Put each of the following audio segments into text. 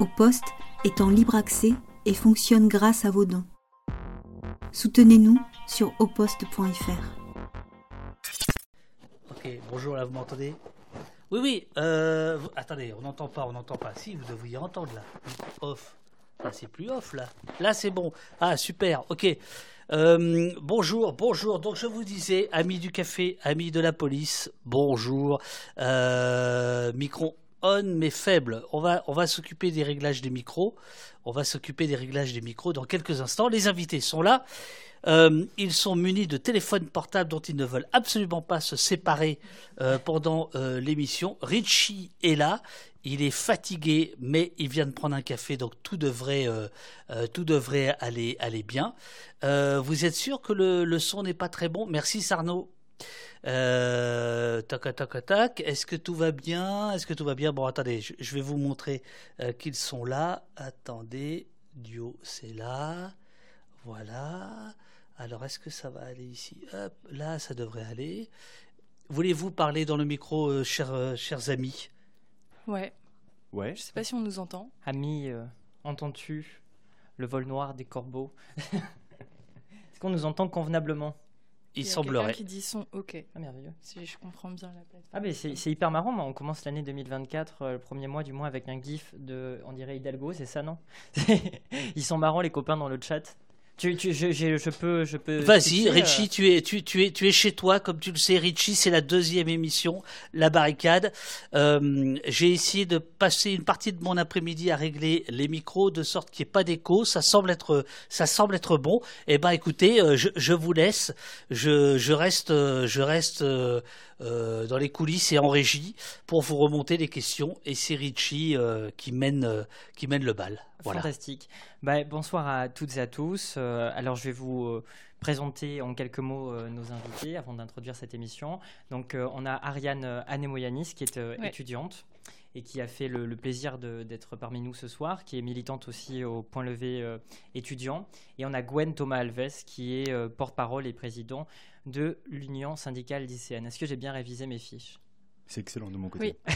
Au poste est en libre accès et fonctionne grâce à vos dons. Soutenez-nous sur oposte.fr. Ok, bonjour, là vous m'entendez? Oui, oui, euh, attendez, on n'entend pas, on n'entend pas. Si, vous devriez entendre là. Off. Ah, c'est plus off là. Là, c'est bon. Ah, super, ok. Euh, bonjour, bonjour. Donc, je vous disais, amis du café, amis de la police, bonjour. Euh, on mais faible. On va, on va s'occuper des réglages des micros. On va s'occuper des réglages des micros dans quelques instants. Les invités sont là. Euh, ils sont munis de téléphones portables dont ils ne veulent absolument pas se séparer euh, pendant euh, l'émission. Richie est là. Il est fatigué, mais il vient de prendre un café, donc tout devrait, tout devrait aller, aller bien. Vous êtes sûr que le, le son n'est pas très bon? Merci Sarno. Euh, tac, tac, tac. Est-ce que tout va bien? Est-ce que tout va bien? Bon, attendez, je, je vais vous montrer euh, qu'ils sont là. Attendez, Duo, c'est là. Voilà. Alors, est-ce que ça va aller ici? Hop, là, ça devrait aller. Voulez-vous parler dans le micro, euh, chers, euh, chers amis? Ouais, Ouais. je sais pas si on nous entend. Ami, euh, entends-tu le vol noir des corbeaux? Est-ce qu'on nous entend convenablement? Il y a semblerait. qui dit son OK, Ah, merveilleux. si je comprends bien la plateforme. Ah, mais c'est c'est hyper marrant, mais on commence l'année 2024, euh, le premier mois du mois, avec un gif de, on dirait Hidalgo, c'est ça, non? Ils sont marrants, les copains, dans le chat. Tu, tu, je, je, je peux. Je peux Vas-y, switcher, euh, Richie, tu es, tu, tu es, tu es chez toi, comme tu le sais, Richie, c'est la deuxième émission, la barricade. Euh, J'ai essayé de passer une partie de mon après-midi à régler les micros de sorte qu'il n'y ait pas d'écho. Ça semble être, ça semble être bon. Eh ben, écoutez, euh, je, je vous laisse. Je, je reste, je reste euh, euh, dans les coulisses et en régie pour vous remonter les questions. Et c'est Richie euh, qui mène, euh, qui mène le bal. Voilà. Fantastique. Bah, bonsoir à toutes et à tous. Euh, alors, je vais vous présenter en quelques mots euh, nos invités avant d'introduire cette émission. Donc, euh, on a Ariane Anemoyanis, qui est euh, Ouais. étudiante et qui a fait le, plaisir d'être parmi nous ce soir, qui est militante aussi au Point Levé euh, étudiant. Et on a Gwen Thomas Alves, qui est euh, porte-parole et président de l'Union syndicale lycéenne. Est-ce que j'ai bien révisé mes fiches? C'est excellent de mon côté. Oui.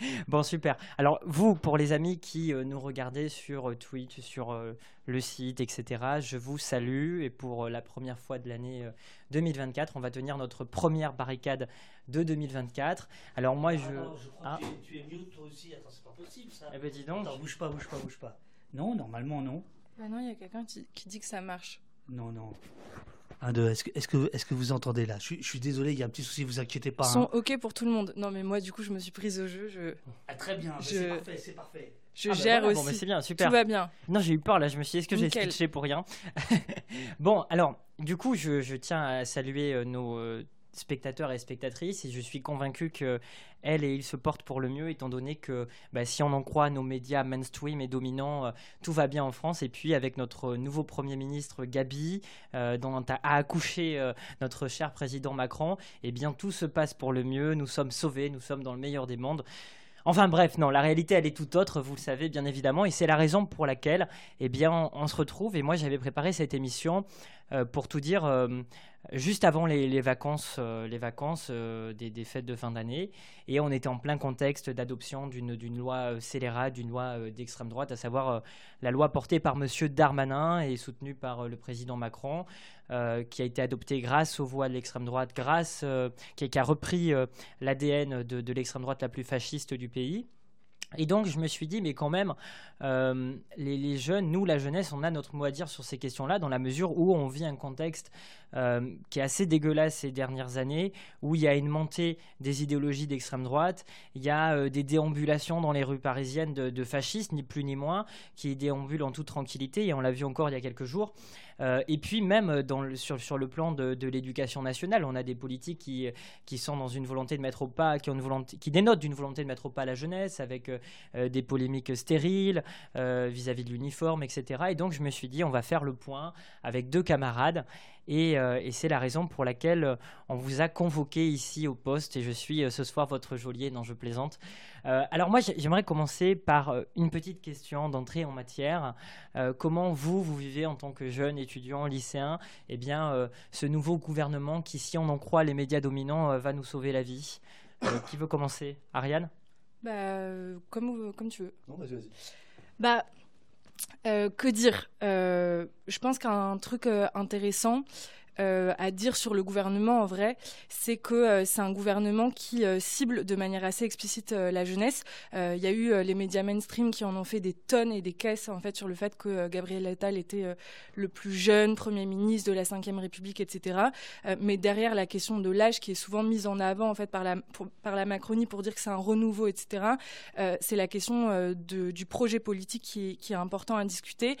Bon, super. Alors, vous, pour les amis qui euh, nous regardez sur euh, Twitch, sur euh, le site, etc., je vous salue. Et pour euh, la première fois de l'année euh, 2024, on va tenir notre première barricade de 2024. Alors, moi, je. Ah. tu, es, mute toi aussi. Attends, c'est pas possible ça. Eh ben, dis donc. Attends, bouge pas, bouge pas, bouge pas. Non, normalement non. Bah non, il y a quelqu'un qui, qui dit que ça marche. Non, non. Un, deux, est-ce que, est-ce que, est-ce que vous entendez là? Je, suis- je suis désolé, il y a un petit souci, vous inquiétez pas. Son hein. OK pour tout le monde. Non, mais moi, du coup, je me suis prise au jeu. Je, Ah, très bien, Je- c'est parfait, c'est parfait. je Ah, bah gère voilà, bon, aussi. bah, c'est bien, tout super. va bien. Non, j'ai eu peur là, je me suis dit, est-ce que j'ai switché pour rien? Bon, alors, du coup, je, je tiens à saluer euh, nos euh, spectateurs et spectatrices et je suis convaincu que elles et ils se portent pour le mieux étant donné que bah, si on en croit nos médias mainstream et dominants, euh, tout va bien en France et puis avec notre nouveau Premier ministre Gabi, euh, dont a, accouché euh, notre cher président Macron, eh bien tout se passe pour le mieux, nous sommes sauvés, nous sommes dans le meilleur des mondes. Enfin bref, non, la réalité elle est tout autre, vous le savez bien évidemment, et c'est la raison pour laquelle, eh bien, on, se retrouve. Et moi, j'avais préparé cette émission pour tout dire juste avant les, vacances, euh, les vacances euh, des, des fêtes de fin d'année, et on était en plein contexte d'adoption d'une loi euh, scélérate, d'une loi euh, d'extrême droite, à savoir euh, la loi portée par Monsieur Darmanin et soutenue par euh, le président Macron, euh, qui a été adoptée grâce aux voix de l'extrême droite, grâce euh, qui, a repris euh, l'ADN de l'extrême droite la plus fasciste du pays. Et donc, je me suis dit, mais quand même, euh, les, jeunes, nous, la jeunesse, on a notre mot à dire sur ces questions-là, dans la mesure où on vit un contexte euh, qui est assez dégueulasse ces dernières années, où il y a une montée des idéologies d'extrême droite, il y a euh, des déambulations dans les rues parisiennes de fascistes, ni plus ni moins, qui déambulent en toute tranquillité, et on l'a vu encore il y a quelques jours. Euh, et puis même le- sur, le plan de, l'éducation nationale, on a des politiques qui, sont dans une volonté de mettre au pas, qui, dénotent d'une volonté de mettre au pas la jeunesse, avec euh, euh, des polémiques stériles euh, vis-à-vis de l'uniforme, etc. Et donc je me suis dit, on va faire le point avec deux camarades. Et, euh, et c'est la raison pour laquelle euh, on vous a convoqué ici au poste. Et je suis euh, ce soir votre geôlier, non je plaisante. Euh, alors moi, j'ai- j'aimerais commencer par une petite question d'entrée en matière. Euh, comment vous, vous vivez en tant que jeune étudiant, lycéen, eh bien, euh, ce nouveau gouvernement qui, si on en croit les médias dominants, euh, va nous sauver la vie Euh, Qui veut commencer? Ariane? Bah, comme, comme tu veux. Non, vas-y, vas-y. Bah, euh, que dire? Euh, Je pense qu'un truc euh, intéressant, euh, à dire sur le gouvernement en vrai, c'est que euh, c'est un gouvernement qui euh, cible de manière assez explicite la jeunesse. Il y a eu les médias mainstream qui en ont fait des tonnes et des caisses en fait sur le fait que Gabriel Attal était le plus jeune premier ministre de la Ve République, etc. mais derrière la question de l'âge qui est souvent mise en avant en fait par la par la Macronie pour dire que c'est un renouveau, etc. c'est la question du projet politique qui est, qui important à discuter.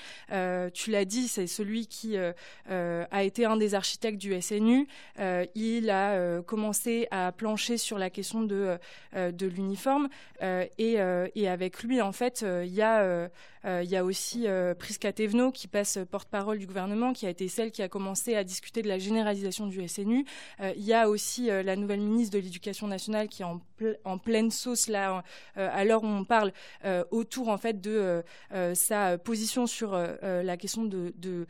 tu l'as dit, c'est celui qui a été un des architectes architecte du SNU. Euh, il a euh, commencé à plancher sur la question de, euh, de l'uniforme et, et, avec lui, en fait, il y a y a aussi Prisca Thévenot qui passe porte-parole du gouvernement, qui a été celle qui a commencé à discuter de la généralisation du SNU. Il y a aussi la nouvelle ministre de l'Éducation nationale qui est en, en pleine sauce là, à l'heure où on parle, autour en fait de sa position sur la question de, de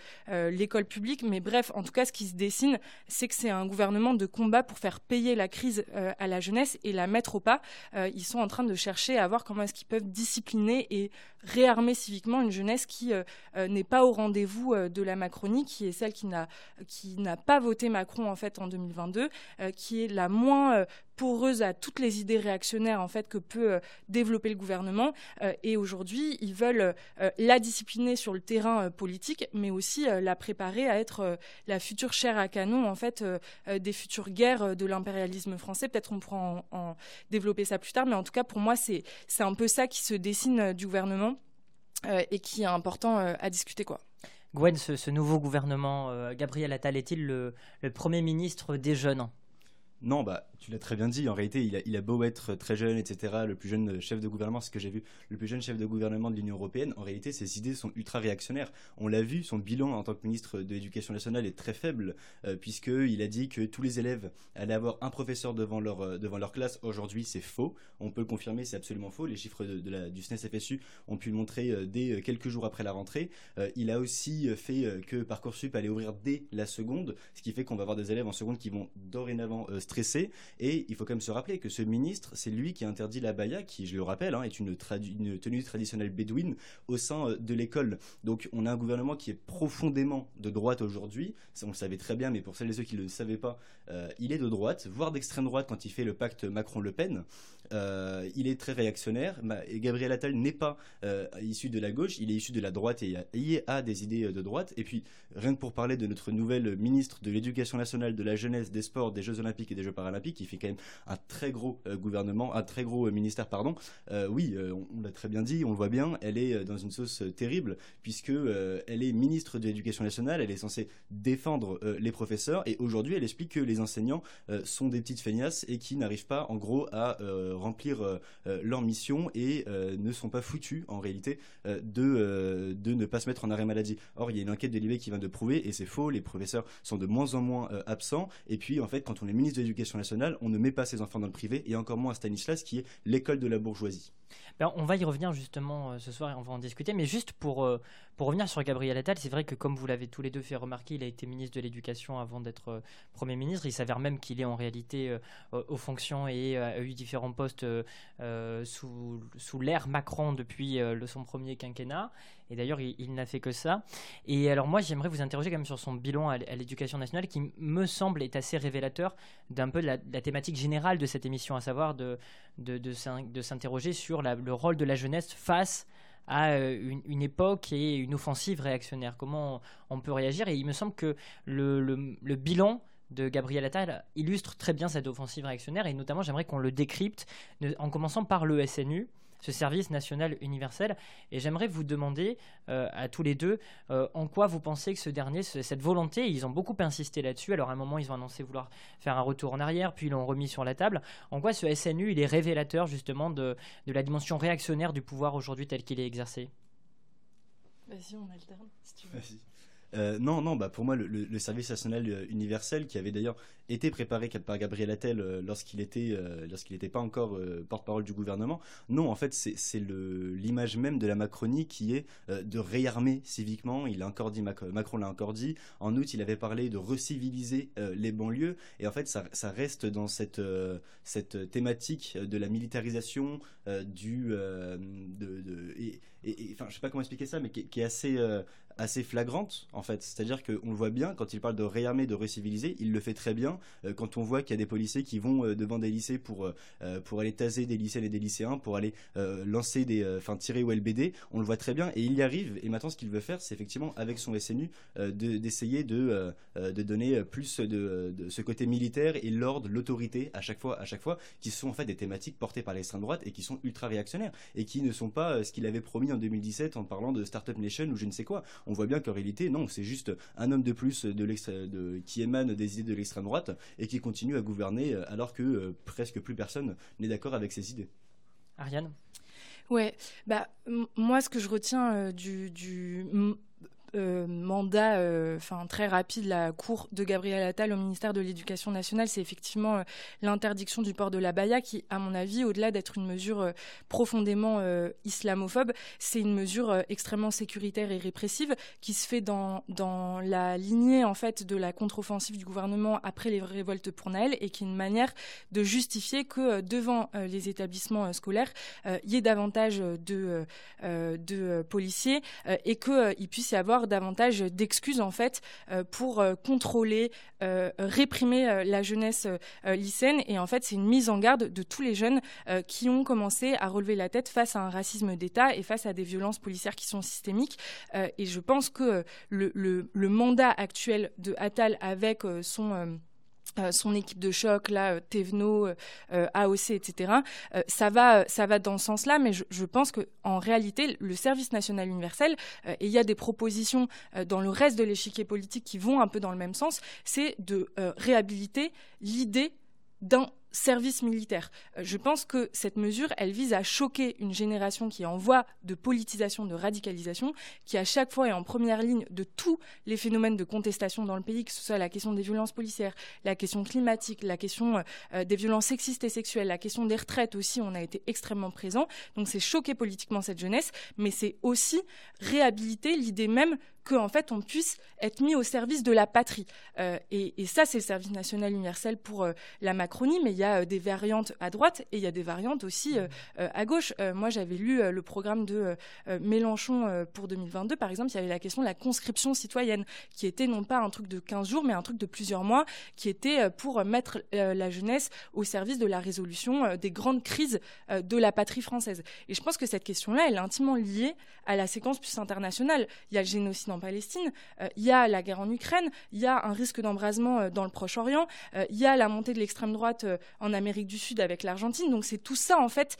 l'école publique. Mais bref, en tout cas, ce qui se dessine, c'est que c'est un gouvernement de combat pour faire payer la crise à la jeunesse et la mettre au pas. ils sont en train de chercher à voir comment est-ce qu'ils peuvent discipliner et réarmer civiquement une jeunesse qui euh, euh, n'est pas au rendez-vous euh, de la Macronie, qui est celle qui n'a qui n'a pas voté Macron en fait en 2022, qui est la moins poreuse à toutes les idées réactionnaires en fait que peut développer le gouvernement. et aujourd'hui, ils veulent la discipliner sur le terrain politique, mais aussi la préparer à être la future chair à canon en fait des futures guerres de l'impérialisme français. Peut-être on pourra en, développer ça plus tard, mais en tout cas pour moi c'est c'est un peu ça qui se dessine du gouvernement. Euh, et qui est important euh, à discuter quoi. Gwen, ce, nouveau gouvernement, euh, Gabriel Attal est-il le, le, Premier ministre des jeunes? Non, bah, tu l'as très bien dit. En réalité, il a, beau être très jeune, etc., le plus jeune chef de gouvernement, c'est ce que j'ai vu, le plus jeune chef de gouvernement de l'Union européenne. En réalité, ses idées sont ultra réactionnaires. On l'a vu, son bilan en tant que ministre de l'Éducation nationale est très faible, euh, puisqu'il a dit que tous les élèves allaient avoir un professeur devant leur, euh, devant leur classe. Aujourd'hui, c'est faux. On peut le confirmer, c'est absolument faux. Les chiffres du SNES-FSU ont pu le montrer euh, dès quelques jours après la rentrée. Il a aussi fait que Parcoursup allait ouvrir dès la seconde, ce qui fait qu'on va avoir des élèves en seconde qui vont dorénavant stressé. Et il faut quand même se rappeler que ce ministre, c'est lui qui interdit la baya, qui, je le rappelle, hein, est une, une, tenue traditionnelle bédouine au sein euh, de l'école. Donc on a un gouvernement qui est profondément de droite aujourd'hui. On le savait très bien, mais pour celles et ceux qui ne le savaient pas, euh, il est de droite, voire d'extrême droite quand il fait le pacte Macron-Le Pen. Euh, il est très réactionnaire. Gabriel Attal n'est pas euh, issu de la gauche, il est issu de la droite et il a des idées de droite. Et puis, rien que pour parler de notre nouvelle ministre de l'Éducation nationale, de la jeunesse, des sports, des Jeux olympiques et des Jeux paralympiques, qui fait quand même un très gros euh, gouvernement, un très gros ministère, pardon. oui, on, l'a très bien dit, on le voit bien, elle est dans une sauce terrible puisque elle est ministre de l'Éducation nationale, elle est censée défendre les professeurs et aujourd'hui, elle explique que les enseignants sont des petites feignasses et qui n'arrivent pas, en gros, à remplir euh, euh, leur mission et euh, ne sont pas foutus en réalité de, de ne pas se mettre en arrêt maladie. Or, il y a une enquête de l'IB qui vient de prouver, et c'est faux, les professeurs sont de moins en moins absents. Et puis, en fait, quand on est ministre de l'Éducation nationale, on ne met pas ses enfants dans le privé, et encore moins à Stanislas, qui est l'école de la bourgeoisie. Ben, on va y revenir justement ce soir et on va en discuter. Mais juste pour, pour revenir sur Gabriel Attal, c'est vrai que comme vous l'avez tous les deux fait remarquer, il a été ministre de l'Éducation avant d'être Premier ministre. Il s'avère même qu'il est en réalité aux fonctions et a eu différents postes euh, sous, sous l'ère Macron depuis euh, son premier quinquennat. Et d'ailleurs, il, n'a fait que ça. Et alors moi, j'aimerais vous interroger quand même sur son bilan à, l'éducation nationale, qui me semble être assez révélateur d'un peu de la, thématique générale de cette émission, à savoir de, de, de, s'interroger sur le rôle de la jeunesse face à euh, une, époque et une offensive réactionnaire. Comment on, peut réagir Et il me semble que le, le, le bilan de Gabriel Attal illustre très bien cette offensive réactionnaire et notamment j'aimerais qu'on le décrypte en commençant par le SNU ce service national universel. Et j'aimerais vous demander euh, à tous les deux euh, en quoi vous pensez que ce dernier, cette volonté, ils ont beaucoup insisté là-dessus. Alors à un moment, ils ont annoncé vouloir faire un retour en arrière, puis ils l'ont remis sur la table. En quoi ce SNU, il est révélateur justement de, de la dimension réactionnaire du pouvoir aujourd'hui tel qu'il est exercé? Vas-y, on alterne, si tu veux. Euh, non, non, bah pour moi, le, service national euh, universel, qui avait d'ailleurs été préparé par Gabriel Attal euh, lorsqu'il était, lorsqu'il n'était pas encore porte-parole du gouvernement, non, en fait, c'est l'image même de la Macronie qui est de réarmer civiquement. Il a encore dit, Macron l'a encore dit. En août, il avait parlé de reciviliser les banlieues, et en fait, ça, ça reste dans cette, cette thématique de la militarisation, du, de, de et, et, enfin, je sais pas comment expliquer ça, mais qui, est assez, assez flagrante en fait. C'est-à-dire qu'on le voit bien quand il parle de réarmer, de reciviliser, il le fait très bien. Euh, quand on voit qu'il y a des policiers qui vont euh, devant des lycées pour euh, pour aller taser des lycéennes et des lycéens, pour aller lancer des, enfin tirer au LBD, on le voit très bien et il y arrive. Et maintenant, ce qu'il veut faire, c'est effectivement avec son SNU d'essayer de de donner plus de, de, ce côté militaire et l'ordre, l'autorité à chaque fois, à chaque fois, qui sont en fait des thématiques portées par l'extrême droite et qui sont ultra réactionnaires et qui ne sont pas ce qu'il avait promis en 2017 en parlant de Startup Nation ou je ne sais quoi on voit bien qu'en réalité, non, c'est juste un homme de plus de qui émane des idées de l'extrême droite et qui continue à gouverner euh, alors que euh, presque plus personne n'est d'accord avec ses idées. Ariane? Ouais, bah moi ce que je retiens euh, du, du euh, mandat euh, très rapide la cour de Gabriel Attal au ministère de l'Éducation nationale, c'est effectivement euh, l'interdiction du port de la baya qui, à mon avis, au-delà d'être une mesure profondément islamophobe, c'est une mesure extrêmement sécuritaire et répressive qui se fait dans, dans la lignée en fait de la contre-offensive du gouvernement après les révoltes pour Naël et qui est une manière de justifier que devant les établissements scolaires, il y ait davantage de, de policiers et qu'il puisse y avoir davantage d'excuses en fait euh, pour euh, contrôler, euh, réprimer la jeunesse lycéenne. Et en fait, c'est une mise en garde de tous les jeunes qui ont commencé à relever la tête face à un racisme d'État et face à des violences policières qui sont systémiques. et je pense que le, le mandat actuel de Attal avec son son équipe de choc, là, euh, euh, AOC, etc. ça va, dans ce sens-là, mais je, pense que en réalité, le service national universel, et il y a des propositions dans le reste de l'échiquier politique qui vont un peu dans le même sens, c'est de réhabiliter l'idée d'un service militaire. Euh, je pense que cette mesure, elle vise à choquer une génération qui est en voie de politisation, de radicalisation, qui à chaque fois est en première ligne de tous les phénomènes de contestation dans le pays, que ce soit la question des violences policières, la question climatique, la question euh, des violences sexistes et sexuelles, la question des retraites aussi, on a été extrêmement présent. Donc c'est choquer politiquement cette jeunesse, mais c'est aussi réhabiliter l'idée même qu'en fait on puisse être mis au service de la patrie. Euh, et, ça, c'est le service national universel pour euh, la Macronie, mais y a euh, des variantes à droite et il y a des variantes aussi à gauche. moi, j'avais lu le programme de Mélenchon pour 2022, par exemple, il y avait la question de la conscription citoyenne, qui était non pas un truc de 15 jours, mais un truc de plusieurs mois, qui était pour mettre la jeunesse au service de la résolution des grandes crises de la patrie française. Et je pense que cette question-là, elle est intimement liée à la séquence plus internationale. Il y a le génocide en Palestine, euh, il y a la guerre en Ukraine, il y a un risque d'embrasement euh, dans le Proche-Orient, euh, il y a la montée de l'extrême droite en Amérique du Sud avec l'Argentine. Donc c'est tout ça en fait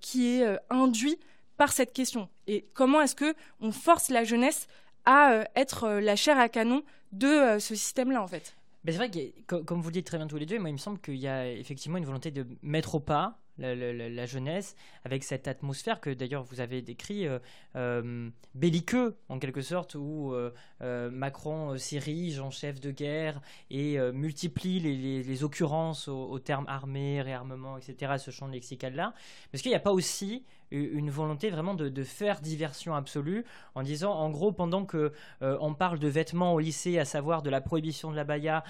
qui est induit par cette question. Et comment est-ce que on force la jeunesse à être la chair à canon de ce système-là en fait? C'est vrai que, comme vous le dites très bien tous les deux, moi il me semble qu'il y a effectivement une volonté de mettre au pas la, jeunesse, avec cette atmosphère que d'ailleurs vous avez décrit, euh, euh, belliqueux en quelque sorte, où euh, Macron s'érige en chef de guerre et multiplie les, occurrences au, terme armée, réarmement, etc., ce champ lexical-là. Parce qu'il n'y a pas aussi une volonté vraiment de, faire diversion absolue en disant en gros pendant que on parle de vêtements au lycée à savoir de la prohibition de la baya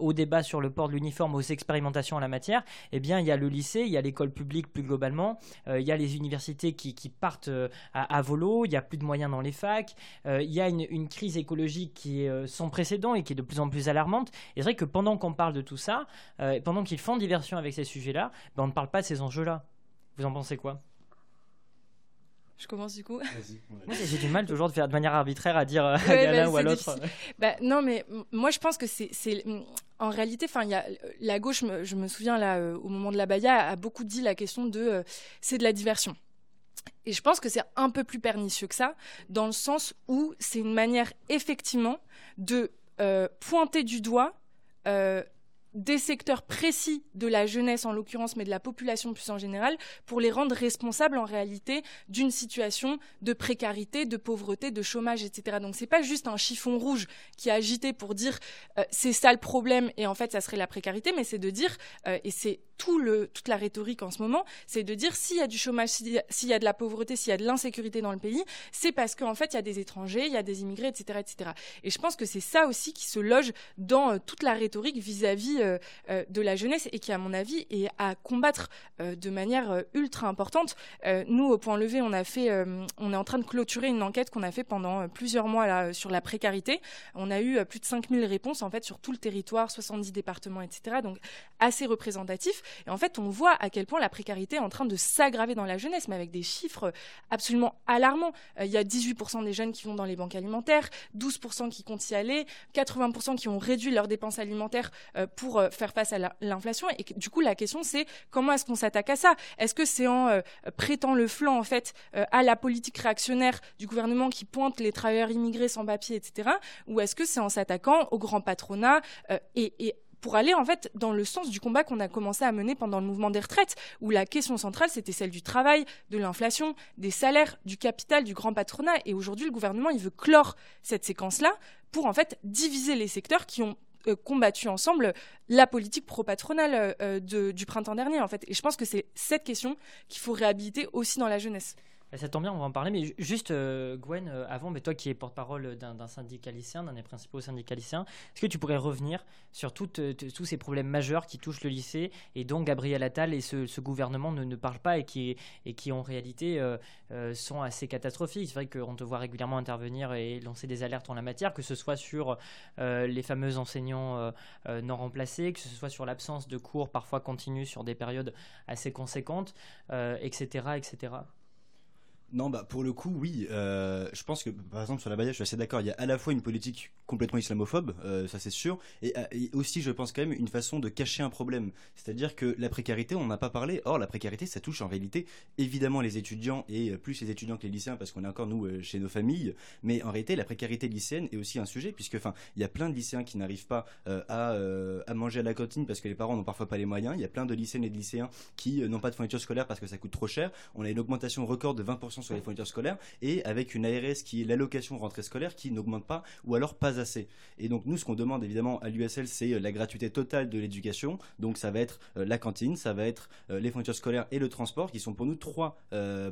au débat sur le port de l'uniforme aux expérimentations en la matière eh bien il y a le lycée il y a l'école publique plus globalement. Euh, il y a les universités qui, partent euh, à, volo il y a plus de moyens dans les facs. Il y a une, crise écologique qui est sans précédent et qui est de plus en plus alarmante. Et c'est vrai que pendant qu'on parle de tout ça pendant qu'ils font diversion avec ces sujets là ben, on ne parle pas de ces enjeux là vous en pensez quoi? Je commence du coup. Moi, j'ai du mal toujours de faire de manière arbitraire à dire à l'un bah, ou à l'autre. Bah, non, mais moi, je pense que c'est, en réalité, enfin, la gauche. Je me souviens là, euh, au moment de la Baïa, a beaucoup dit la question de, euh, c'est de la diversion. Et je pense que c'est un peu plus pernicieux que ça, dans le sens où c'est une manière effectivement de euh, pointer du doigt des secteurs précis de la jeunesse en l'occurrence, mais de la population plus en général, pour les rendre responsables en réalité d'une situation de précarité, de pauvreté, de chômage, etc. Donc c'est pas juste un chiffon rouge qui est agité pour dire euh, c'est ça le problème et en fait ça serait la précarité, mais c'est de dire euh, et c'est tout le, toute la rhétorique en ce moment, c'est de dire s'il y a du chômage, s'il y, a de la pauvreté, s'il y a de l'insécurité dans le pays, c'est parce qu'en fait, il y a des étrangers, il y a des immigrés, etc. etc. Et je pense que c'est ça aussi qui se loge dans euh, toute la rhétorique vis-à-vis euh, euh, de la jeunesse et qui, à mon avis, est à combattre de manière ultra importante. nous, au Point Levé, on, a fait, on est en train de clôturer une enquête qu'on a fait pendant plusieurs mois là, sur la précarité. On a eu plus de 5000 réponses en fait sur tout le territoire, 70 départements, etc. Donc assez représentatif. Et en fait, on voit à quel point la précarité est en train de s'aggraver dans la jeunesse, mais avec des chiffres absolument alarmants. il y a 18% des jeunes qui vont dans les banques alimentaires, 12% qui comptent y aller, 80% qui ont réduit leurs dépenses alimentaires euh, pour euh, faire face à l'inflation. Et du coup, la question, c'est comment est-ce qu'on s'attaque à ça? Est-ce que c'est en euh, prêtant le flanc, en fait, à la politique réactionnaire du gouvernement qui pointe les travailleurs immigrés sans papier, etc. Ou est-ce que c'est en s'attaquant au grand patronat et pour aller en fait dans le sens du combat qu'on a commencé à mener pendant le mouvement des retraites, où la question centrale c'était celle du travail, de l'inflation, des salaires, du capital, du grand patronat. Et aujourd'hui, le gouvernement il veut clore cette séquence-là pour en fait diviser les secteurs qui ont euh, combattu ensemble la politique pro-patronale euh, du printemps dernier en fait. Et je pense que c'est cette question qu'il faut réhabiliter aussi dans la jeunesse. Bah, ça tombe bien, on va en parler. Mais juste, euh, Gwen, euh, avant, mais toi qui es porte-parole d'un syndicat lycéen, d'un des principaux syndicats lycéens, est-ce que tu pourrais revenir sur euh, tous ces problèmes majeurs qui touchent le lycée et dont Gabriel Attal et ce, gouvernement ne, ne, parlent pas et qui, et qui en réalité sont assez catastrophiques? C'est vrai qu'on te voit régulièrement intervenir et lancer des alertes en la matière, que ce soit sur les fameux enseignants non remplacés, que ce soit sur l'absence de cours parfois continus sur des périodes assez conséquentes, etc., etc. Non, bah pour le coup, oui. Euh, je pense que, par exemple, sur la Baïa, je suis assez d'accord. Il y a à la fois une politique complètement islamophobe, euh, ça c'est sûr, euh, et, aussi, je pense quand même, une façon de cacher un problème. C'est-à-dire que la précarité, on n'a pas parlé. Or, la précarité, ça touche en réalité évidemment les étudiants et plus les étudiants que les lycéens, parce qu'on est encore nous chez nos familles. Mais en réalité, la précarité lycéenne est aussi un sujet, puisque, enfin, il y a plein de lycéens qui n'arrivent pas à, à, manger à la cantine parce que les parents n'ont parfois pas les moyens. Il y a plein de lycéennes et de lycéens qui n'ont pas de fourniture scolaire parce que ça coûte trop cher. On a une augmentation record de 20% sur les fournitures scolaires et avec une ARS qui est l'allocation rentrée scolaire qui n'augmente pas ou alors pas assez. Et donc nous, ce qu'on demande évidemment à l'USL, c'est euh, la gratuité totale de l'éducation. Donc ça va être euh, la cantine, ça va être euh, les fournitures scolaires et le transport qui sont pour nous trois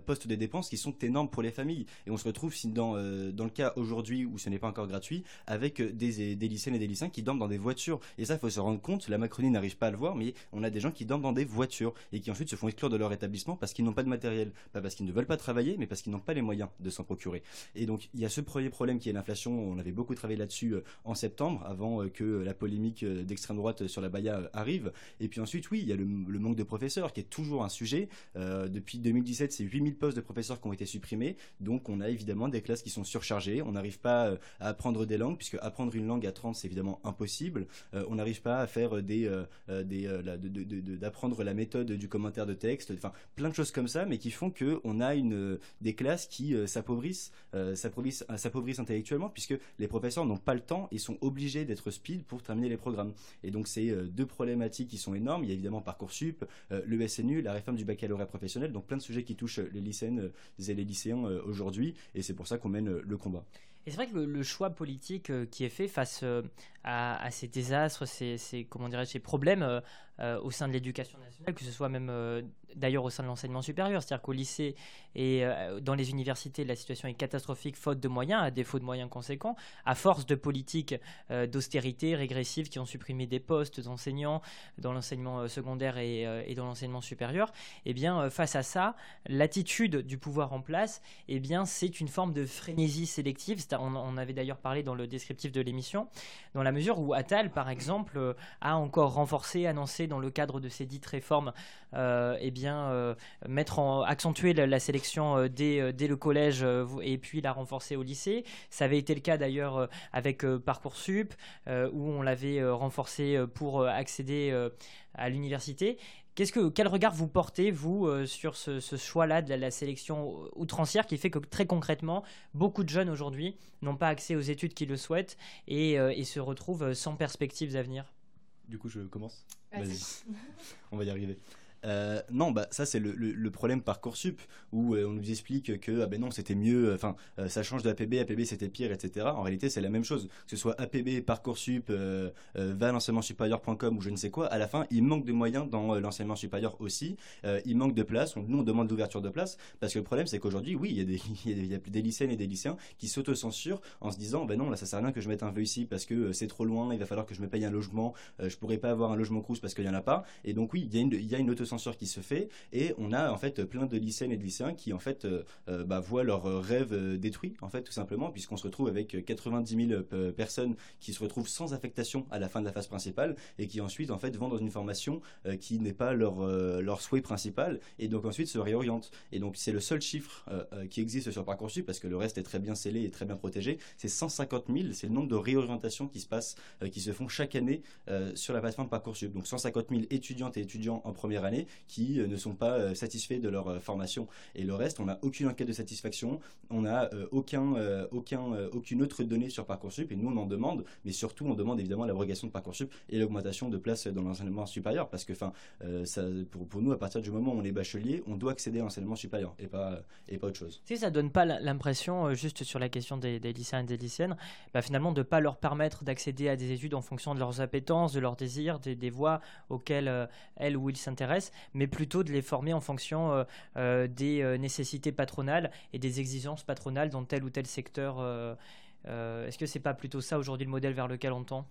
postes de dépenses qui sont énormes pour les familles. Et on se retrouve dans, dans le cas aujourd'hui où ce n'est pas encore gratuit avec des, des lycéennes et des lycéens qui dorment dans des voitures. Et ça, il faut se rendre compte, la Macronie n'arrive pas à le voir, mais on a des gens qui dorment dans des voitures et qui ensuite se font exclure de leur établissement parce qu'ils n'ont pas de matériel. Pas parce qu'ils ne veulent pas travailler, mais parce qu'ils n'ont pas les moyens de s'en procurer. Et donc il y a ce premier problème qui est l'inflation. On avait beaucoup travaillé là-dessus euh, en septembre, avant euh, que la polémique euh, d'extrême droite sur la Baïa arrive. Et puis ensuite, oui, il y a le, manque de professeurs qui est toujours un sujet. depuis 2017, c'est 8000 postes de professeurs qui ont été supprimés. Donc on a évidemment des classes qui sont surchargées. On n'arrive pas à apprendre des langues, puisque apprendre une langue à 30, c'est évidemment impossible. on n'arrive pas à faire des, d'apprendre la méthode du commentaire de texte. Enfin, plein de choses comme ça, mais qui font que on a une, des classes qui s'appauvrissent, euh, euh, s'appauvrissent, intellectuellement, puisque les professeurs n'ont pas le temps et sont obligés d'être speed pour terminer les programmes. Et donc, c'est euh, deux problématiques qui sont énormes. Il y a évidemment Parcoursup, le SNU, la réforme du baccalauréat professionnel, donc plein de sujets qui touchent les lycéennes et les lycéens aujourd'hui, et c'est pour ça qu'on mène le combat. Et c'est vrai que le, choix politique qui est fait face à, ces désastres, ces, comment ces problèmes au sein de l'éducation nationale, que ce soit même d'ailleurs au sein de l'enseignement supérieur. C'est-à-dire qu'au lycée et euh, dans les universités, la situation est catastrophique faute de moyens, à défaut de moyens conséquents, à force de politiques euh, d'austérité régressives qui ont supprimé des postes d'enseignants dans l'enseignement euh, secondaire et, dans l'enseignement supérieur. Eh bien, face à ça, l'attitude du pouvoir en place, eh bien, c'est une forme de frénésie sélective. On, on avait d'ailleurs parlé dans le descriptif de l'émission, dans la mesure où Attal, par exemple, a encore renforcé, annoncé dans le cadre de ces dites réformes, eh bien, euh, mettre en, accentuer la, sélection euh, dès, euh, dès, le collège et puis la renforcer au lycée. Ça avait été le cas d'ailleurs avec Parcoursup, où on l'avait renforcé pour accéder à l'université. Qu'est-ce que, quel regard vous portez, vous, sur ce, choix-là de la, sélection outrancière qui fait que très concrètement, beaucoup de jeunes aujourd'hui n'ont pas accès aux études qu'ils le souhaitent et, et se retrouvent sans perspectives d'avenir Du coup, je commence Vas-y. On va y arriver. Euh, non, bah ça c'est le, le, problème parcoursup où euh, on nous explique que ah ben non c'était mieux, enfin euh, ça change de APB, c'était pire, etc. En réalité c'est la même chose, que ce soit APB, parcoursup, va à l'enseignement supérieur.com ou je ne sais quoi. À la fin, il manque de moyens dans l'enseignement supérieur aussi. il manque de place. nous on demande l'ouverture de place parce que le problème c'est qu'aujourd'hui oui il y a des des, lycéennes et des lycéens qui s'auto-censurent en se disant ben non là ça sert à rien que je mette un vœu ici parce que c'est trop loin, il va falloir que je me paye un logement, je pourrais pas avoir un logement crous parce qu'il y en a pas. Et donc oui il y a une, il qui se fait et on a en fait plein de lycéennes et de lycéens qui en fait euh, euh, bah, voient leurs rêves euh, détruits en fait tout simplement puisqu'on se retrouve avec 90 000 personnes qui se retrouvent sans affectation à la fin de la phase principale et qui ensuite en fait vont dans une formation qui n'est pas leur leur souhait principal et donc ensuite se réorientent. Et donc c'est le seul chiffre qui existe sur parcoursup parce que le reste est très bien scellé et très bien protégé. C'est 150 000 c'est le nombre de réorientations qui se passent qui se font chaque année sur la plateforme parcoursup. Donc 150 000 étudiantes et étudiants en première année qui ne sont pas euh, satisfaits de leur euh, formation. Et le reste, on n'a aucune enquête de satisfaction, on n'a euh, aucun, aucun, aucune autre donnée sur Parcoursup, et nous on en demande, mais surtout on demande évidemment l'abrogation de Parcoursup et l'augmentation de places dans l'enseignement supérieur, parce que pour, nous, à partir du moment où on est bachelier, on doit accéder à l'enseignement supérieur et pas, et pas autre chose. Si ça donne pas l'impression, juste sur la question des, lycéens et des lycéennes, bah, finalement de ne pas leur permettre d'accéder à des études en fonction de leurs appétences, de leurs désirs, des voies auxquelles elles ou ils s'intéressent, mais plutôt de les former en fonction euh, euh, des euh, nécessités patronales et des exigences patronales dans tel ou tel secteur. Est-ce que c'est pas plutôt ça aujourd'hui le modèle vers lequel on tend?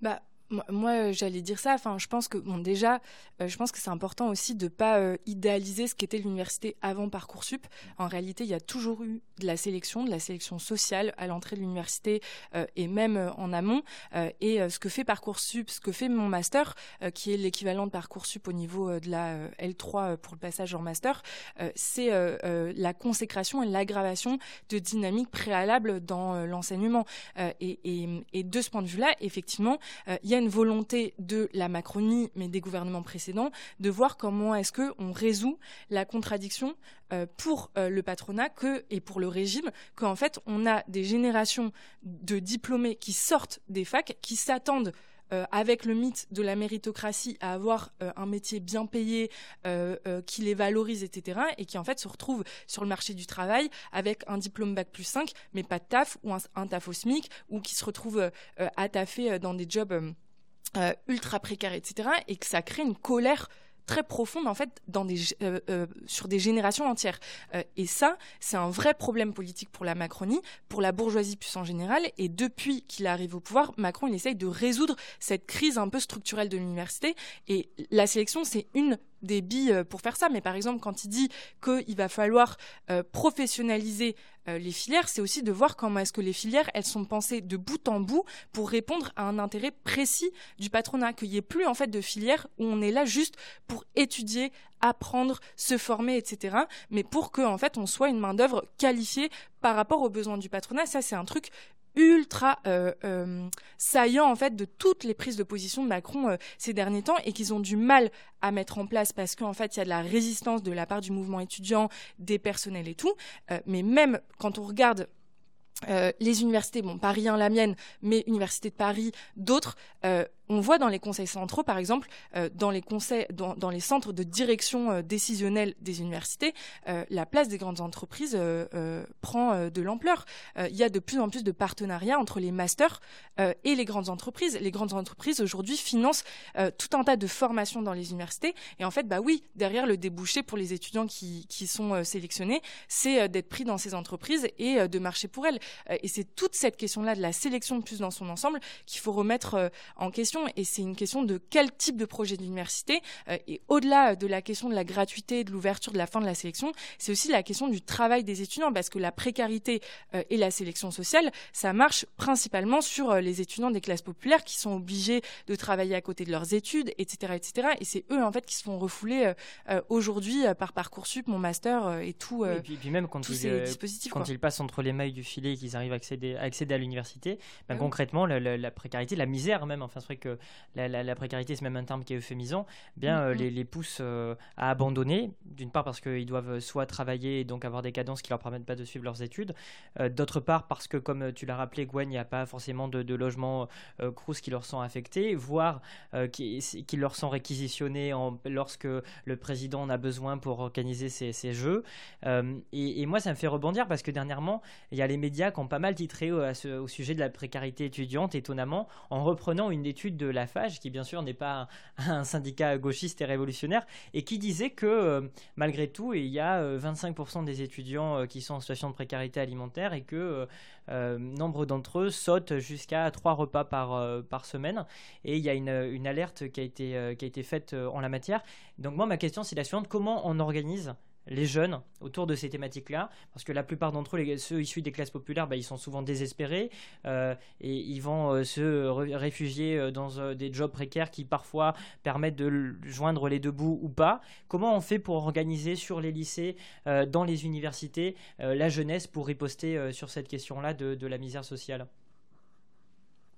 Bah, moi, j'allais dire ça. Enfin, je pense que bon, déjà, euh, je pense que c'est important aussi de pas euh, idéaliser ce qu'était l'université avant parcoursup. En réalité, il y a toujours eu de la sélection, de la sélection sociale à l'entrée de l'université euh, et même en amont. et ce que fait parcoursup, ce que fait mon master, qui est l'équivalent de parcoursup au niveau de la L3 pour le passage en master, c'est la consécration et l'aggravation de dynamiques préalables dans l'enseignement. Et, et, de ce point de vue-là, effectivement, il y a volonté de la Macronie, mais des gouvernements précédents, de voir comment est-ce que on résout la contradiction euh, pour euh, le patronat que, et pour le régime, qu'en fait on a des générations de diplômés qui sortent des facs, qui s'attendent euh, avec le mythe de la méritocratie à avoir un métier bien payé qui les valorise, etc., et qui en fait se retrouvent sur le marché du travail avec un diplôme bac plus 5, mais pas de taf ou un, taf au SMIC, ou qui se retrouvent à taffer dans des jobs euh, ultra précaire, etc., et que ça crée une colère très profonde en fait dans des, euh, euh, sur des générations entières. et ça, c'est un vrai problème politique pour la Macronie, pour la bourgeoisie plus en général. Et depuis qu'il arrive au pouvoir, Macron il essaye de résoudre cette crise un peu structurelle de l'université. Et la sélection, c'est une des billes euh, pour faire ça, mais par exemple, quand il dit qu'il va falloir euh, professionnaliser euh, les filières, c'est aussi de voir comment est-ce que les filières, elles sont pensées de bout en bout pour répondre à un intérêt précis du patronat, qu'il n'y ait plus en fait de filières où on est là juste pour étudier, apprendre, se former, etc. Mais pour que en fait on soit une main d'œuvre qualifiée par rapport aux besoins du patronat. Ça, c'est un truc ultra euh, euh, saillant en fait de toutes les prises de position de Macron euh, ces derniers temps et qu'ils ont du mal à mettre en place parce qu'en fait il y a de la résistance de la part du mouvement étudiant, des personnels et tout. mais même quand on regarde les universités, bon, Paris 1, la mienne, mais Université de Paris, d'autres, on voit dans les conseils centraux, par exemple, euh, dans les conseils, dans, les centres de direction euh, décisionnelle des universités, euh, la place des grandes entreprises prend de l'ampleur. il y a de plus en plus de partenariats entre les masters et les grandes entreprises. Les grandes entreprises aujourd'hui financent tout un tas de formations dans les universités. Et en fait, bah oui, derrière le débouché pour les étudiants qui, qui sont sélectionnés, c'est d'être pris dans ces entreprises et de marcher pour elles. et c'est toute cette question-là de la sélection plus dans son ensemble qu'il faut remettre en question et c'est une question de quel type de projet d'université. Euh, et au-delà de la question de la gratuité, de l'ouverture, de la fin de la sélection, c'est aussi la question du travail des étudiants, parce que la précarité euh, et la sélection sociale, ça marche principalement sur euh, les étudiants des classes populaires qui sont obligés de travailler à côté de leurs études, etc., etc. Et c'est eux en fait qui se font refouler aujourd'hui par parcoursup, mon master et tout. et puis, même quand tous ils, ces dispositifs, quand ils passent entre les mailles du filet et qu'ils arrivent à accéder à, accéder à l'université, ben, ah concrètement la, précarité, la misère même, enfin c'est vrai que la, précarité, c'est même un terme qui est euphémisant, eh bien mm-hmm. les, les, pousse à abandonner, d'une part parce qu'ils doivent soit travailler et donc avoir des cadences qui leur permettent pas de suivre leurs études, d'autre part parce que, comme tu l'as rappelé, Gwen, il n'y a pas forcément de, de logements crous qui leur sont affectés, voire qui, qui, leur sont réquisitionnés en, lorsque le président en a besoin pour organiser ces jeux. et, et moi, ça me fait rebondir parce que dernièrement, il y a les médias qui ont pas mal titré au, sujet de la précarité étudiante, étonnamment, en reprenant une étude de la FAGE, qui bien sûr n'est pas un, syndicat gauchiste et révolutionnaire, et qui disait que euh, malgré tout, il y a 25% euh, des étudiants euh, qui sont en situation de précarité alimentaire et que nombre d'entre eux sautent jusqu'à trois repas par, par semaine. Et il y a une, une alerte qui a, été, qui a été faite en la matière. Donc moi, ma question, c'est la suivante. Comment on organise les jeunes autour de ces thématiques-là, parce que la plupart d'entre eux, ceux issus des classes populaires, bah, ils sont souvent désespérés euh, et ils vont euh, se réfugier euh, dans des jobs précaires qui parfois permettent de joindre les deux bouts ou pas. Comment on fait pour organiser sur les lycées, dans les universités, la jeunesse pour riposter sur cette question-là de, la misère sociale?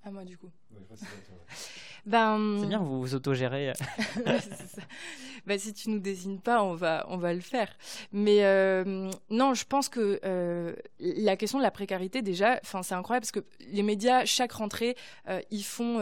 À moi du coup. Ben, c'est bien, vous vous autogérez. ben, si tu nous désignes pas, on va, on va le faire. Mais euh, non, je pense que euh, la question de la précarité, déjà, c'est incroyable parce que les médias, chaque rentrée, euh, ils font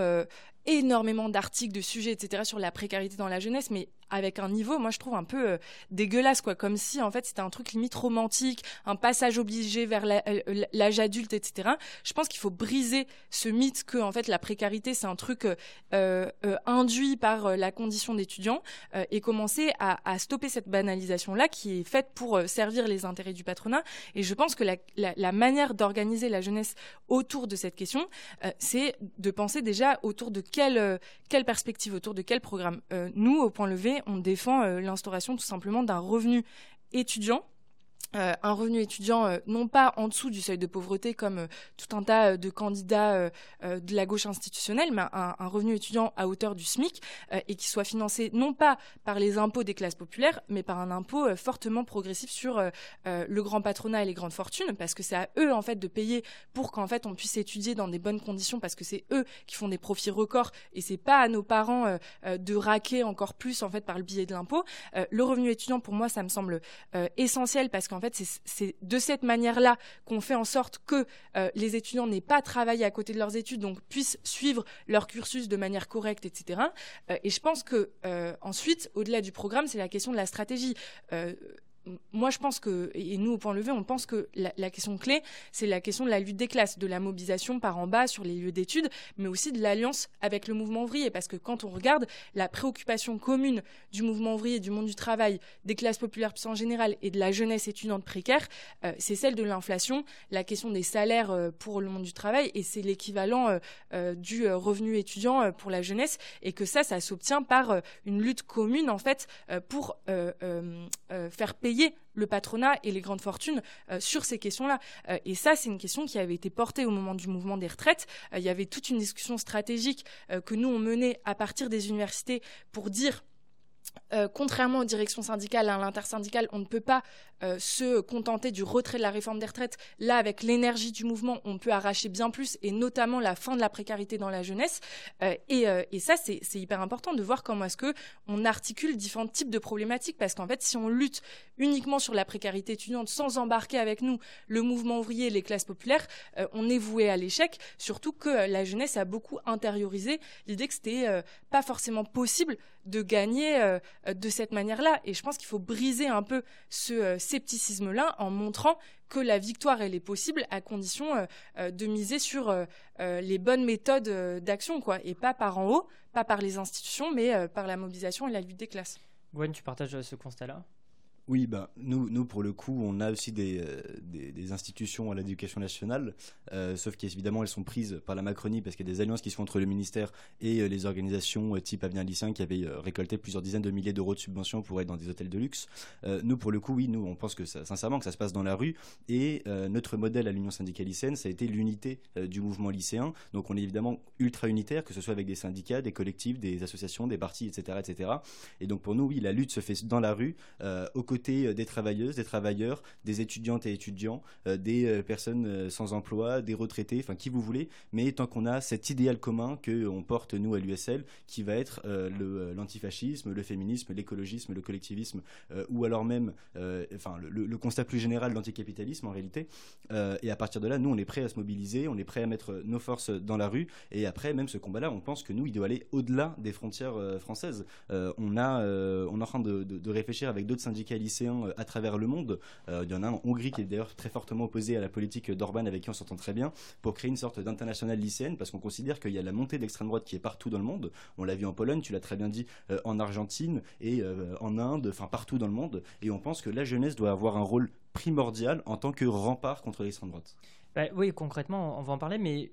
énormément d'articles, de sujets, etc. sur la précarité dans la jeunesse, mais avec un niveau, moi je trouve un peu euh, dégueulasse, quoi, comme si en fait c'était un truc limite romantique, un passage obligé vers euh, l'âge adulte, etc. Je pense qu'il faut briser ce mythe que fait la précarité c'est un truc euh, induit par la condition d'étudiant et commencer à, stopper cette banalisation là qui est faite pour servir les intérêts du patronat. Et je pense que la, manière d'organiser la jeunesse autour de cette question, c'est de penser déjà autour de quelle perspective, autour de quel programme. nous, au point levé, on défend euh, l'instauration tout simplement d'un revenu étudiant euh, un revenu étudiant euh, non pas en dessous du seuil de pauvreté comme euh, tout un tas de candidats de la gauche institutionnelle, mais un, revenu étudiant à hauteur du SMIC et qui soit financé non pas par les impôts des classes populaires, mais par un impôt fortement progressif sur le grand patronat et les grandes fortunes, parce que c'est à eux en fait de payer pour qu'en fait on puisse étudier dans des bonnes conditions, parce que c'est eux qui font des profits records et c'est pas à nos parents de raquer encore plus en fait par le biais de l'impôt. le revenu étudiant pour moi ça me semble essentiel parce qu'en fait, c'est de cette manière-là qu'on fait en sorte que euh, les étudiants n'aient pas travaillé à côté de leurs études, donc puissent suivre leur cursus de manière correcte, etc. Euh, et je pense que euh, ensuite, au-delà du programme, c'est la question de la stratégie moi, je pense que, et nous, au point levé, on pense que la, question clé, c'est la question de la lutte des classes, de la mobilisation par en bas sur les lieux d'études, mais aussi de l'alliance avec le mouvement ouvrier. Parce que quand on regarde la préoccupation commune du mouvement ouvrier, du monde du travail, des classes populaires en général et de la jeunesse étudiante précaire, euh, c'est celle de l'inflation, la question des salaires euh, pour le monde du travail, et c'est l'équivalent euh, du revenu étudiant pour la jeunesse, et que ça, ça s'obtient par une lutte commune, en fait, pour faire payer le patronat et les grandes fortunes euh, sur ces questions-là. Euh, et ça, c'est une question qui avait été portée au moment du mouvement des retraites. Euh, il y avait toute une discussion stratégique que nous, on menait à partir des universités pour dire euh, contrairement aux directions syndicales, à l'intersyndicale, on ne peut pas euh, se contenter du retrait de la réforme des retraites. Là, avec l'énergie du mouvement, on peut arracher bien plus, et notamment la fin de la précarité dans la jeunesse. Euh, et, et, ça, c'est hyper important de voir comment est-ce que on articule différents types de problématiques, parce qu'en fait, si on lutte uniquement sur la précarité étudiante sans embarquer avec nous le mouvement ouvrier et les classes populaires, on est voué à l'échec. Surtout que la jeunesse a beaucoup intériorisé l'idée que c'était pas forcément possible de gagner euh, de cette manière-là. Et je pense qu'il faut briser un peu ce euh, scepticisme-là en montrant que la victoire, elle est possible à condition euh, de miser sur les bonnes méthodes d'action, quoi, et pas par en haut, pas par les institutions, mais par la mobilisation et la lutte des classes. Gwen, tu partages ce constat-là? Oui, bah, nous, nous, pour le coup, on a aussi des, euh, des, institutions à l'éducation nationale, euh, sauf qu'évidemment, elles sont prises par la Macronie parce qu'il y a des alliances qui se font entre le ministère et euh, les organisations type Avenir Lycéen qui avaient récolté plusieurs dizaines de milliers d'euros de subventions pour être dans des hôtels de luxe. nous, pour le coup, oui, nous, on pense que ça, sincèrement que ça se passe dans la rue et notre modèle à l'Union syndicale lycéenne, ça a été l'unité du mouvement lycéen. Donc, on est évidemment ultra unitaire, que ce soit avec des syndicats, des collectifs, des associations, des partis, etc., etc. Et donc, pour nous, oui, la lutte se fait dans la rue, au côtés des travailleuses, des travailleurs, des étudiantes et étudiants, des personnes sans emploi, des retraités, enfin qui vous voulez, mais tant qu'on a cet idéal commun que on porte nous à l'USL, qui va être l'antifascisme, le, féminisme, l'écologisme, le collectivisme, ou alors même, enfin le, constat plus général de l'anticapitalisme en réalité. et à partir de là, nous on est prêt à se mobiliser, on est prêt à mettre nos forces dans la rue, et après même ce combat-là, on pense que nous il doit aller au-delà des frontières françaises. on a, on est en train de, de, réfléchir avec d'autres syndicats lycéens à travers le monde. il y en a un en Hongrie qui est d'ailleurs très fortement opposé à la politique d'Orban avec qui on s'entend très bien, pour créer une sorte d'international lycéenne, parce qu'on considère qu'il y a la montée de l'extrême droite qui est partout dans le monde. On l'a vu en Pologne, tu l'as très bien dit, euh, en Argentine et euh, en Inde, enfin partout dans le monde. Et on pense que la jeunesse doit avoir un rôle primordial en tant que rempart contre l'extrême droite. Bah, oui, concrètement, on va en parler, mais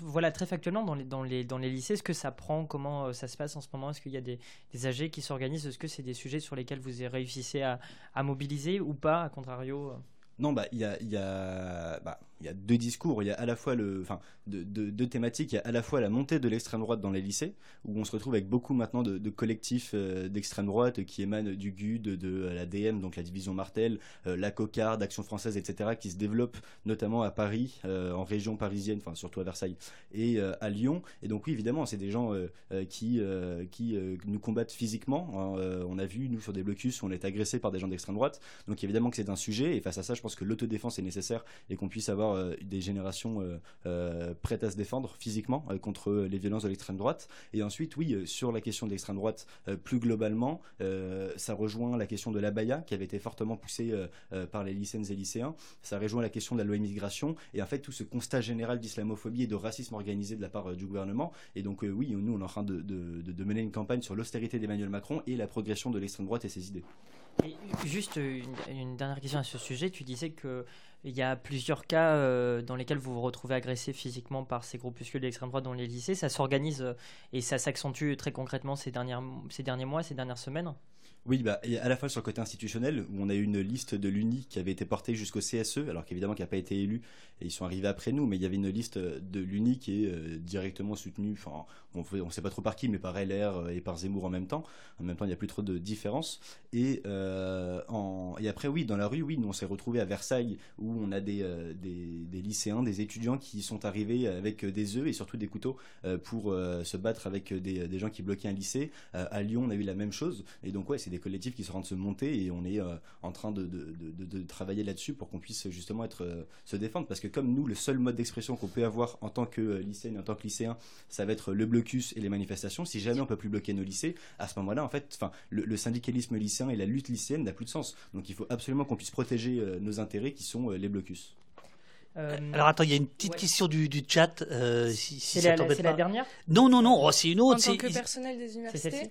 voilà, très factuellement, dans les, dans les, dans les lycées, est-ce que ça prend Comment euh, ça se passe en ce moment? Est-ce qu'il y a des, des AG qui s'organisent? Est-ce que c'est des sujets sur lesquels vous réussissez à, à mobiliser ou pas, à contrario non, bah, il y a, y, a, bah, y a deux discours. Il y a à la fois le, enfin, deux, thématiques. Il y a à la fois la montée de l'extrême droite dans les lycées, où on se retrouve avec beaucoup maintenant de, collectifs euh, d'extrême droite qui émanent du GUD, de, la DM, donc la division Martel, euh, la Cocarde, Action française, etc., qui se développent notamment à Paris, euh, en région parisienne, enfin surtout à Versailles et à Lyon. Et donc oui, évidemment, c'est des gens qui, qui nous combattent physiquement. Hein. on a vu nous sur des blocus on est agressé par des gens d'extrême droite. Donc évidemment que c'est un sujet. Et face à ça, je pense que l'autodéfense est nécessaire et qu'on puisse avoir euh, des générations euh, euh, prêtes à se défendre physiquement contre les violences de l'extrême droite. Et ensuite, oui, sur la question de l'extrême droite, plus globalement, ça rejoint la question de l'abaya qui avait été fortement poussée par les lycéennes et lycéens. Ça rejoint la question de la loi immigration et en fait tout ce constat général d'islamophobie et de racisme organisé de la part du gouvernement. Et donc oui, nous on est en train de, mener une campagne sur l'austérité d'Emmanuel Macron et la progression de l'extrême droite et ses idées juste une, dernière question à ce sujet. Tu disais qu'il y a plusieurs cas euh, dans lesquels vous vous retrouvez agressé physiquement par ces groupuscules d'extrême droite dans les lycées. Ça s'organise euh, et ça s'accentue très concrètement ces derniers mois, ces dernières semaines? Oui, bah, à la fois sur le côté institutionnel, où on a eu une liste de l'UNI qui avait été portée jusqu'au CSE, alors qu'évidemment qui n'a pas été élu, et ils sont arrivés après nous, mais il y avait une liste de l'UNI qui est euh, directement soutenue, enfin, on ne sait pas trop par qui, mais par LR euh, et par Zemmour en même temps. En même temps, il n'y a plus trop de différence. Et, euh, et après, oui, dans la rue, oui, nous on s'est retrouvés à Versailles, où on a des, lycéens, des étudiants qui sont arrivés avec des œufs et surtout des couteaux pour se battre avec des, des, gens qui bloquaient un lycée. à Lyon, on a eu la même chose. Et donc, ouais, c'est des collectifs qui sont en train de se monter et on est euh, en train de, de, travailler là-dessus pour qu'on puisse justement être, euh, se défendre. Parce que comme nous, le seul mode d'expression qu'on peut avoir en tant que euh, lycéen, en tant que lycéen, ça va être le blocus et les manifestations. Si jamais on peut plus bloquer nos lycées, à ce moment-là, en fait, enfin, le, syndicalisme lycéen et la lutte lycéenne n'a plus de sens. Donc il faut absolument qu'on puisse protéger nos intérêts qui sont les blocus. Alors attends, il y a une petite question du, du chat. si, c'est la, la, dernière? Non, non, non, oh, c'est une autre. En tant que personnel des universités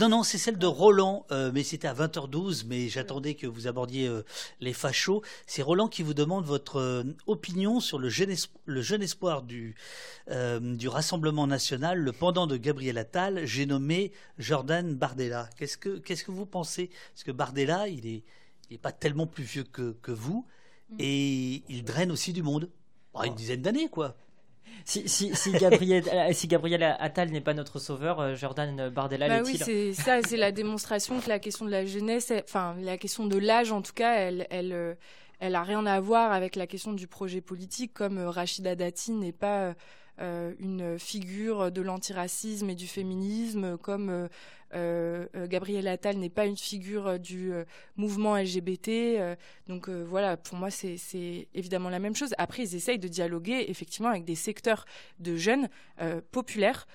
non, non, c'est celle de Roland, euh, mais c'était à 20h12, mais j'attendais que vous abordiez euh, les fachos. C'est Roland qui vous demande votre euh, opinion sur le jeune, le jeune espoir du, du Rassemblement national, le pendant de Gabriel Attal, j'ai nommé Jordan Bardella. Qu'est-ce que, vous pensez? Parce que Bardella, il n'est il est pas tellement plus vieux que, que vous, mm. et il draine aussi du monde. une dizaine d'années, quoi. Si, si, si, Gabriel, euh, si Gabriel Attal n'est pas notre sauveur, euh, Jordan Bardella bah Oui, c'est ça, c'est la démonstration que la question de la jeunesse, enfin la question de l'âge en tout cas, elle, elle, euh, elle a rien à voir avec la question du projet politique, comme Rachida Dati n'est pas une figure de l'antiracisme et du féminisme, comme euh, euh, Gabriel Attal n'est pas une figure euh, du mouvement LGBT. donc voilà, pour moi, c'est évidemment la même chose. Après, ils essayent de dialoguer effectivement avec des secteurs de jeunes populaires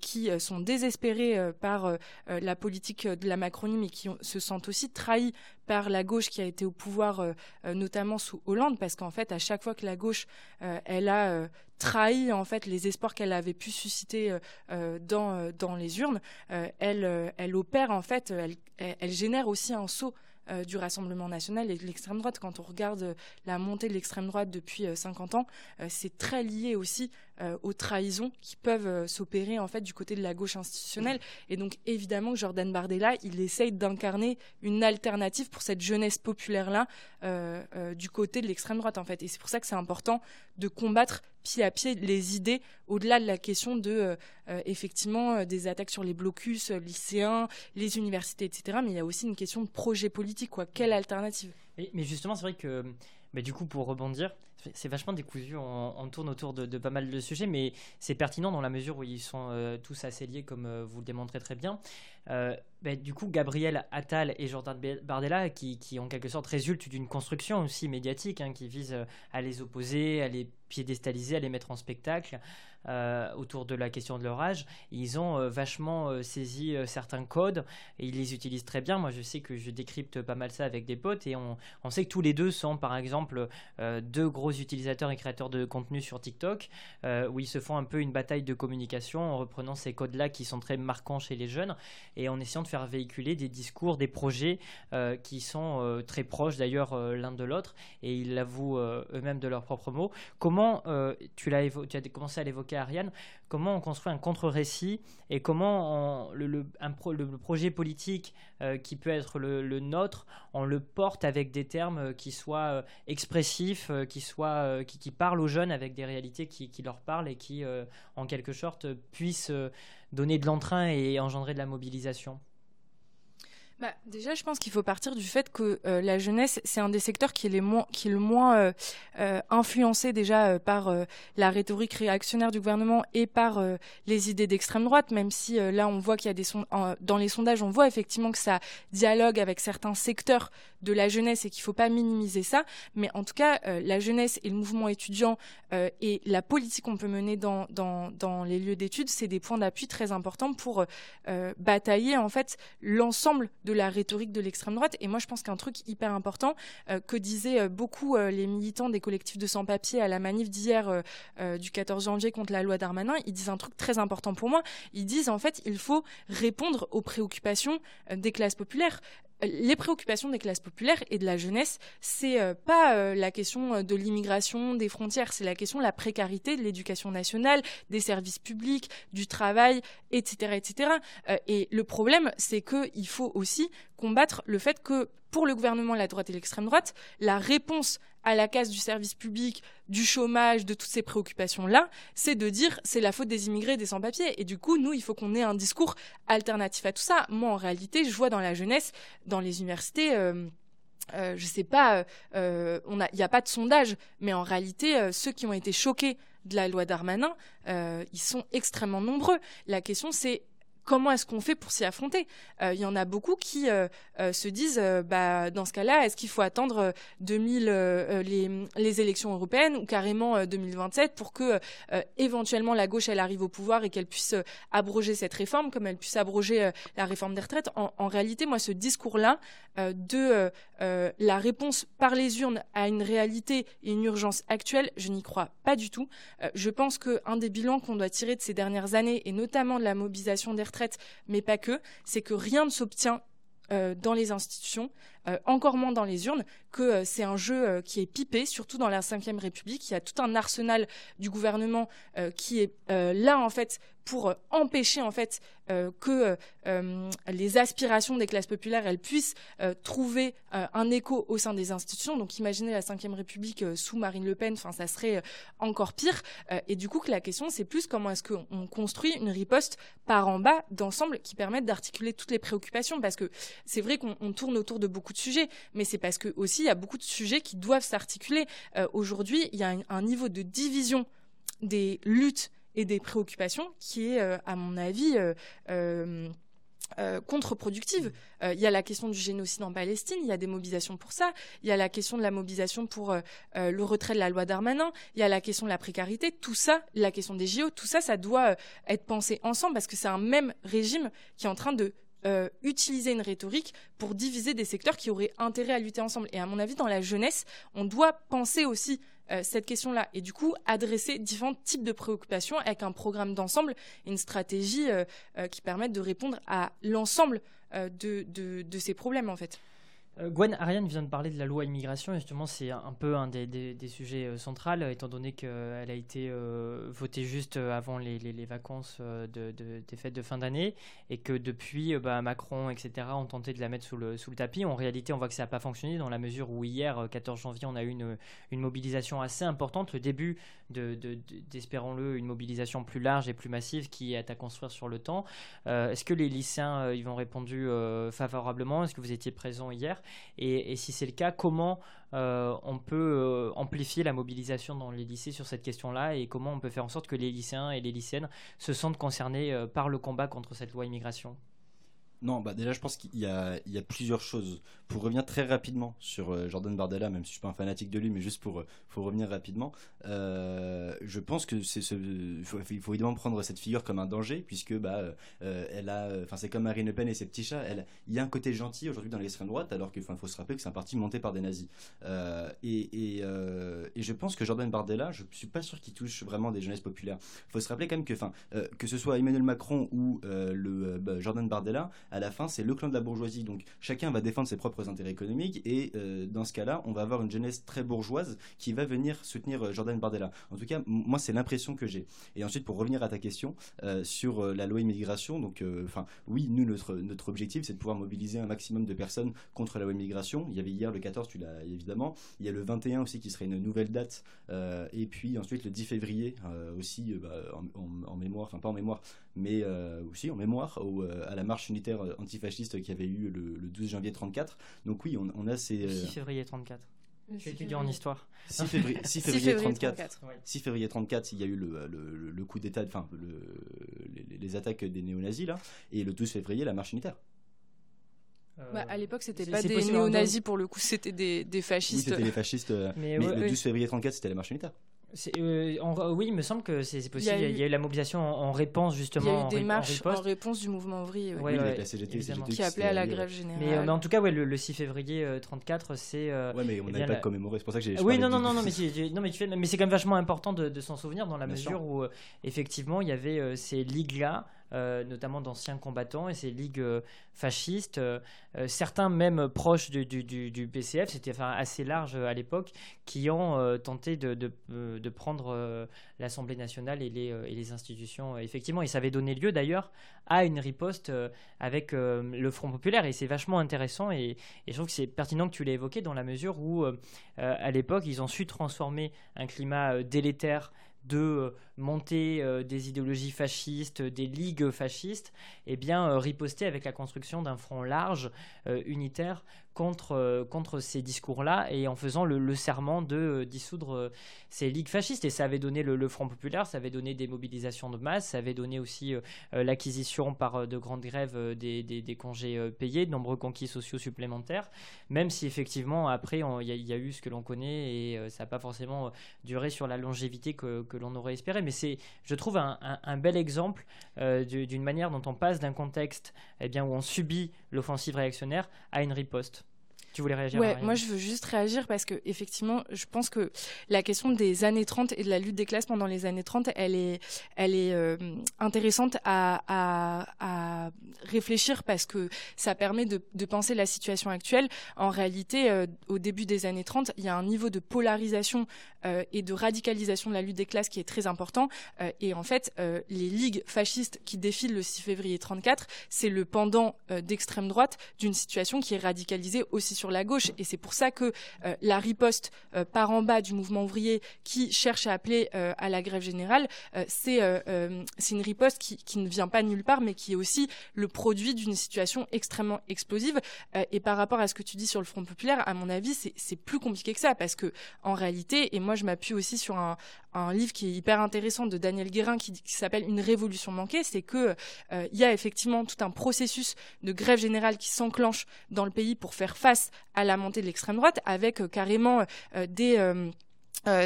qui sont désespérés par la politique de la Macronie, mais qui se sentent aussi trahis par la gauche qui a été au pouvoir, notamment sous Hollande, parce qu'en fait, à chaque fois que la gauche, elle a trahi en fait les espoirs qu'elle avait pu susciter dans dans les urnes, elle euh, elle opère en fait, elle, génère aussi un saut euh, du Rassemblement national et de l'extrême droite. Quand on regarde euh, la montée de l'extrême droite depuis 50 ans, c'est très lié aussi aux trahisons qui peuvent s'opérer en fait du côté de la gauche institutionnelle. Et donc évidemment que Jordan Bardella, il essaye d'incarner une alternative pour cette jeunesse populaire là du côté de l'extrême droite en fait. Et c'est pour ça que c'est important de combattre pied à pied les idées au-delà de la question de effectivement des attaques sur les blocus lycéens, les universités, etc. Mais il y a aussi une question de projet politique. Quoi. Quelle alternative? Mais justement, c'est vrai que mais du coup, pour rebondir, c'est vachement décousu, on, tourne autour de, pas mal de sujets, mais c'est pertinent dans la mesure où ils sont euh, tous assez liés, comme euh, vous le démontrez très bien. Euh, bah, du coup, Gabriel Attal et Jordan Bardella, qui, qui en quelque sorte résultent d'une construction aussi médiatique, hein, qui vise à les opposer, à les piédestaliser, à les mettre en spectacle. Euh, autour de la question de leur âge, ils ont euh, vachement euh, saisi certains codes et ils les utilisent très bien. Moi, je sais que je décrypte pas mal ça avec des potes et on, on sait que tous les deux sont, par exemple, deux gros utilisateurs et créateurs de contenu sur TikTok où ils se font un peu une bataille de communication en reprenant ces codes-là qui sont très marquants chez les jeunes et en essayant de faire véhiculer des discours, des projets qui sont très proches d'ailleurs l'un de l'autre et ils l'avouent eux-mêmes de leurs propres mots. Comment tu, l'as tu as commencé à l'évoquer Ariane, comment on construit un contre-récit et comment le, projet politique euh, qui peut être le, nôtre, on le porte avec des termes qui soient euh, expressifs, euh, qui, soient, qui, parlent aux jeunes avec des réalités qui leur parlent et qui, en quelque sorte, puissent donner de l'entrain et engendrer de la mobilisation bah, déjà, je pense qu'il faut partir du fait que euh, la jeunesse, c'est un des secteurs qui est, moins, qui est le moins euh, euh, influencé déjà par la rhétorique réactionnaire du gouvernement et par les idées d'extrême droite, même si là, on voit qu'il y a des dans les sondages, on voit effectivement que ça dialogue avec certains secteurs de la jeunesse et qu'il ne faut pas minimiser ça. Mais en tout cas, la jeunesse et le mouvement étudiant et la politique qu'on peut mener dans, dans, dans les lieux d'études, c'est des points d'appui très importants pour batailler en fait l'ensemble de la rhétorique de l'extrême droite. Et moi, je pense qu'un truc hyper important euh, que disaient euh, beaucoup euh, les militants des collectifs de sans-papiers à la manif d'hier du 14 janvier contre la loi Darmanin, ils disent un truc très important pour moi. Ils disent en fait, il faut répondre aux préoccupations des classes populaires les préoccupations des classes populaires et de la jeunesse, c'est euh, pas euh, la question euh, de l'immigration, des frontières, c'est la question de la précarité de l'éducation nationale, des services publics, du travail, etc., etc. et le problème, c'est qu'il faut aussi combattre le fait que pour le gouvernement, la droite et l'extrême droite, la réponse à la casse du service public, du chômage, de toutes ces préoccupations-là, c'est de dire c'est la faute des immigrés, des sans-papiers. Et du coup, nous, il faut qu'on ait un discours alternatif à tout ça. Moi, en réalité, je vois dans la jeunesse, dans les universités, euh, euh, je sais pas, euh, il n'y a pas de sondage, mais en réalité, ceux qui ont été choqués de la loi Darmanin, ils sont extrêmement nombreux. La question, c'est comment est-ce qu'on fait pour s'y affronter? Euh, Il y en a beaucoup qui euh, euh, se disent, bah, dans ce cas-là, est-ce qu'il faut attendre 2000 les, élections européennes ou carrément 2027 pour que éventuellement la gauche arrive au pouvoir et qu'elle puisse abroger cette réforme, comme elle puisse abroger la réforme des retraites? En, en, réalité, moi, ce discours-là de la réponse par les urnes à une réalité et une urgence actuelle, je n'y crois pas du tout. je pense qu'un des bilans qu'on doit tirer de ces dernières années et notamment de la mobilisation des retraites mais pas que, c'est que rien ne s'obtient euh, dans les institutions, euh, encore moins dans les urnes, que euh, c'est un jeu qui est pipé, surtout dans la Ve République. Il y a tout un arsenal du gouvernement qui est là en fait pour empêcher en fait que les aspirations des classes populaires elles puissent trouver un écho au sein des institutions. Donc imaginez la Ve République sous Marine Le Pen, ça serait encore pire. et du coup que la question c'est plus comment est-ce qu'on construit une riposte par en bas d'ensemble qui permette d'articuler toutes les préoccupations parce que c'est vrai qu'on tourne autour de beaucoup de sujets, mais c'est parce que aussi il y a beaucoup de sujets qui doivent s'articuler. Euh, aujourd'hui, il y a un, niveau de division des luttes et des préoccupations qui est, euh, à mon avis, euh, contre-productive. Il y a la question du génocide en Palestine, il y a des mobilisations pour ça, il y a la question de la mobilisation pour le retrait de la loi Darmanin, il y a la question de la précarité, tout ça, la question des JO, tout ça, ça doit être pensé ensemble parce que c'est un même régime qui est en train de euh, utiliser une rhétorique pour diviser des secteurs qui auraient intérêt à lutter ensemble. Et à mon avis, dans la jeunesse, on doit penser aussi euh, cette question-là et du coup adresser différents types de préoccupations avec un programme d'ensemble et une stratégie euh, qui permette de répondre à l'ensemble de, de, ces problèmes en fait. Euh, Gwen, Ariane vient de parler de la loi immigration, justement, c'est un peu un des, sujets euh, centraux, étant donné qu'elle a été euh, votée juste avant les, vacances de, des fêtes de fin d'année, et que depuis, bah, Macron, etc., ont tenté de la mettre sous le, sous le tapis. En réalité, on voit que ça n'a pas fonctionné, dans la mesure où hier, 14 janvier, on a eu une, une mobilisation assez importante, le début d'espérons-le, une mobilisation plus large et plus massive qui est à construire sur le temps. Est-ce que les lycéens y vont répondu favorablement? Est-ce que vous étiez présent hier? Et, si c'est le cas, comment euh, on peut euh, amplifier la mobilisation dans les lycées sur cette question-là et comment on peut faire en sorte que les lycéens et les lycéennes se sentent concernés euh, par le combat contre cette loi immigration? Non, bah déjà je pense qu'il y, a plusieurs choses. Pour revenir très rapidement sur euh, Jordan Bardella, même si je suis pas un fanatique de lui, mais juste pour, pour revenir rapidement, euh, je pense que c'est ce, il faut, évidemment prendre cette figure comme un danger puisque bah euh, elle a, c'est comme Marine Le Pen et ses petits chats. Elle, il y a un côté gentil aujourd'hui dans l'extrême droite, alors qu'il faut se rappeler que c'est un parti monté par des nazis. et, et, je pense que Jordan Bardella, je suis pas sûr qu'il touche vraiment des jeunesses populaires. Il faut se rappeler quand même que, enfin, que ce soit Emmanuel Macron ou le bah, Jordan Bardella à la fin, c'est le clan de la bourgeoisie. Donc chacun va défendre ses propres intérêts économiques et euh, dans ce cas-là, on va avoir une jeunesse très bourgeoise qui va venir soutenir euh, Jordan Bardella. En tout cas, moi, c'est l'impression que j'ai. Et ensuite, pour revenir à ta question euh, sur la loi immigration, donc, enfin, oui, nous, notre, objectif, c'est de pouvoir mobiliser un maximum de personnes contre la loi immigration. Il y avait hier le 14, tu l'as évidemment. Il y a le 21 aussi qui serait une nouvelle date. et puis ensuite le 10 février aussi bah, en, en, mémoire, enfin pas en mémoire, mais aussi en mémoire à la marche unitaire euh, antifasciste qui avait eu le, 12 janvier 34. Donc oui, on, a ces... 6 euh, février 34. Je suis étudiant en histoire. 6 février, 6 février 34. 6 février 34, il y a eu le, le, coup d'État, enfin les, les, attaques des néo-nazis là, et le 12 février, la marche unitaire. Euh, bah, à l'époque, c'était pas des néo-nazis pour le coup, c'était des, des, fascistes. Oui, c'était les fascistes. mais, le 12 février 34, c'était la marche unitaire. Euh, oui, il me semble que c'est possible. Il y, a eu, la mobilisation en, réponse justement. Il y a eu des marches en, réponse du mouvement ouvrier. Oui, la CGT, qui appelait à la grève générale. Mais, euh, en tout cas, ouais, le, 6 février 34, c'est. Euh, ouais, mais on n'avait pas commémoré. C'est pour ça que j'ai. Oui, non, non, non, non, mais, non, mais, tu fais, mais c'est quand même vachement important de, de s'en souvenir dans la mesure où effectivement il y avait ces ligues là euh, notamment d'anciens combattants et ces ligues euh, fascistes, euh, certains même proches du, PCF, c'était enfin, assez large à l'époque, qui ont tenté de, prendre l'Assemblée nationale et les, institutions. Effectivement, et ça avait donné lieu d'ailleurs à une riposte avec le Front populaire, et c'est vachement intéressant, et, et, je trouve que c'est pertinent que tu l'aies évoqué dans la mesure où, à l'époque, ils ont su transformer un climat délétère de monter euh, des idéologies fascistes, des ligues fascistes, eh bien euh, riposter avec la construction d'un front large, unitaire, contre, contre ces discours-là, et en faisant le, serment de dissoudre ces ligues fascistes. Et ça avait donné le, Front populaire, ça avait donné des mobilisations de masse, ça avait donné aussi l'acquisition par de grandes grèves des, congés payés, de nombreux conquis sociaux supplémentaires, même si effectivement après il y, a eu ce que l'on connaît, et ça n'a pas forcément duré sur la longévité que l'on aurait espéré. Mais c'est, je trouve, un, bel exemple euh, d'une manière dont on passe d'un contexte eh bien, où on subit l'offensive réactionnaire à une riposte. Tu voulais réagir Ouais, moi je veux juste réagir parce que effectivement, je pense que la question des années 30 et de la lutte des classes pendant les années 30, elle est, elle est euh, intéressante à, à, réfléchir parce que ça permet de, de, penser la situation actuelle. En réalité, euh, au début des années 30, il y a un niveau de polarisation euh, et de radicalisation de la lutte des classes qui est très important. et en fait, les ligues fascistes qui défilent le 6 février 34, c'est le pendant d'extrême droite d'une situation qui est radicalisée aussi sur la gauche. Et c'est pour ça que euh, la riposte euh, par en bas du mouvement ouvrier qui cherche à appeler euh, à la grève générale, c'est une riposte qui, qui, ne vient pas nulle part, mais qui est aussi le produit d'une situation extrêmement explosive. et par rapport à ce que tu dis sur le Front populaire, à mon avis, c'est plus compliqué que ça, parce que en réalité, et moi je m'appuie aussi sur un, un livre qui est hyper intéressant de Daniel Guérin qui, qui s'appelle Une révolution manquée, c'est que il y a effectivement tout un processus de grève générale qui s'enclenche dans le pays pour faire face à la montée de l'extrême droite, avec euh, carrément euh, des euh,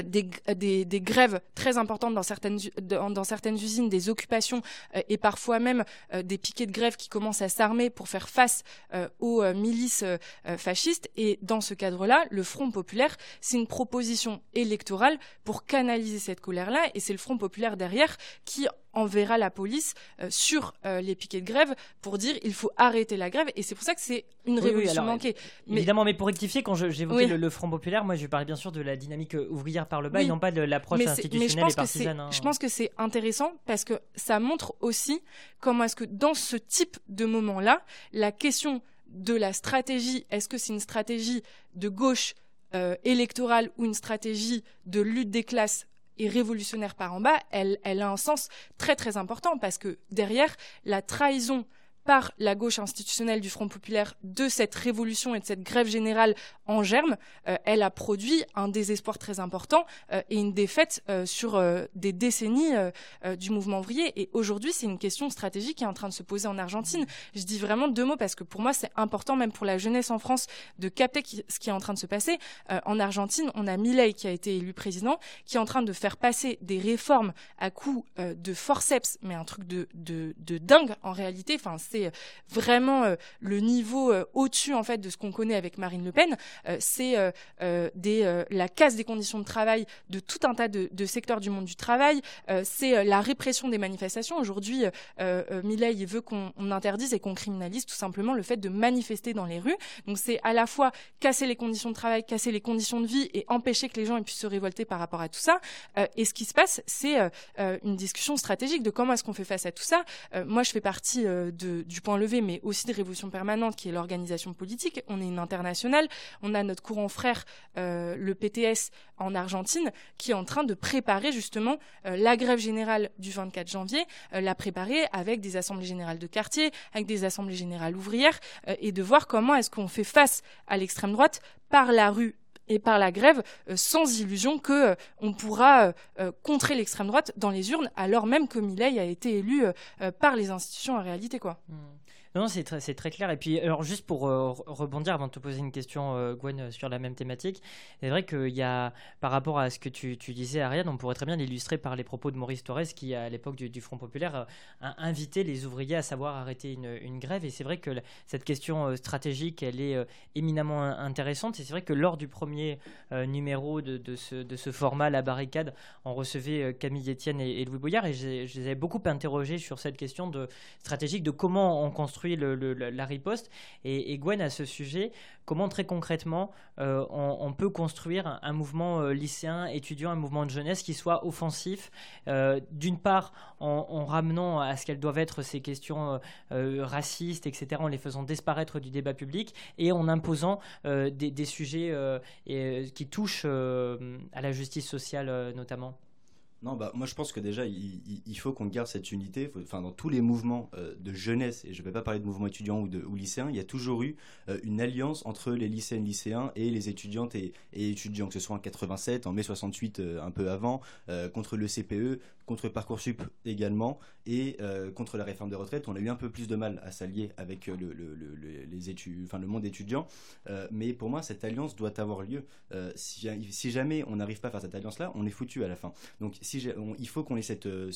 des, grèves très importantes dans certaines, dans, certaines usines, des occupations et parfois même des piquets de grève qui commencent à s'armer pour faire face aux milices fascistes. Et dans ce cadre-là, le Front populaire, c'est une proposition électorale pour canaliser cette colère-là. Et c'est le Front populaire derrière qui enverra la police sur les piquets de grève pour dire il faut arrêter la grève. Et c'est pour ça que c'est une révolution manquée. Évidemment, mais pour rectifier, quand j'évoquais le, Front populaire, moi je parlais bien sûr de la dynamique ouvrière par le bas et non pas de l'approche institutionnelle et partisane. Hein. Je pense que c'est intéressant parce que ça montre aussi comment est-ce que dans ce type de moment-là, la question de la stratégie, est-ce que c'est une stratégie de gauche euh, électorale ou une stratégie de lutte des classes et révolutionnaire par en bas, elle, elle a un sens très très important parce que derrière, la trahison par la gauche institutionnelle du Front populaire de cette révolution et de cette grève générale en germe, euh, elle a produit un désespoir très important euh, et une défaite euh, sur des décennies du mouvement ouvrier. Et aujourd'hui, c'est une question stratégique qui est en train de se poser en Argentine. Je dis vraiment deux mots parce que pour moi, c'est important, même pour la jeunesse en France, de capter ce qui est en train de se passer. en Argentine, on a Milei qui a été élu président, qui est en train de faire passer des réformes à coup de forceps, mais un truc de, dingue en réalité. C'est euh, vraiment euh, le niveau euh, au-dessus en fait de ce qu'on connaît avec Marine Le Pen. c'est la casse des conditions de travail de tout un tas de, secteurs du monde du travail. c'est la répression des manifestations. Aujourd'hui, Millet veut qu'on interdise et qu'on criminalise tout simplement le fait de manifester dans les rues. Donc c'est à la fois casser les conditions de travail, casser les conditions de vie et empêcher que les gens puissent se révolter par rapport à tout ça. et ce qui se passe, c'est une discussion stratégique de comment est-ce qu'on fait face à tout ça. moi, je fais partie de, du point levé, mais aussi de Révolution permanente, qui est l'organisation politique. On est une internationale. On a notre courant frère, euh, le PTS, en Argentine, qui est en train de préparer justement euh, la grève générale du 24 janvier, euh, la préparer avec des assemblées générales de quartier, avec des assemblées générales ouvrières, et de voir comment est-ce qu'on fait face à l'extrême droite par la rue et par la grève, sans illusion que on pourra contrer l'extrême droite dans les urnes, alors même que Milei a été élu par les institutions en réalité, quoi. Mmh. Non, c'est très, clair. Et puis, alors, juste pour euh, rebondir avant de te poser une question, euh, Gwen, euh, sur la même thématique, c'est vrai qu'il y a, par rapport à ce que tu, tu disais, Ariane, on pourrait très bien l'illustrer par les propos de Maurice Torres, qui, à l'époque du, Front Populaire, a invité les ouvriers à savoir arrêter une, grève. Et c'est vrai que cette question stratégique, elle est éminemment intéressante. Et c'est vrai que lors du premier numéro de, ce, format, La Barricade, on recevait Camille Etienne et, Louis Boyard, et je les avais beaucoup interrogés sur cette question stratégique de comment on construit la riposte. Et, Gwen, à ce sujet, comment très concrètement euh, on, peut construire un, mouvement euh, lycéen, étudiant, un mouvement de jeunesse qui soit offensif, euh, d'une part en, ramenant à ce qu'elles doivent être ces questions racistes, etc., en les faisant disparaître du débat public, et en imposant des, des, sujets qui touchent à la justice sociale notamment non, bah, moi je pense que déjà il, faut qu'on garde cette unité. dans tous les mouvements euh, de jeunesse, et je ne vais pas parler de mouvements étudiants ou, de, ou lycéens, il y a toujours eu euh, une alliance entre les lycéennes, lycéens et les étudiantes et, étudiants, que ce soit en 87, en mai 68, euh, un peu avant, contre le CPE, contre Parcoursup également, et contre la réforme des retraites. On a eu un peu plus de mal à s'allier avec le, le, les études, enfin, le monde étudiant, mais pour moi cette alliance doit avoir lieu. Si, si, jamais on n'arrive pas à faire cette alliance-là, on est foutu à la fin. Donc il faut qu'on ait cette, euh,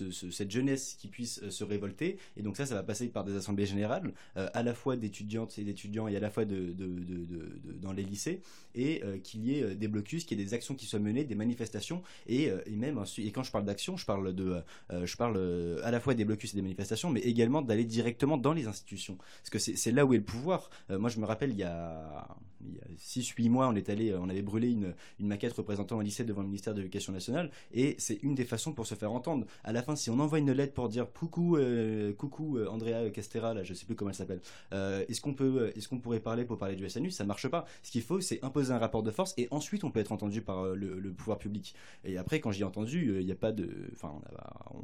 euh, jeunesse qui puisse euh, se révolter. Et donc ça, ça va passer par des assemblées générales, à la fois d'étudiantes et d'étudiants et à la fois dans les lycées, et qu'il y ait des blocus, qu'il y ait des actions qui soient menées, des manifestations, et, et même, et quand je parle je parle, de, je parle à la fois des blocus et des manifestations, mais également d'aller directement dans les institutions. Parce que c'est là où est le pouvoir. moi, je me rappelle, il y a, il y a 6-8 mois, on, est allé, on avait brûlé une, maquette représentant un lycée devant le ministère de l'Éducation nationale, et c'est une des façons pour se faire entendre. À la fin, si on envoie une lettre pour dire coucou, euh, coucou euh, Andrea Castera, là, je sais plus comment elle s'appelle, euh, est-ce qu'on peut, est-ce qu'on pourrait parler pour parler du SNU Ça marche pas. Ce qu'il faut, c'est imposer un rapport de force et ensuite on peut être entendu par le, pouvoir public. Et après, quand j'y ai entendu, il n'y a pas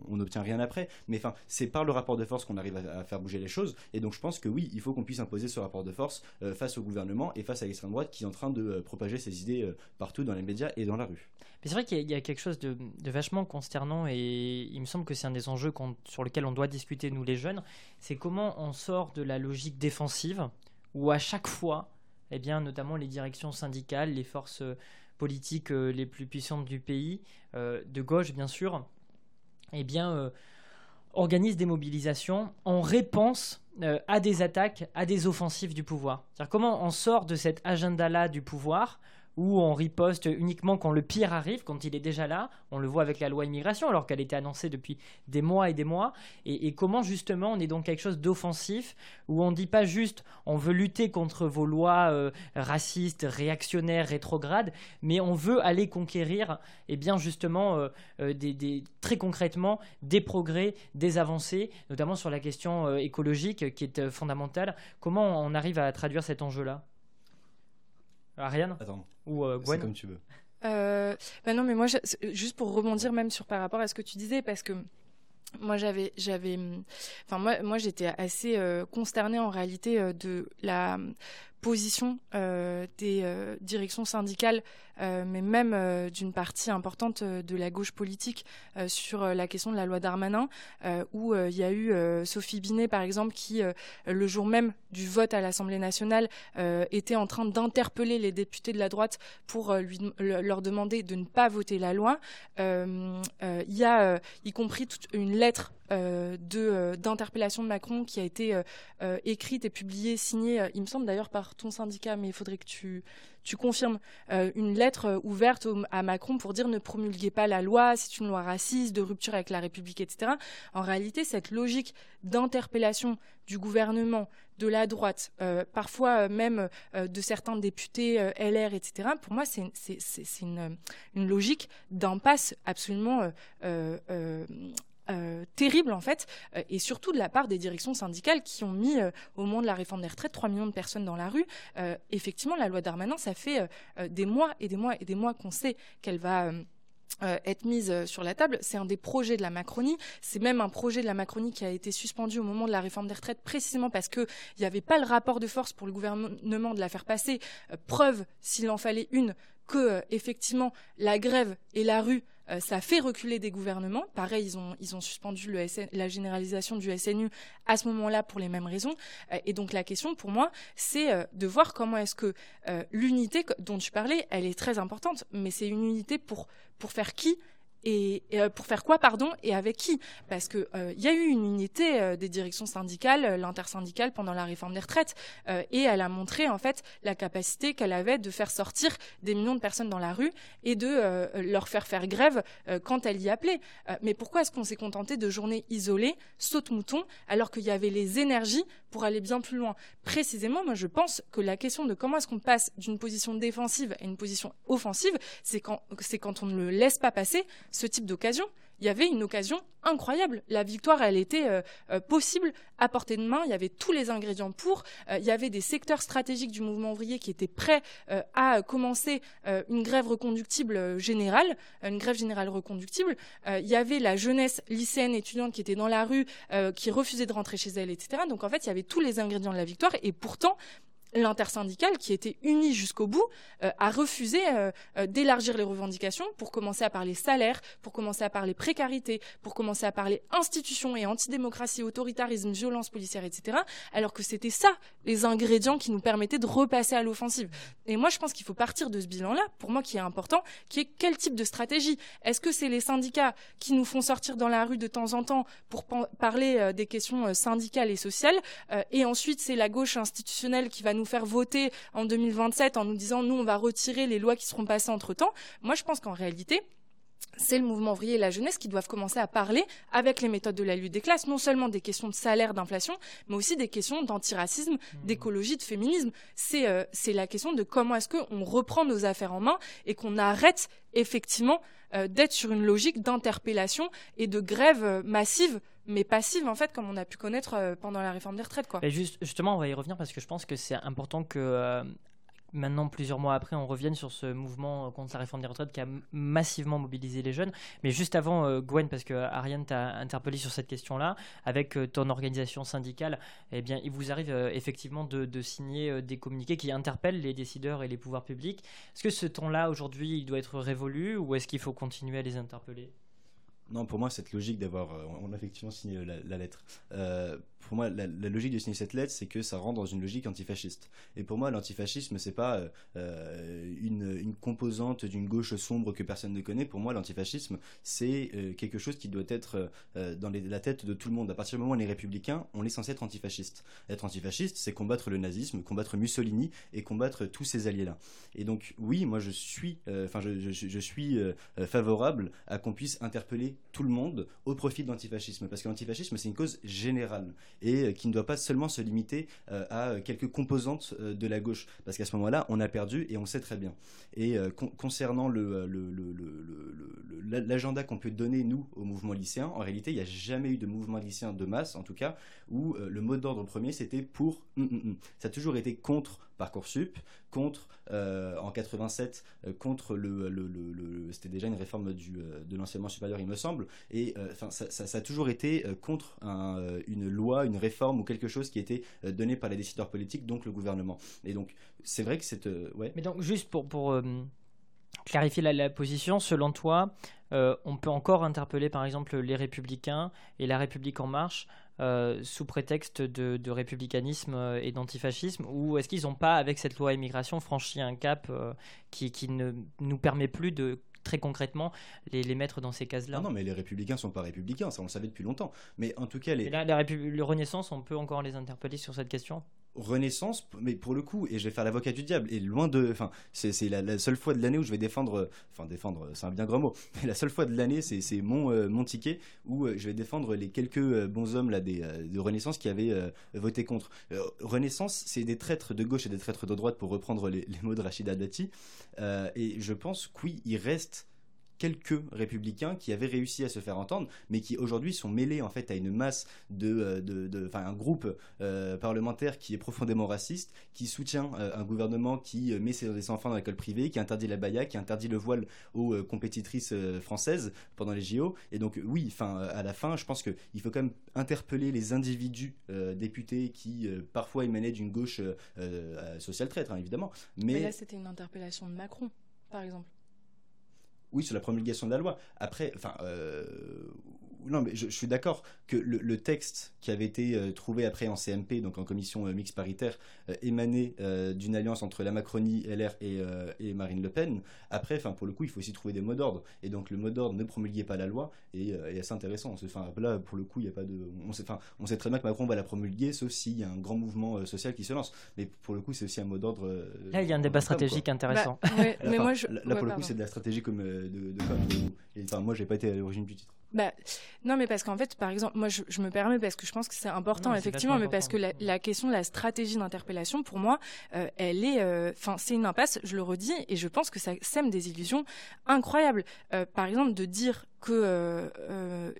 on n'obtient rien après. Mais c'est par le rapport de force qu'on arrive à, faire bouger les choses. Et donc, je pense que oui, il faut qu'on puisse imposer ce rapport de force face au gouvernement et face à l'extrême droite qui est en train de propager ses idées partout dans les médias et dans la rue. Mais c'est vrai qu'il y, a quelque chose de, vachement consternant et il me semble que c'est un des enjeux sur lesquels on doit discuter, nous les jeunes, c'est comment on sort de la logique défensive où à chaque fois, eh bien, notamment les directions syndicales, les forces politiques euh, les plus puissantes du pays, euh, de gauche bien sûr, eh bien, euh, organisent des mobilisations en réponse à des attaques, à des offensives du pouvoir. C'est-à-dire comment on sort de cet agenda-là du pouvoir où on riposte uniquement quand le pire arrive, quand il est déjà là. On le voit avec la loi immigration, alors qu'elle était annoncée depuis des mois et des mois. Et, comment justement on est dans quelque chose d'offensif, où on ne dit pas juste on veut lutter contre vos lois euh, racistes, réactionnaires, rétrogrades, mais on veut aller conquérir, et eh bien justement, euh, euh, des, très concrètement, des progrès, des avancées, notamment sur la question écologique qui est fondamentale. Comment on arrive à traduire cet enjeu-là? Ariane Attends. Ou euh, Gwen comme tu veux. Euh, bah non, mais moi, juste pour rebondir même sur par rapport à ce que tu disais, parce que moi j'avais j'avais enfin moi moi j'étais assez euh, consternée en réalité euh, de la position euh, des euh, directions syndicales, euh, mais même d'une partie importante de la gauche politique sur la question de la loi Darmanin, où il y a eu Sophie Binet, par exemple, qui, le jour même du vote à l'Assemblée nationale, était en train d'interpeller les députés de la droite pour leur demander de ne pas voter la loi. Il y a, y compris toute une lettre de euh, d'interpellation de Macron qui a été euh, écrite et publiée, signée, il me semble d'ailleurs par ton syndicat, mais il faudrait que tu tu confirmes une lettre ouverte à Macron pour dire ne promulguez pas la loi, c'est une loi raciste, de rupture avec la République, etc. En réalité, cette logique d'interpellation du gouvernement, de la droite, parfois même de certains députés LR, etc., pour moi, c'est une, une, logique d'impasse absolument euh, terrible en fait, euh, et surtout de la part des directions syndicales qui ont mis euh, au moment de la réforme des retraites 3 millions de personnes dans la rue. effectivement, la loi Darmanin, ça fait des mois et des mois et des mois qu'on sait qu'elle va être mise sur la table. C'est un des projets de la Macronie. C'est même un projet de la Macronie qui a été suspendu au moment de la réforme des retraites, précisément parce qu'il n'y avait pas le rapport de force pour le gouvernement de la faire passer. preuve, s'il en fallait une, que effectivement la grève et la rue euh, ça fait reculer des gouvernements. Pareil, ils ont, ils ont suspendu le la généralisation du SNU à ce moment-là pour les mêmes raisons. Euh, et donc la question pour moi, c'est euh, de voir comment est-ce que l'unité dont tu parlais, elle est très importante, mais c'est une unité pour, pour faire qui? Et, euh, pour faire quoi, pardon, et avec qui? Parce que il euh, y a eu une unité euh, des directions syndicales, l'intersyndicale pendant la réforme des retraites, et elle a montré en fait la capacité qu'elle avait de faire sortir des millions de personnes dans la rue et de leur faire faire grève quand elle y appelait. mais pourquoi est-ce qu'on s'est contenté de journées isolées, saute-mouton, alors qu'il y avait les énergies pour aller bien plus loin? Précisément, moi je pense que la question de comment est-ce qu'on passe d'une position défensive à une position offensive, c'est quand, quand on ne le laisse pas passer ce type d'occasion il y avait une occasion incroyable. La victoire, elle était euh, euh, possible à portée de main. Il y avait tous les ingrédients pour. Euh, il y avait des secteurs stratégiques du mouvement ouvrier qui étaient prêts à commencer une grève reconductible générale, une grève générale reconductible. il y avait la jeunesse lycéenne étudiante qui était dans la rue, qui refusait de rentrer chez elle, etc. Donc en fait, il y avait tous les ingrédients de la victoire. Et pourtant, l'intersyndicale, qui était unie jusqu'au bout, euh, a refusé euh, euh, d'élargir les revendications pour commencer à parler salaire, pour commencer à parler précarité, pour commencer à parler institutions et antidémocratie, autoritarisme, violence policière, etc. Alors que c'était ça les ingrédients qui nous permettaient de repasser à l'offensive. Et moi, je pense qu'il faut partir de ce bilan-là, pour moi qui est important, qui est quel type de stratégie? Est-ce que c'est les syndicats qui nous font sortir dans la rue de temps en temps pour parler des questions syndicales et sociales, et ensuite c'est la gauche institutionnelle qui va nous faire voter en 2027 en nous disant nous on va retirer les lois qui seront passées entre temps. Moi je pense qu'en réalité c'est le mouvement ouvrier et la jeunesse qui doivent commencer à parler avec les méthodes de la lutte des classes, non seulement des questions de salaire, d'inflation, mais aussi des questions d'antiracisme, mmh. d'écologie, de féminisme. C'est euh, c'est la question de comment est-ce qu'on reprend nos affaires en main et qu'on arrête effectivement euh, d'être sur une logique d'interpellation et de grève euh, massive mais passive en fait comme on a pu connaître euh, pendant la réforme des retraites quoi. Et juste, justement on va y revenir parce que je pense que c'est important que euh, maintenant, plusieurs mois après, on revienne sur ce mouvement contre la réforme des retraites qui a massivement mobilisé les jeunes. Mais juste avant, euh, Gwen, parce que Ariane t'a interpellé sur cette question-là, avec ton organisation syndicale, eh bien, il vous arrive effectivement de, de signer des communiqués qui interpellent les décideurs et les pouvoirs publics. Est-ce que ce temps-là, aujourd'hui, il doit être révolu ou est-ce qu'il faut continuer à les interpeller? Non, pour moi, cette logique d'avoir. Euh, on a effectivement signé la, lettre. Euh, pour moi, la, logique de signer cette lettre, c'est que ça rentre dans une logique antifasciste. Et pour moi, l'antifascisme, c'est pas euh, une, composante d'une gauche sombre que personne ne connaît. Pour moi, l'antifascisme, c'est euh, quelque chose qui doit être euh, dans la tête de tout le monde. À partir du moment où on est républicain, on est censé être antifasciste. Être antifasciste, c'est combattre le nazisme, combattre Mussolini et combattre tous ces alliés-là. Et donc, oui, moi, je suis, enfin, je, suis favorable à qu'on puisse interpeller tout le monde au profit de l'antifascisme, parce que l'antifascisme, c'est une cause générale et euh, qui ne doit pas seulement se limiter euh, à quelques composantes euh, de la gauche, parce qu'à ce moment-là, on a perdu et on sait très bien. Et concernant l'agenda qu'on peut donner, nous, au mouvement lycéen, en réalité, il n'y a jamais eu de mouvement lycéen de masse, en tout cas, où le mot d'ordre premier, c'était pour... Hum, hum, hum. Ça a toujours été contre Parcoursup, contre, en 87, contre le... c'était déjà une réforme du, de l'enseignement supérieur, il me semble, et enfin ça, a toujours été contre une loi, une réforme ou quelque chose qui était euh, donné par les décideurs politiques, donc le gouvernement. Et donc, c'est vrai que c'est. Euh, ouais. Mais donc, juste pour, pour euh, clarifier la, position, selon toi, on peut encore interpeller par exemple les républicains et la République en marche sous prétexte de, républicanisme et d'antifascisme ou est-ce qu'ils n'ont pas, avec cette loi immigration, franchi un cap qui, qui, ne nous permet plus de très concrètement les, les mettre dans ces cases-là? Non, mais les républicains sont pas républicains, ça on le savait depuis longtemps. Mais en tout cas, les. la, le Renaissance, on peut encore les interpeller sur cette question? Renaissance, mais pour le coup, et je vais faire l'avocat du diable, et loin de. Enfin, c'est la, seule fois de l'année où je vais défendre. Enfin, défendre, c'est un bien grand mot, mais la seule fois de l'année, c'est mon, euh, mon ticket où euh, je vais défendre les quelques euh, bons hommes là, des, de Renaissance qui avaient voté contre. Renaissance, c'est des traîtres de gauche et des traîtres de droite, pour reprendre les, les mots de Rachida Dati. et je pense qu'il oui, reste quelques républicains qui avaient réussi à se faire entendre, mais qui aujourd'hui sont mêlés en fait à une masse de, euh, de, un groupe euh, parlementaire qui est profondément raciste, qui soutient euh, un gouvernement qui met ses enfants dans l'école privée, qui interdit la baya, qui interdit le voile aux compétitrices françaises pendant les JO. Et donc oui, enfin à la fin, je pense qu'il faut quand même interpeller les individus députés qui parfois émanaient d'une gauche sociale traître, hein, évidemment. mais là, c'était une interpellation de Macron, par exemple. Oui, sur la promulgation de la loi. Après, enfin, euh, non, mais je, suis d'accord que le, texte qui avait été euh, trouvé après en CMP, donc en commission euh, mixte paritaire, euh, émanait d'une alliance entre la Macronie, LR et, Marine Le Pen. Après, enfin, pour le coup, il faut aussi trouver des mots d'ordre. Et donc, le mot d'ordre ne promulguait pas la loi et est assez intéressant. Enfin, là, pour le coup, il n'y a pas de. On sait, enfin, on sait très bien que Macron va la promulguer, sauf s'il y a un grand mouvement social qui se lance. Mais pour le coup, c'est aussi un mot d'ordre. là, il y a un débat stratégique intéressant. Bah, mais moi, Là, pour le coup, c'est de la stratégie comme de, de. Et, enfin, moi, j'ai pas été à l'origine du titre. Bah, non, mais parce qu'en fait, par exemple, moi, je, me permets parce que je pense que c'est important, effectivement, mais parce que la, question de la stratégie d'interpellation, pour moi, euh, elle est, euh, enfin, c'est une impasse. Je le redis, et je pense que ça sème des illusions incroyables. Euh, par exemple, de dire que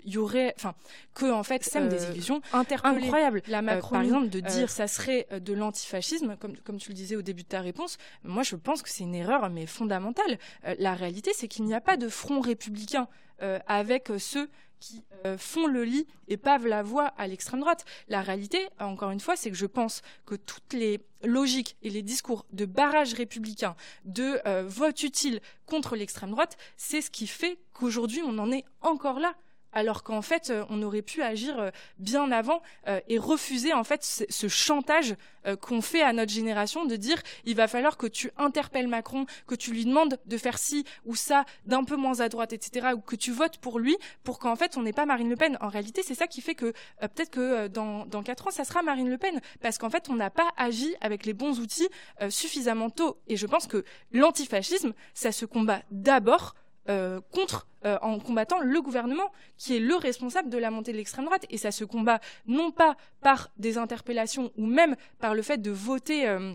il y aurait enfin que en fait sème des illusions incroyables la par exemple de dire ça serait de l'antifascisme comme comme tu le disais au début de ta réponse moi je pense que c'est une erreur mais fondamentale la réalité c'est qu'il n'y a pas de front républicain euh, avec ceux qui euh, font le lit et pavent la voie à l'extrême droite. La réalité, encore une fois, c'est que je pense que toutes les logiques et les discours de barrage républicain, de euh, vote utile contre l'extrême droite, c'est ce qui fait qu'aujourd'hui on en est encore là alors qu'en fait euh, on aurait pu agir euh, bien avant euh, et refuser en fait ce, chantage qu'on fait à notre génération de dire il va falloir que tu interpelles Macron, que tu lui demandes de faire ci ou ça d'un peu moins à droite, etc. ou que tu votes pour lui pour qu'en fait on n'ait pas Marine Le Pen. En réalité c'est ça qui fait que peut-être que dans dans quatre ans ça sera Marine Le Pen parce qu'en fait on n'a pas agi avec les bons outils suffisamment tôt et je pense que l'antifascisme ça se combat d'abord euh, contre euh, en combattant le gouvernement qui est le responsable de la montée de l'extrême droite. Et ça se combat non pas par des interpellations ou même par le fait de voter euh,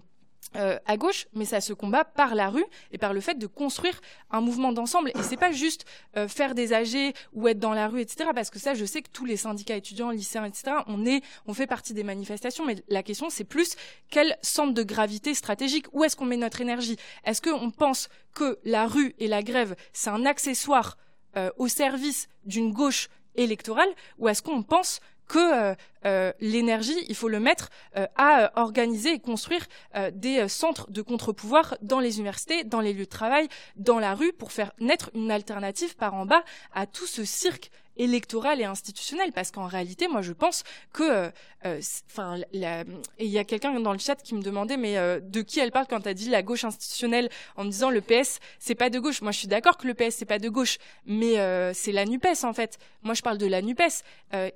euh, à gauche, mais ça se combat par la rue et par le fait de construire un mouvement d'ensemble. Et c'est pas juste euh, faire des AG ou être dans la rue, etc. Parce que ça, je sais que tous les syndicats étudiants, lycéens, etc. On est, on fait partie des manifestations. Mais la question, c'est plus quel centre de gravité stratégique Où est-ce qu'on met notre énergie? Est-ce qu'on pense que la rue et la grève, c'est un accessoire euh, au service d'une gauche électorale, ou est-ce qu'on pense que euh, euh, l'énergie, il faut le mettre euh, à organiser et construire des centres de contre-pouvoir dans les universités, dans les lieux de travail, dans la rue, pour faire naître une alternative par en bas à tout ce cirque électorale et institutionnelle. Parce qu'en réalité, moi, je pense que, enfin, il y a quelqu'un dans le chat qui me demandait, mais de qui elle parle quand elle dit la gauche institutionnelle en me disant le PS, c'est pas de gauche. Moi, je suis d'accord que le PS, c'est pas de gauche, mais c'est la Nupes en fait. Moi, je parle de la Nupes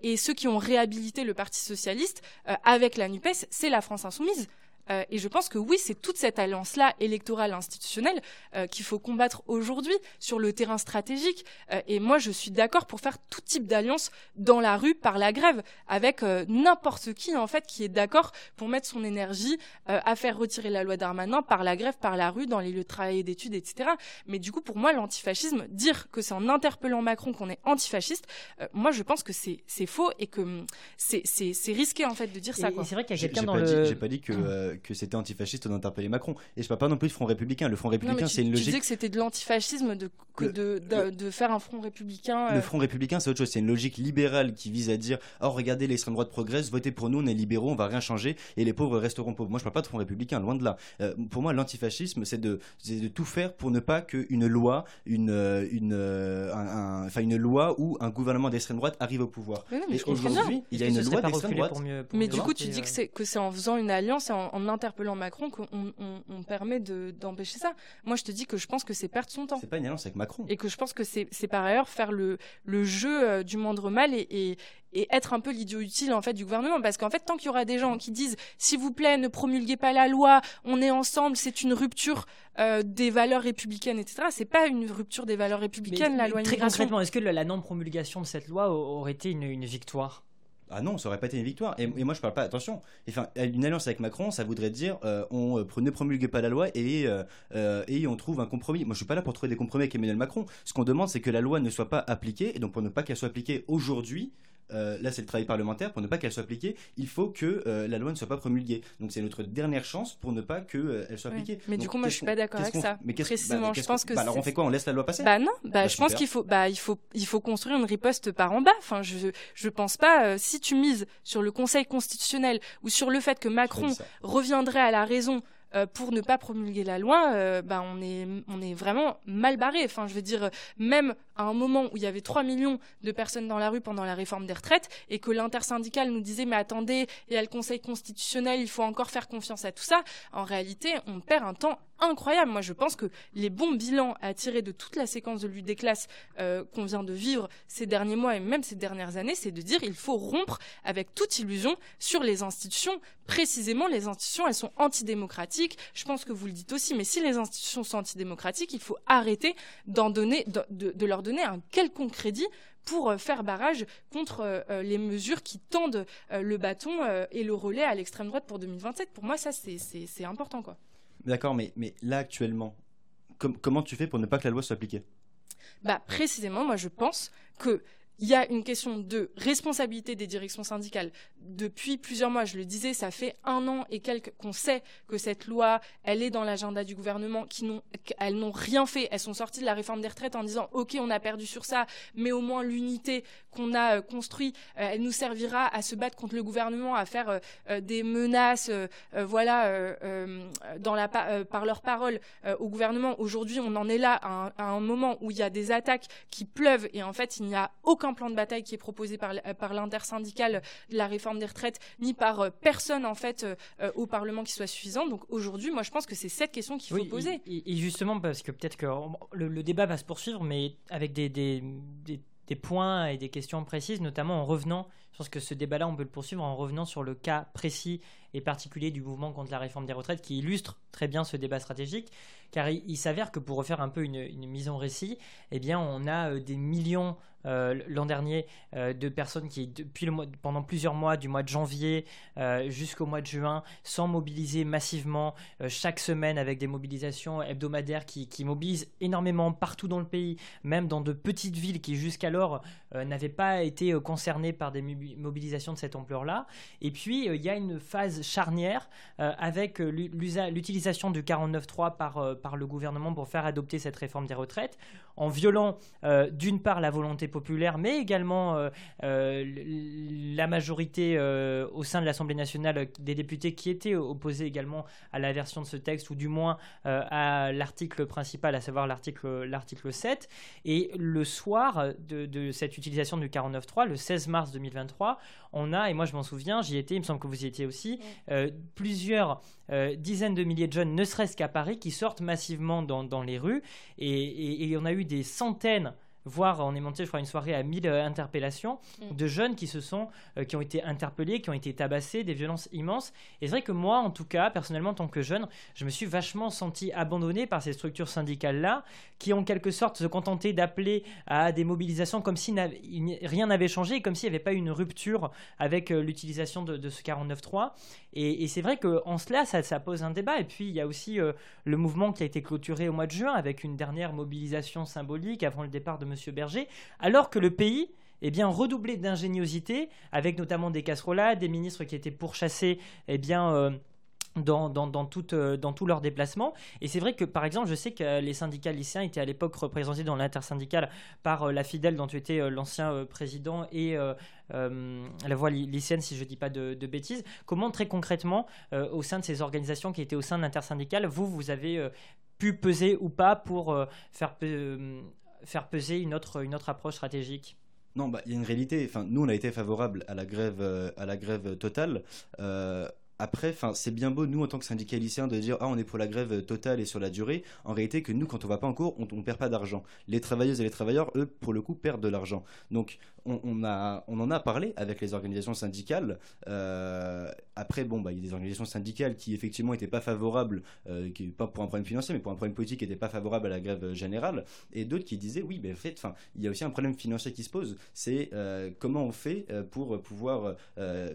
et ceux qui ont réhabilité le Parti socialiste avec la Nupes, c'est la France insoumise. Euh, et je pense que oui, c'est toute cette alliance-là électorale institutionnelle euh, qu'il faut combattre aujourd'hui sur le terrain stratégique. Euh, et moi, je suis d'accord pour faire tout type d'alliance dans la rue par la grève, avec n'importe qui en fait qui est d'accord pour mettre son énergie à faire retirer la loi Darmanin par la grève, par la rue, dans les lieux de travail et d'études, etc. Mais du coup, pour moi, l'antifascisme, dire que c'est en interpellant Macron qu'on est antifasciste, moi, je pense que c'est faux et que hum, c'est risqué en fait de dire ça. C'est vrai qu'il y a quelqu'un dans le. J'ai pas dit que que c'était antifasciste d'interpeller Macron. Et je parle pas non plus de Front républicain. Le Front républicain, c'est une logique. Tu disais que c'était de l'antifascisme de, de, de, faire un Front républicain. Le euh. Front républicain, c'est autre chose. C'est une logique libérale qui vise à dire Oh, regardez, l'extrême droite progresse, votez pour nous, on est libéraux, on va rien changer et les pauvres resteront pauvres. Moi, je parle pas de Front républicain, loin de là. Euh, pour moi, l'antifascisme, c'est de, de tout faire pour ne pas qu'une loi, une, euh, une, enfin, une loi ou un gouvernement d'extrême droite arrive au pouvoir. et aujourd'hui, il y a une loi d'extrême droite. mais du coup, tu dis que c'est en faisant une alliance et en, en interpellant Macron qu'on on, permet d'empêcher ça. Moi, je te dis que je pense que c'est perdre son temps. C'est pas une alliance avec Macron. Et que je pense que c'est par ailleurs faire le, le jeu euh, du moindre mal et, et, être un peu l'idiot utile en fait du gouvernement parce qu'en fait tant qu'il y aura des gens qui disent s'il vous plaît ne promulguez pas la loi on est ensemble c'est une rupture euh, des valeurs républicaines etc c'est pas une rupture des valeurs républicaines la loi très concrètement est-ce que la, non promulgation de cette loi aurait été une victoire? Ah non, ça aurait pas été une victoire. Et, moi, je parle pas. Attention. Enfin, une alliance avec Macron, ça voudrait dire euh, on euh, ne promulgue pas la loi et euh, et on trouve un compromis. Moi, je suis pas là pour trouver des compromis avec Emmanuel Macron. Ce qu'on demande, c'est que la loi ne soit pas appliquée. Et donc, pour ne pas qu'elle soit appliquée aujourd'hui, euh, là c'est le travail parlementaire, pour ne pas qu'elle soit appliquée, il faut que euh, la loi ne soit pas promulguée. Donc c'est notre dernière chance pour ne pas qu'elle euh, soit appliquée. Mais du coup, moi je suis pas d'accord avec ça. Mais précisément, bah, je pense que. Bah, alors on fait quoi? On laisse la loi passer? Bah non, bah, bah je pense qu'il faut, bah il faut, il faut construire une riposte par en bas. Enfin, je, je pense pas. si tu mises sur le Conseil constitutionnel ou sur le fait que Macron reviendrait à la raison euh, pour ne pas promulguer la loi, euh, bah, on, est, on est vraiment mal barré. Enfin, je veux dire, même à un moment où il y avait 3 millions de personnes dans la rue pendant la réforme des retraites et que l'intersyndicale nous disait mais attendez, il y a le Conseil constitutionnel, il faut encore faire confiance à tout ça, en réalité, on perd un temps incroyable. Moi, je pense que les bons bilans à tirer de toute la séquence de lutte des classes euh, qu'on vient de vivre ces derniers mois et même ces dernières années, c'est de dire il faut rompre avec toute illusion sur les institutions. Précisément, les institutions, elles sont antidémocratiques. Je pense que vous le dites aussi, mais si les institutions sont antidémocratiques, il faut arrêter d'en donner, de, leur donner un quelconque crédit pour euh, faire barrage contre euh, les mesures qui tendent le bâton et le relais à l'extrême droite pour 2027. Pour moi, ça, c'est important, quoi. D'accord, mais, mais là actuellement, comment tu fais pour ne pas que la loi soit appliquée? Bah précisément, moi je pense que il y a une question de responsabilité des directions syndicales. Depuis plusieurs mois, je le disais, ça fait un an et quelques qu'on sait que cette loi, elle est dans l'agenda du gouvernement, qu'elles n'ont rien fait. Elles sont sorties de la réforme des retraites en disant, OK, on a perdu sur ça, mais au moins l'unité qu'on a euh, construite, euh, elle nous servira à se battre contre le gouvernement, à faire euh, des menaces, voilà, dans la, par leurs paroles au gouvernement. Aujourd'hui, on en est là à un, à un moment où il y a des attaques qui pleuvent et en fait, il n'y a aucun plan de bataille qui est proposé par, par l'intersyndicale de la réforme des retraites, ni par euh, personne en fait euh, au Parlement qui soit suffisant. Donc aujourd'hui, moi je pense que c'est cette question qu'il faut poser. Et, justement, parce que peut-être que le, débat va se poursuivre, mais avec des, des, des points et des questions précises, notamment en revenant, je pense que ce débat-là, on peut le poursuivre en revenant sur le cas précis et particulier du mouvement contre la réforme des retraites qui illustre très bien ce débat stratégique, car il, s'avère que pour refaire un peu une, mise en récit, eh bien, on a euh, des millions euh, l'an dernier euh, de personnes qui, depuis le mois, pendant plusieurs mois, du mois de janvier jusqu'au mois de juin, sont mobilisées massivement chaque semaine avec des mobilisations hebdomadaires qui, qui, mobilisent énormément partout dans le pays, même dans de petites villes qui jusqu'alors n'avaient pas été concernées par des mobilisations de cette ampleur-là. Et puis, il y a une phase charnière euh, avec euh, l'utilisation du 49.3 par, euh, par le gouvernement pour faire adopter cette réforme des retraites, en violant d'une part la volonté populaire, mais également la majorité au sein de l'Assemblée nationale des députés qui étaient opposés également à la version de ce texte, ou du moins à l'article principal, à savoir l'article 7. Et le soir de, de cette cette utilisation du 49.3, le 16 mars 2023, on a, et moi je m'en souviens, j'y étais, il me semble que vous y étiez aussi, euh, plusieurs euh, dizaines de milliers de jeunes, ne serait-ce qu'à Paris, qui sortent massivement dans, les rues. Et, et, on a eu des centaines voire on est monté, je crois, une soirée à 1000 euh, interpellations mm. de jeunes qui se sont, euh, qui ont été interpellés, qui ont été tabassés, des violences immenses. Et c'est vrai que moi, en tout cas, personnellement, en tant que jeune, je me suis vachement senti abandonné par ces structures syndicales-là, qui en quelque sorte se contentaient d'appeler à des mobilisations comme si rien n'avait changé, comme s'il n'y avait pas eu une rupture avec euh, l'utilisation de, ce 49.3. Et, c'est vrai qu'en cela, ça, pose un débat. Et puis, il y a aussi le mouvement qui a été clôturé au mois de juin avec une dernière mobilisation symbolique avant le départ de M. Berger, alors que le pays est bien, redoublé d'ingéniosité, avec notamment des casserolades, des ministres qui étaient pourchassés eh bien, euh, dans, dans, dans, euh, tous leurs déplacements. Et c'est vrai que, par exemple, je sais que les syndicats lycéens étaient à l'époque représentés dans l'intersyndicale par euh, la Fidèle, dont tu étais l'ancien président, et la voix lycéenne, si je ne dis pas de, bêtises. Comment, très concrètement, au sein de ces organisations qui étaient au sein de l'intersyndicale, vous, vous avez pu peser ou pas pour faire peser une autre, approche stratégique? Non, bah, il y a une réalité. Enfin, nous, on a été favorable euh, à la grève totale. Euh, après, c'est bien beau nous en tant que syndicats de dire ah on est pour la grève totale et sur la durée. En réalité, que nous quand on va pas en cours, on, on perd pas d'argent. Les travailleuses et les travailleurs, eux, pour le coup, perdent de l'argent. Donc on, en a parlé avec les organisations syndicales. Euh, après, bon, bah, il y a des organisations syndicales qui effectivement n'étaient pas favorables, euh, pas pour un problème financier, mais pour un problème politique, n'étaient pas favorables à la grève générale, et d'autres qui disaient oui, mais en fait, il y a aussi un problème financier qui se pose. C'est euh, comment on fait pour pouvoir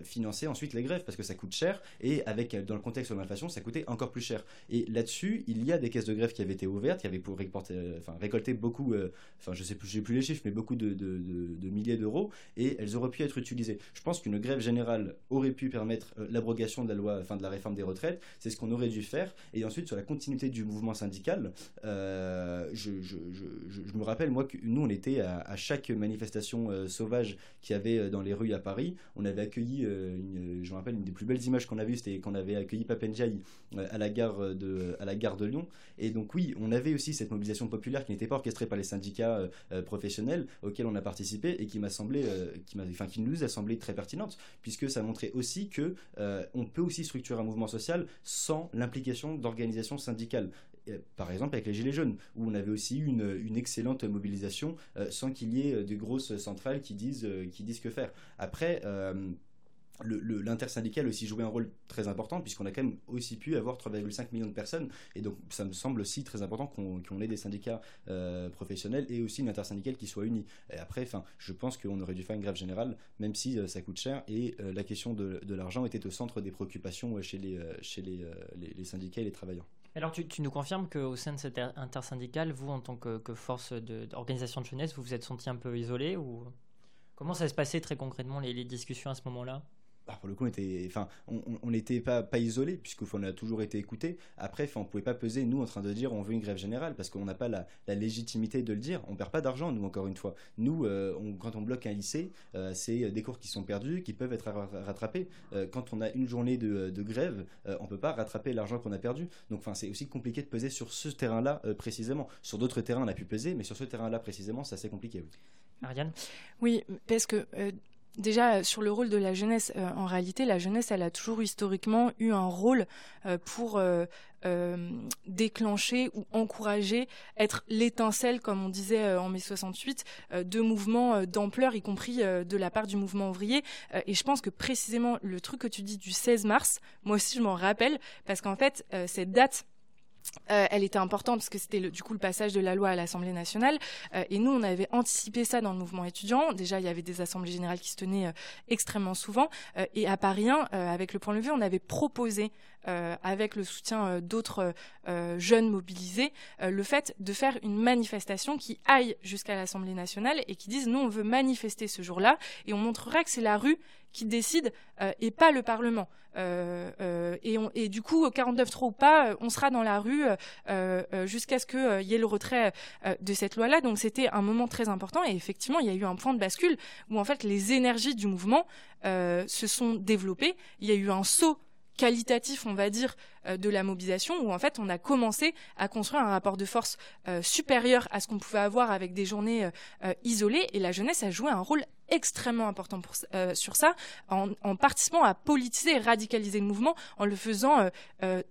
financer ensuite les grèves, parce que ça coûte cher, et avec dans le contexte de l'inflation, ça coûtait encore plus cher. Et là-dessus, il y a des caisses de grève qui avaient été ouvertes, qui avaient pour récolter, beaucoup, enfin, je sais plus, les chiffres, mais beaucoup de, de, de milliers d'euros et elles auraient pu être utilisées. Je pense qu'une grève générale aurait pu permettre euh, l'abrogation de la loi, enfin de la réforme des retraites. C'est ce qu'on aurait dû faire. Et ensuite, sur la continuité du mouvement syndical, euh, je, me rappelle, moi, que nous, on était à, chaque manifestation euh, sauvage qu'il y avait dans les rues à Paris. On avait accueilli, je me rappelle, une des plus belles images qu'on a vues, c'était qu'on avait accueilli Papendiaï à, la gare de, à la gare de Lyon. Et donc, oui, on avait aussi cette mobilisation populaire qui n'était pas orchestrée par les syndicats professionnels auxquels on a participé et qui m'a semblé, euh, qui, nous a semblé très pertinente, puisque ça montrait aussi que euh, on peut aussi structurer un mouvement social sans l'implication d'organisations syndicales par exemple avec les Gilets jaunes, où on avait aussi une, une excellente mobilisation sans qu'il y ait de grosses centrales qui disent, qui disent que faire. Après, l'intersyndical aussi joué un rôle très important puisqu'on a quand même aussi pu avoir 3,5 millions de personnes et donc ça me semble aussi très important qu'on ait des syndicats euh, professionnels et aussi une intersyndicale qui soit unie. Et après, enfin, je pense qu'on aurait dû faire une grève générale même si euh, ça coûte cher et euh, la question de, l'argent était au centre des préoccupations chez les, syndicats et les travailleurs. Alors tu, nous confirmes qu'au sein de cette intersyndicale, vous en tant que, force d'organisation de, jeunesse, vous vous êtes senti un peu isolé ou comment ça se passait très concrètement les discussions à ce moment-là? Bah, pour le coup, on était, enfin, on n'était pas, pas isolé puisqu'on a toujours été écouté. Après, on pouvait pas peser nous en train de dire on veut une grève générale parce qu'on n'a pas la, légitimité de le dire. On perd pas d'argent nous encore une fois. Nous, euh, quand on bloque un lycée, euh, c'est des cours qui sont perdus, qui peuvent être rattrapés. Euh, quand on a une journée de, de grève, on peut pas rattraper l'argent qu'on a perdu. Donc, enfin, c'est aussi compliqué de peser sur ce terrain-là précisément. Sur d'autres terrains, on a pu peser, mais sur ce terrain-là précisément, c'est assez compliqué. Oui. Ariane? Oui, parce que Déjà, euh, sur le rôle de la jeunesse, euh, en réalité, la jeunesse, elle a toujours historiquement eu un rôle euh, pour déclencher ou encourager, être l'étincelle, comme on disait en mai 68, de mouvements d'ampleur, y compris de la part du mouvement ouvrier. et je pense que précisément le truc que tu dis du 16 mars, moi aussi je m'en rappelle, parce qu'en fait, cette date euh, elle était importante parce que c'était du coup le passage de la loi à l'Assemblée nationale. Euh, et nous, on avait anticipé ça dans le mouvement étudiant. Déjà, il y avait des assemblées générales qui se tenaient euh, extrêmement souvent. et à Paris 1, avec le point levé, on avait proposé, avec le soutien d'autres jeunes mobilisés, le fait de faire une manifestation qui aille jusqu'à l'Assemblée nationale et qui dise, nous, on veut manifester ce jour-là et on montrera que c'est la rue qui décide et pas le Parlement. et, on, et, du coup, 49-3 ou pas, on sera dans la rue euh, euh, jusqu'à ce qu'il euh, y ait le retrait de cette loi-là. Donc c'était un moment très important et effectivement, il y a eu un point de bascule où en fait les énergies du mouvement se sont développées. Il y a eu un saut qualitatif, on va dire, euh, de la mobilisation, où en fait on a commencé à construire un rapport de force euh, supérieur à ce qu'on pouvait avoir avec des journées euh, isolées, et la jeunesse a joué un rôle extrêmement important pour, sur ça, en, en, participant à politiser et radicaliser le mouvement, en le faisant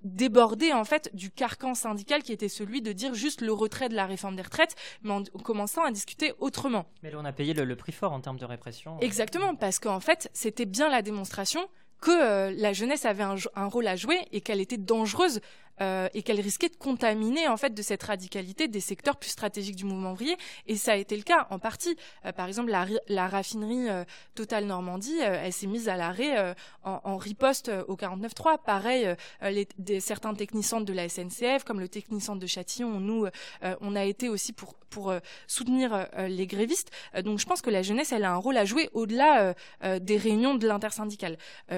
déborder en fait du carcan syndical qui était celui de dire juste le retrait de la réforme des retraites, mais en, commençant à discuter autrement. Mais là, on a payé le, le prix fort en termes de répression. Exactement, parce qu'en fait, c'était bien la démonstration que euh, la jeunesse avait un, rôle à jouer et qu'elle était dangereuse euh, et qu'elle risquait de contaminer en fait de cette radicalité des secteurs plus stratégiques du mouvement ouvrier. Et ça a été le cas en partie. Euh, par exemple la, raffinerie Total Normandie elle s'est mise à l'arrêt en, riposte au 49.3 pareil les, certains technicentres de la SNCF comme le technicentre de Châtillon nous on a été aussi pour pour soutenir les grévistes. Donc je pense que la jeunesse elle a un rôle à jouer au-delà des réunions de l'intersyndicale.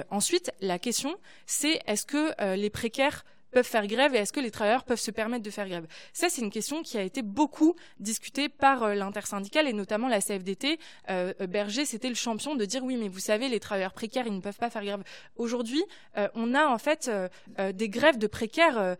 Ensuite, la question, c'est est-ce que euh, les précaires peuvent faire grève et est-ce que les travailleurs peuvent se permettre de faire grève? Ça, c'est une question qui a été beaucoup discutée par euh, l'intersyndicale et notamment la CFDT. Euh, Berger, c'était le champion de dire oui, mais vous savez, les travailleurs précaires, ils ne peuvent pas faire grève. Aujourd'hui, on a en fait des grèves de précaires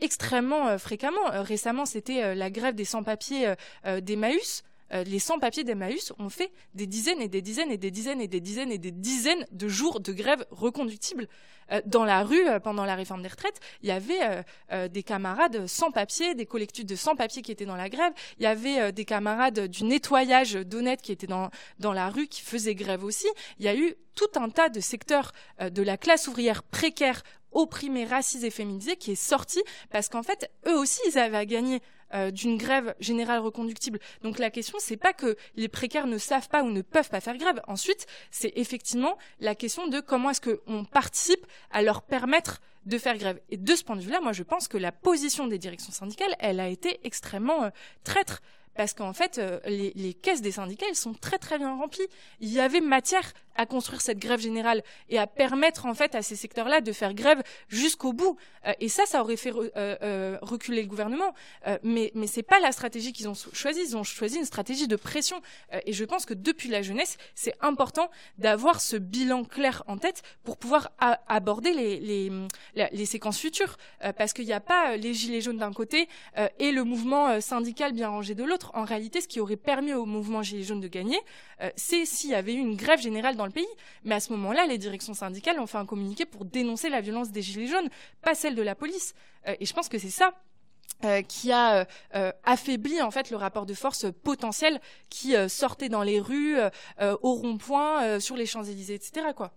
extrêmement fréquemment. récemment, c'était la grève des sans-papiers d'Emmaüs. Euh, les sans-papiers d'Emmaüs ont fait des dizaines et des dizaines et des dizaines et des dizaines et des dizaines de jours de grève reconductibles. Euh, dans la rue, euh, pendant la réforme des retraites, il y avait des camarades sans-papiers, des collectifs de sans-papiers qui étaient dans la grève. Il y avait des camarades du nettoyage d'honnêtes qui étaient dans, la rue, qui faisaient grève aussi. Il y a eu tout un tas de secteurs de la classe ouvrière précaire opprimés, racisés, féminisés, qui est sorti parce qu'en fait, eux aussi, ils avaient à gagner euh, d'une grève générale reconductible. Donc la question, c'est pas que les précaires ne savent pas ou ne peuvent pas faire grève. Ensuite, c'est effectivement la question de comment est-ce qu'on participe à leur permettre de faire grève. Et de ce point de vue-là, moi, je pense que la position des directions syndicales, elle a été extrêmement euh, traître parce qu'en fait, euh, les, les, caisses des syndicats, elles sont très très bien remplies. Il y avait matière à construire cette grève générale et à permettre en fait à ces secteurs-là de faire grève jusqu'au bout. Euh, et ça, ça aurait fait euh, reculer le gouvernement. mais mais c'est pas la stratégie qu'ils ont choisie. Ils ont choisi une stratégie de pression. et je pense que depuis la jeunesse, c'est important d'avoir ce bilan clair en tête pour pouvoir aborder les, les, les séquences futures. parce qu'il n'y a pas les gilets jaunes d'un côté et le mouvement syndical bien rangé de l'autre en réalité, ce qui aurait permis au mouvement Gilets jaunes de gagner, euh, c'est s'il y avait eu une grève générale dans le pays. Mais à ce moment-là, les directions syndicales ont fait un communiqué pour dénoncer la violence des Gilets jaunes, pas celle de la police. Euh, et je pense que c'est ça euh, qui a affaibli en fait le rapport de force potentiel qui sortait dans les rues, au rond-point, sur les Champs-Élysées, etc. Quoi.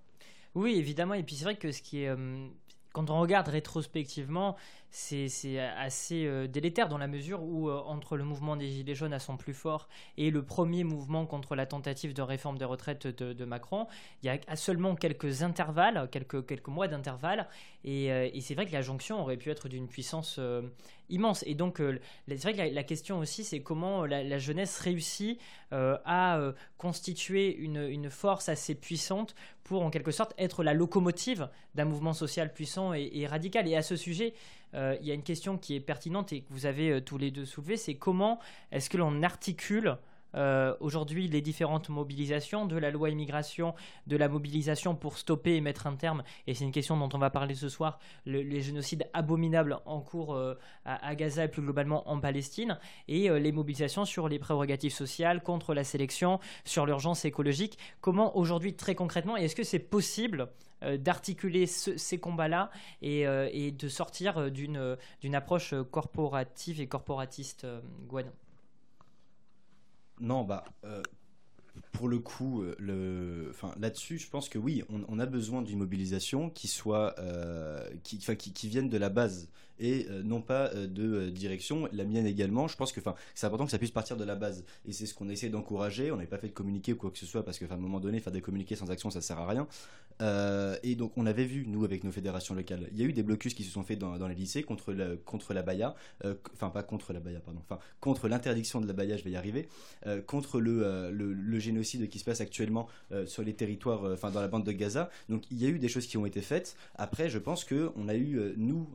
Oui, évidemment. Et puis c'est vrai que ce qui est quand on regarde rétrospectivement, c'est assez euh, délétère dans la mesure où, euh, entre le mouvement des Gilets jaunes à son plus fort et le premier mouvement contre la tentative de réforme des retraites de, Macron, il y a seulement quelques intervalles, quelques, quelques mois d'intervalle, et, euh, et c'est vrai que la jonction aurait pu être d'une puissance immense. Et donc, c'est vrai que la, question aussi, c'est comment la, jeunesse réussit à constituer une, une, force assez puissante pour, en quelque sorte, être la locomotive d'un mouvement social puissant et, radical. Et à ce sujet, il y a une question qui est pertinente et que vous avez euh, tous les deux soulevée, c'est comment est-ce que l'on articule euh, aujourd'hui les différentes mobilisations de la loi immigration, de la mobilisation pour stopper et mettre un terme, et c'est une question dont on va parler ce soir, les génocides abominables en cours à, Gaza et plus globalement en Palestine, et les mobilisations sur les prérogatives sociales, contre la sélection, sur l'urgence écologique. Comment aujourd'hui très concrètement, est-ce que c'est possible euh, d'articuler ces combats-là et, euh, de sortir euh, d'une approche corporative et corporatiste, Gwen? Non, bah, pour le coup, le, enfin, là-dessus, je pense que oui, on, a besoin d'une mobilisation qui soit, qui, qui, qui, vienne de la base et euh, non pas euh, de euh, direction. La mienne également. Je pense que c'est important que ça puisse partir de la base. Et c'est ce qu'on essaie d'encourager. On n'avait pas fait de communiqué ou quoi que ce soit parce qu'à un moment donné, faire des communiqués sans action, ça sert à rien. et donc, on avait vu, nous, avec nos fédérations locales, il y a eu des blocus qui se sont faits dans, les lycées contre, contre la. Enfin, pas contre la Baïa, pardon. Enfin, contre l'interdiction de la Baïa, je vais y arriver. contre le, le, génocide qui se passe actuellement sur les territoires, enfin dans la bande de Gaza. Donc il y a eu des choses qui ont été faites. Après, je pense que on a eu nous,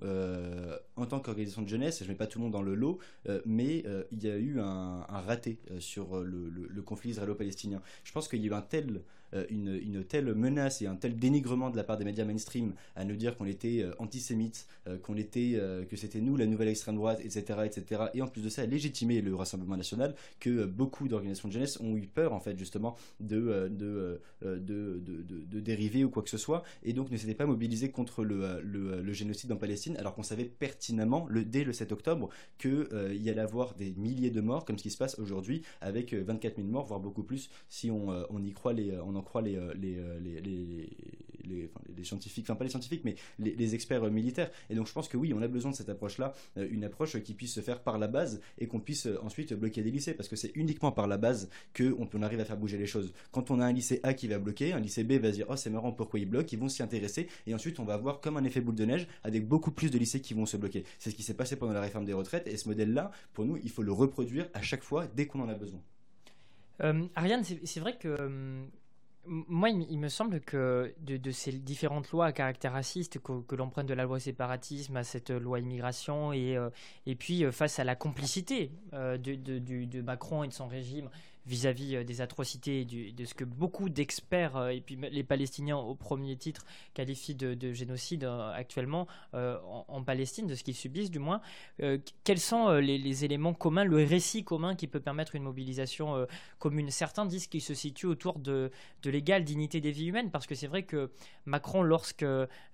en tant qu'organisation de jeunesse, je ne mets pas tout le monde dans le lot, mais il y a eu un, raté sur le, le conflit israélo-palestinien. Je pense qu'il y a eu un tel euh, une, telle menace et un tel dénigrement de la part des médias mainstream à nous dire qu'on était euh, antisémite, euh, qu'on était, que c'était nous la nouvelle extrême droite, etc., etc. Et en plus de ça, à légitimer le Rassemblement national, que beaucoup d'organisations de jeunesse ont eu peur en fait justement de de, de, de, dériver ou quoi que ce soit, et donc ne s'étaient pas mobilisés contre le, le, génocide en Palestine, alors qu'on savait pertinemment le, dès le 7 octobre qu'il y allait avoir des milliers de morts, comme ce qui se passe aujourd'hui, avec 24 000 morts, voire beaucoup plus, si on, on y croit les, croit les, euh, euh, les, les, les, les, scientifiques, enfin pas les scientifiques, mais les, experts euh, militaires. Et donc je pense que oui, on a besoin de cette approche-là, une approche qui puisse se faire par la base et qu'on puisse ensuite bloquer des lycées, parce que c'est uniquement par la base qu'on on arrive à faire bouger les choses. Quand on a un lycée A qui va bloquer, un lycée B va se dire oh c'est marrant pourquoi il bloque, ils vont s'y intéresser et ensuite on va avoir comme un effet boule de neige avec beaucoup plus de lycées qui vont se bloquer. C'est ce qui s'est passé pendant la réforme des retraites et ce modèle-là, pour nous, il faut le reproduire à chaque fois dès qu'on en a besoin. Ariane, c'est vrai que moi, il, me semble que de, ces différentes lois à caractère raciste, que, l'on prenne de la loi séparatisme à cette loi immigration, et, euh, puis euh, face à la complicité euh, de, Macron et de son régime vis-à-vis euh, des atrocités de ce que beaucoup d'experts, euh, et puis les Palestiniens au premier titre, qualifient de, génocide euh, actuellement en, Palestine, de ce qu'ils subissent du moins. quels sont les, éléments communs, le récit commun qui peut permettre une mobilisation commune? Certains disent qu'il se situe autour de, l'égale dignité des vies humaines, parce que c'est vrai que Macron, lorsque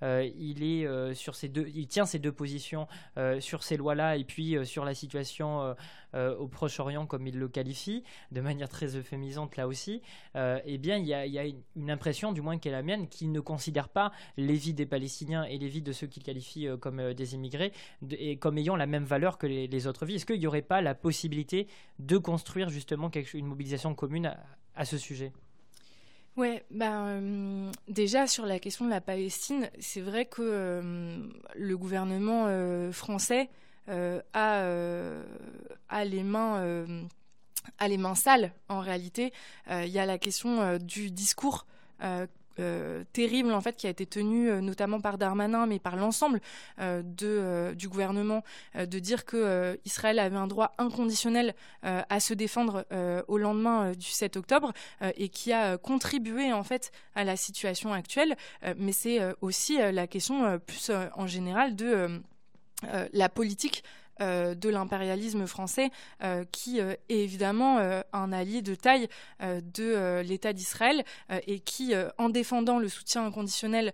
il est sur ces deux, il tient ces deux positions sur ces lois-là, et puis sur la situation au Proche-Orient, comme il le qualifie, de manière très euphémisante là aussi, euh, eh bien, il y a, une impression, du moins qui est la mienne, qu'il ne considère pas les vies des Palestiniens et les vies de ceux qu'il qualifie euh, comme euh, des immigrés et comme ayant la même valeur que les, autres vies. Est-ce qu'il n'y aurait pas la possibilité de construire justement quelque, une mobilisation commune à, ce sujet? Ouais, ben déjà sur la question de la Palestine, c'est vrai que le gouvernement français a, a, les mains à les mains sales en réalité. Euh, il y a la question euh, du discours. Euh, terrible en fait qui a été tenu notamment par Darmanin mais par l'ensemble de du gouvernement de dire que Israël avait un droit inconditionnel à se défendre au lendemain du 7 octobre et qui a contribué en fait à la situation actuelle mais c'est aussi la question plus en général de la politique euh, de l'impérialisme français, euh, qui euh, est évidemment un allié de taille de l'État d'Israël et qui, en défendant le soutien inconditionnel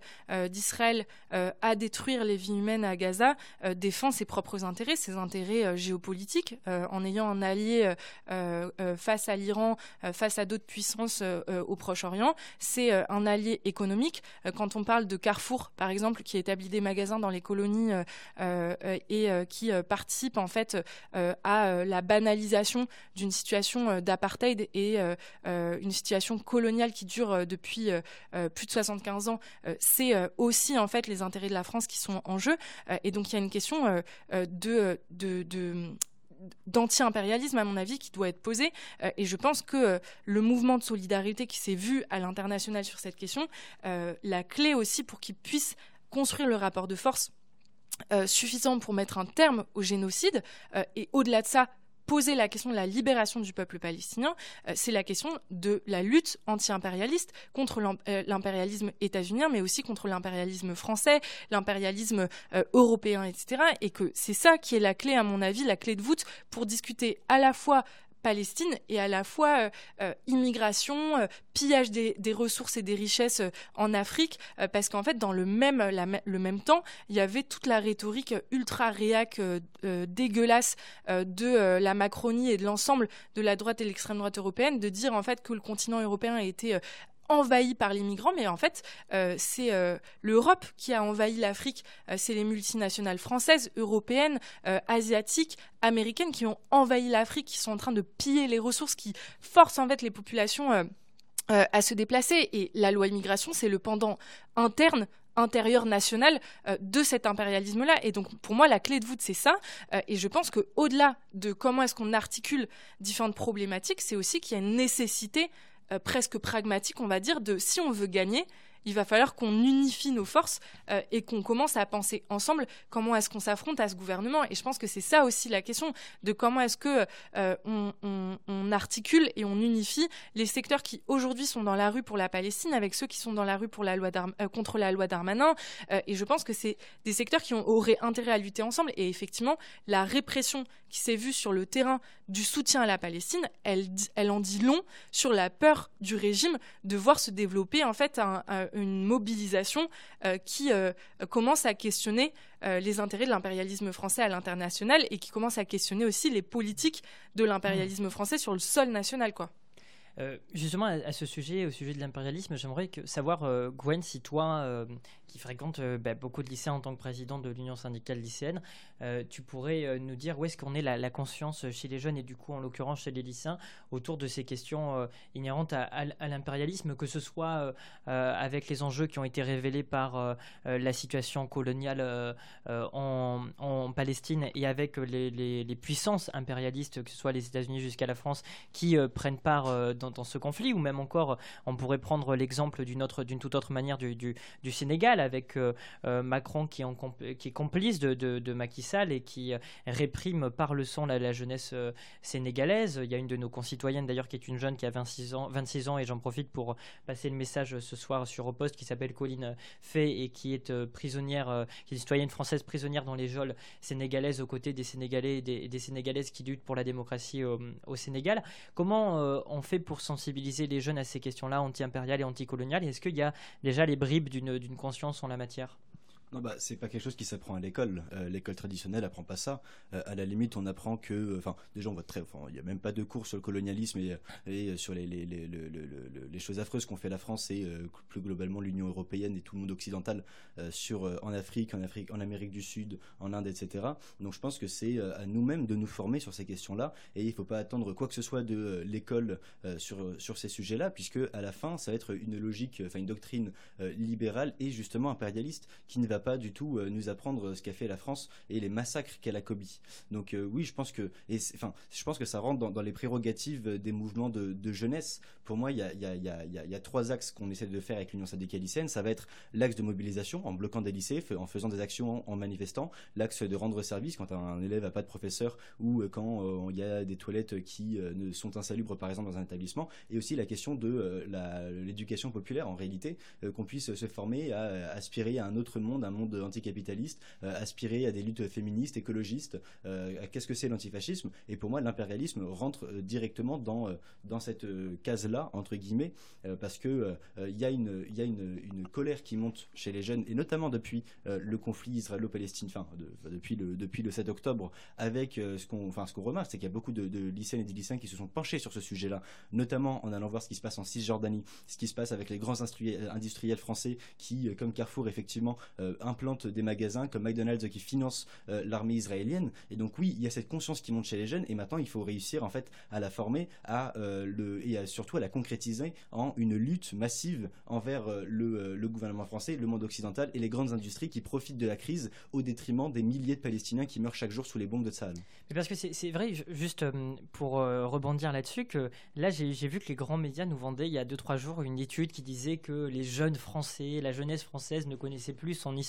d'Israël à détruire les vies humaines à Gaza, défend ses propres intérêts, ses intérêts géopolitiques, en ayant un allié face à l'Iran, face à d'autres puissances au Proche-Orient. C'est un allié économique. quand on parle de Carrefour, par exemple, qui établit des magasins dans les colonies et qui participe en fait euh, à euh, la banalisation d'une situation euh, d'apartheid et une situation coloniale qui dure depuis plus de 75 ans, c'est aussi en fait les intérêts de la France qui sont en jeu. et donc il y a une question d'anti-impérialisme, à mon avis, qui doit être posée. et je pense que le mouvement de solidarité qui s'est vu à l'international sur cette question, la clé aussi pour qu'il puisse construire le rapport de force euh, suffisant pour mettre un terme au génocide euh, et au-delà de ça poser la question de la libération du peuple palestinien, euh, c'est la question de la lutte anti-impérialiste contre l'impérialisme états-unien, mais aussi contre l'impérialisme français, l'impérialisme européen, etc. Et que c'est ça qui est la clé, à mon avis, la clé de voûte pour discuter à la fois Palestine et à la fois euh, euh, immigration, euh, pillage des, ressources et des richesses en Afrique, parce qu'en fait, dans le même, temps, il y avait toute la rhétorique ultra réac dégueulasse de la Macronie et de l'ensemble de la droite et l'extrême droite européenne, de dire en fait que le continent européen a été envahi par les migrants, mais en fait, euh, c'est euh, l'Europe qui a envahi l'Afrique. Euh, c'est les multinationales françaises, européennes, asiatiques, américaines qui ont envahi l'Afrique, qui sont en train de piller les ressources, qui forcent en fait les populations à se déplacer. Et la loi immigration, c'est le pendant interne intérieur national de cet impérialisme-là. Et donc, pour moi, la clé de voûte, c'est ça. et je pense qu'au-delà de comment est-ce qu'on articule différentes problématiques, c'est aussi qu'il y a une nécessité presque pragmatique, on va dire, de si on veut gagner, il va falloir qu'on unifie nos forces euh, et qu'on commence à penser ensemble comment est-ce qu'on s'affronte à ce gouvernement. Et je pense que c'est ça aussi la question de comment est-ce que euh, on, articule et on unifie les secteurs qui aujourd'hui sont dans la rue pour la Palestine avec ceux qui sont dans la rue pour la loi euh, contre la loi Darmanin. et je pense que c'est des secteurs qui auraient intérêt à lutter ensemble. Et effectivement, la répression qui s'est vue sur le terrain du soutien à la Palestine, elle, elle en dit long sur la peur du régime de voir se développer en fait un, une mobilisation euh, qui euh, commence à questionner euh, les intérêts de l'impérialisme français à l'international et qui commence à questionner aussi les politiques de l'impérialisme français sur le sol national, quoi. justement, à, ce sujet, au sujet de l'impérialisme, j'aimerais savoir, Gwen, si toi, qui fréquente bah, beaucoup de lycéens en tant que président de l'Union syndicale lycéenne, euh, tu pourrais euh, nous dire où est-ce qu'on est la, conscience chez les jeunes et du coup en l'occurrence chez les lycéens autour de ces questions euh, inhérentes à, l'impérialisme, que ce soit avec les enjeux qui ont été révélés par la situation coloniale en, Palestine et avec les, puissances impérialistes, que ce soit les États-Unis jusqu'à la France, qui prennent part dans, ce conflit, ou même encore on pourrait prendre l'exemple d'une toute autre manière du, du, Sénégal avec Macron qui, en, qui est complice de, de, de Macky et qui euh, réprime par le son la, jeunesse euh, sénégalaise. Il y a une de nos concitoyennes d'ailleurs qui est une jeune qui a 26 ans, 26 ans et j'en profite pour passer le message ce soir sur au qui s'appelle Colline Fay et qui est euh, prisonnière, qui est citoyenne française prisonnière dans les geôles sénégalaises aux côtés des Sénégalais et des, Sénégalaises qui luttent pour la démocratie au, Sénégal. Comment on fait pour sensibiliser les jeunes à ces questions-là anti-impériales et anticoloniales? Est-ce qu'il y a déjà les bribes d'une conscience en la matière? Non, bah, c'est pas quelque chose qui s'apprend à l'école. Euh, l'école traditionnelle apprend pas ça. Euh, à la limite, on apprend que, euh, enfin, déjà, on voit très, enfin, il n'y a même pas de cours sur le colonialisme et, sur les, les, les, les, choses affreuses qu'ont fait la France et plus globalement l'Union européenne et tout le monde occidental sur en Afrique, en Afrique, en Amérique du Sud, en Inde, etc. Donc, je pense que c'est à nous-mêmes de nous former sur ces questions-là et il faut pas attendre quoi que ce soit de l'école sur sur ces sujets-là, puisque à la fin, ça va être une logique, enfin, une doctrine libérale et justement impérialiste qui ne va pas du tout euh, nous apprendre ce qu'a fait la France et les massacres qu'elle a commis. Donc euh, oui, je pense que, enfin, je pense que ça rentre dans, les prérogatives des mouvements de, jeunesse. Pour moi, il y a, trois axes qu'on essaie de faire avec l'Union syndicale lycéenne. Ça va être l'axe de mobilisation en bloquant des lycées, en faisant des actions, en, manifestant. L'axe de rendre service quand un élève n'a pas de professeur ou euh, quand il y a des toilettes qui sont insalubres, par exemple, dans un établissement. Et aussi la question de l'éducation populaire, en réalité, qu'on puisse se former à aspirer à un autre monde, un monde anticapitaliste, euh, aspirer à des luttes féministes, écologistes, euh, qu'est-ce que c'est l'antifascisme? Et pour moi, l'impérialisme rentre euh, directement dans, dans cette case-là, entre guillemets, parce que il y a, une, y a une, une, colère qui monte chez les jeunes, et notamment depuis le conflit israélo-palestinien, enfin, depuis, le, depuis le 7 octobre, avec ce qu'on enfin, qu'on remarque, c'est qu'il y a beaucoup de, de lycéennes et de qui se sont penchés sur ce sujet-là, notamment en allant voir ce qui se passe en Cisjordanie, ce qui se passe avec les grands industriels français qui, comme Carrefour, effectivement, implantent des magasins comme McDonald's qui finance euh, l'armée israélienne. Et donc oui, il y a cette conscience qui monte chez les jeunes et maintenant il faut réussir en fait à la former à, euh, le, et surtout à la concrétiser en une lutte massive envers euh, le, le, gouvernement français, le monde occidental et les grandes industries qui profitent de la crise au détriment des milliers de Palestiniens qui meurent chaque jour sous les bombes de Tsahal. Mais parce que c'est vrai, juste pour rebondir là-dessus, que là j'ai vu que les grands médias nous vendaient il y a 2-3 jours une étude qui disait que les jeunes français, la jeunesse française ne connaissait plus son histoire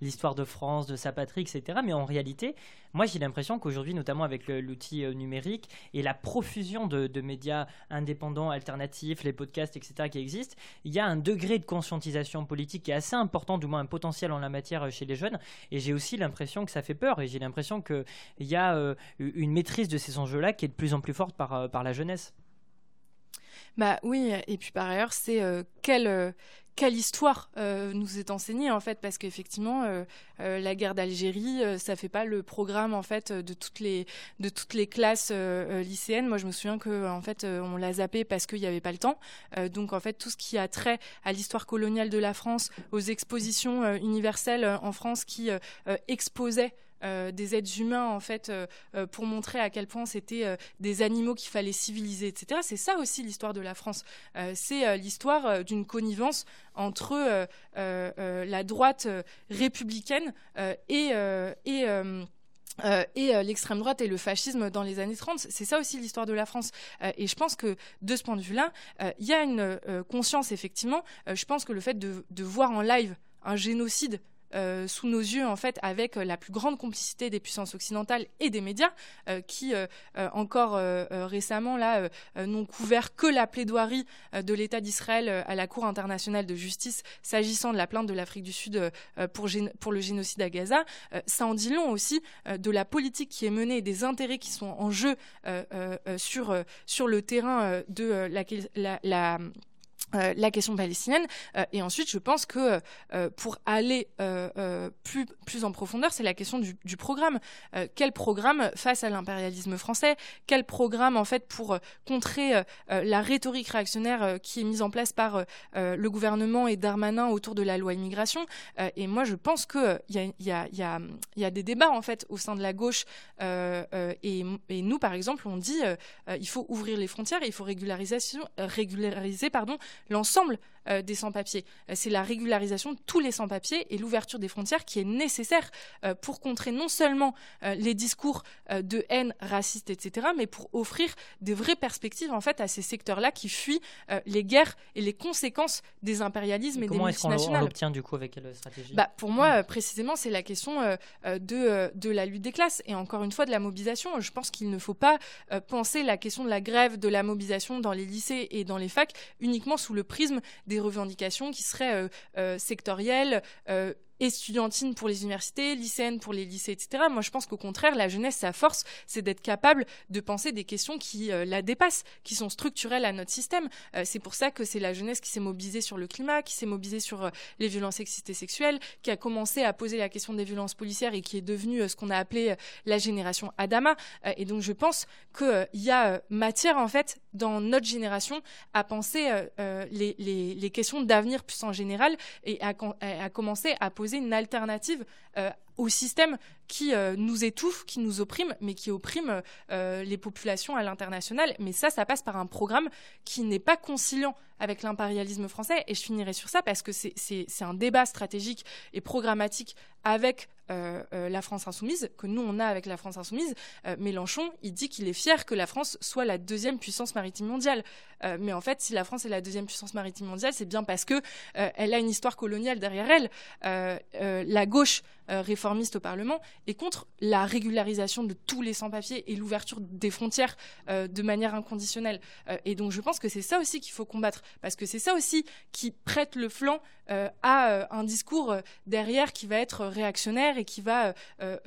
l'histoire de France, de sa patrie, etc. Mais en réalité, moi j'ai l'impression qu'aujourd'hui, notamment avec l'outil euh, numérique et la profusion de, médias indépendants, alternatifs, les podcasts, etc. qui existent, il y a un degré de conscientisation politique qui est assez important, du moins un potentiel en la matière euh, chez les jeunes. Et j'ai aussi l'impression que ça fait peur. Et j'ai l'impression qu'il y a euh, une maîtrise de ces enjeux-là qui est de plus en plus forte par, par la jeunesse. Bah oui, et puis par ailleurs, c'est quelle, quelle histoire euh, nous est enseignée en fait parce qu'effectivement euh, euh, la guerre d'Algérie ça fait pas le programme en fait de toutes les de toutes les classes lycéennes. Moi je me souviens que en fait on l'a zappé parce qu'il n'y avait pas le temps. Donc en fait tout ce qui a trait à l'histoire coloniale de la France aux expositions universelles en France qui exposaient euh, des êtres humains en fait euh, euh, pour montrer à quel point c'était des animaux qu'il fallait civiliser, etc. C'est ça aussi l'histoire de la France. c'est l'histoire d'une connivence entre la droite républicaine et, l'extrême droite et le fascisme dans les années 30. C'est ça aussi l'histoire de la France. Et je pense que de ce point de vue-là, il y a une conscience, effectivement. je pense que le fait de voir en live un génocide euh, sous nos yeux en fait avec euh, la plus grande complicité des puissances occidentales et des médias euh, qui encore récemment là n'ont couvert que la plaidoirie de l'État d'Israël à la Cour internationale de justice s'agissant de la plainte de l'Afrique du Sud pour, le génocide à Gaza. ça en dit long aussi de la politique qui est menée et des intérêts qui sont en jeu sur, sur le terrain de la euh, la question palestinienne. Euh, et ensuite, je pense que euh, pour aller plus, en profondeur, c'est la question du, programme. quel programme face à l'impérialisme français? Quel programme, en fait, pour contrer la rhétorique réactionnaire qui est mise en place par le gouvernement et Darmanin autour de la loi immigration? Et moi, je pense qu'il y a, des débats, en fait, au sein de la gauche. Et, et, nous, par exemple, on dit il faut ouvrir les frontières, il faut régularisation, régulariser pardon, l'ensemble euh, des sans-papiers. Euh, c'est la régularisation de tous les sans-papiers et l'ouverture des frontières qui est nécessaire euh, pour contrer non seulement les discours de haine raciste, etc., mais pour offrir des vraies perspectives en fait à ces secteurs-là qui fuient les guerres et les conséquences des impérialismes et, des multinationales. Comment est-ce qu'on l'obtient du coup avec quelle stratégie? Bah, Pour moi, précisément, c'est la question de, de la lutte des classes et encore une fois de la mobilisation. Je pense qu'il ne faut pas penser la question de la grève, de la mobilisation dans les lycées et dans les facs uniquement sous le prisme des revendications qui seraient euh, euh, sectorielles, euh, estudiantine pour les universités, lycéenne pour les lycées, etc. Moi, je pense qu'au contraire, la jeunesse, sa force, c'est d'être capable de penser des questions qui euh, la dépassent, qui sont structurelles à notre système. Euh, c'est pour ça que c'est la jeunesse qui s'est mobilisée sur le climat, qui s'est mobilisée sur euh, les violences sexistes et sexuelles, qui a commencé à poser la question des violences policières et qui est devenue ce qu'on a appelé la génération Adama. et donc, je pense qu'il y a matière, en fait, dans notre génération, à penser les, questions d'avenir plus en général et à commencer à poser une alternative euh, au système qui euh, nous étouffe, qui nous opprime, mais qui opprime euh, les populations à l'international. Mais ça, ça passe par un programme qui n'est pas conciliant avec l'impérialisme français. Et je finirai sur ça parce que c'est un débat stratégique et programmatique avec la France insoumise, que nous on a avec la France insoumise. Mélenchon, il dit qu'il est fier que la France soit la deuxième puissance maritime mondiale. mais en fait, si la France est la deuxième puissance maritime mondiale, c'est bien parce que elle a une histoire coloniale derrière elle. la gauche euh, réformiste au Parlement et contre la régularisation de tous les sans-papiers et l'ouverture des frontières euh, de manière inconditionnelle. Euh, et donc je pense que c'est ça aussi qu'il faut combattre, parce que c'est ça aussi qui prête le flanc à un discours derrière qui va être réactionnaire et qui va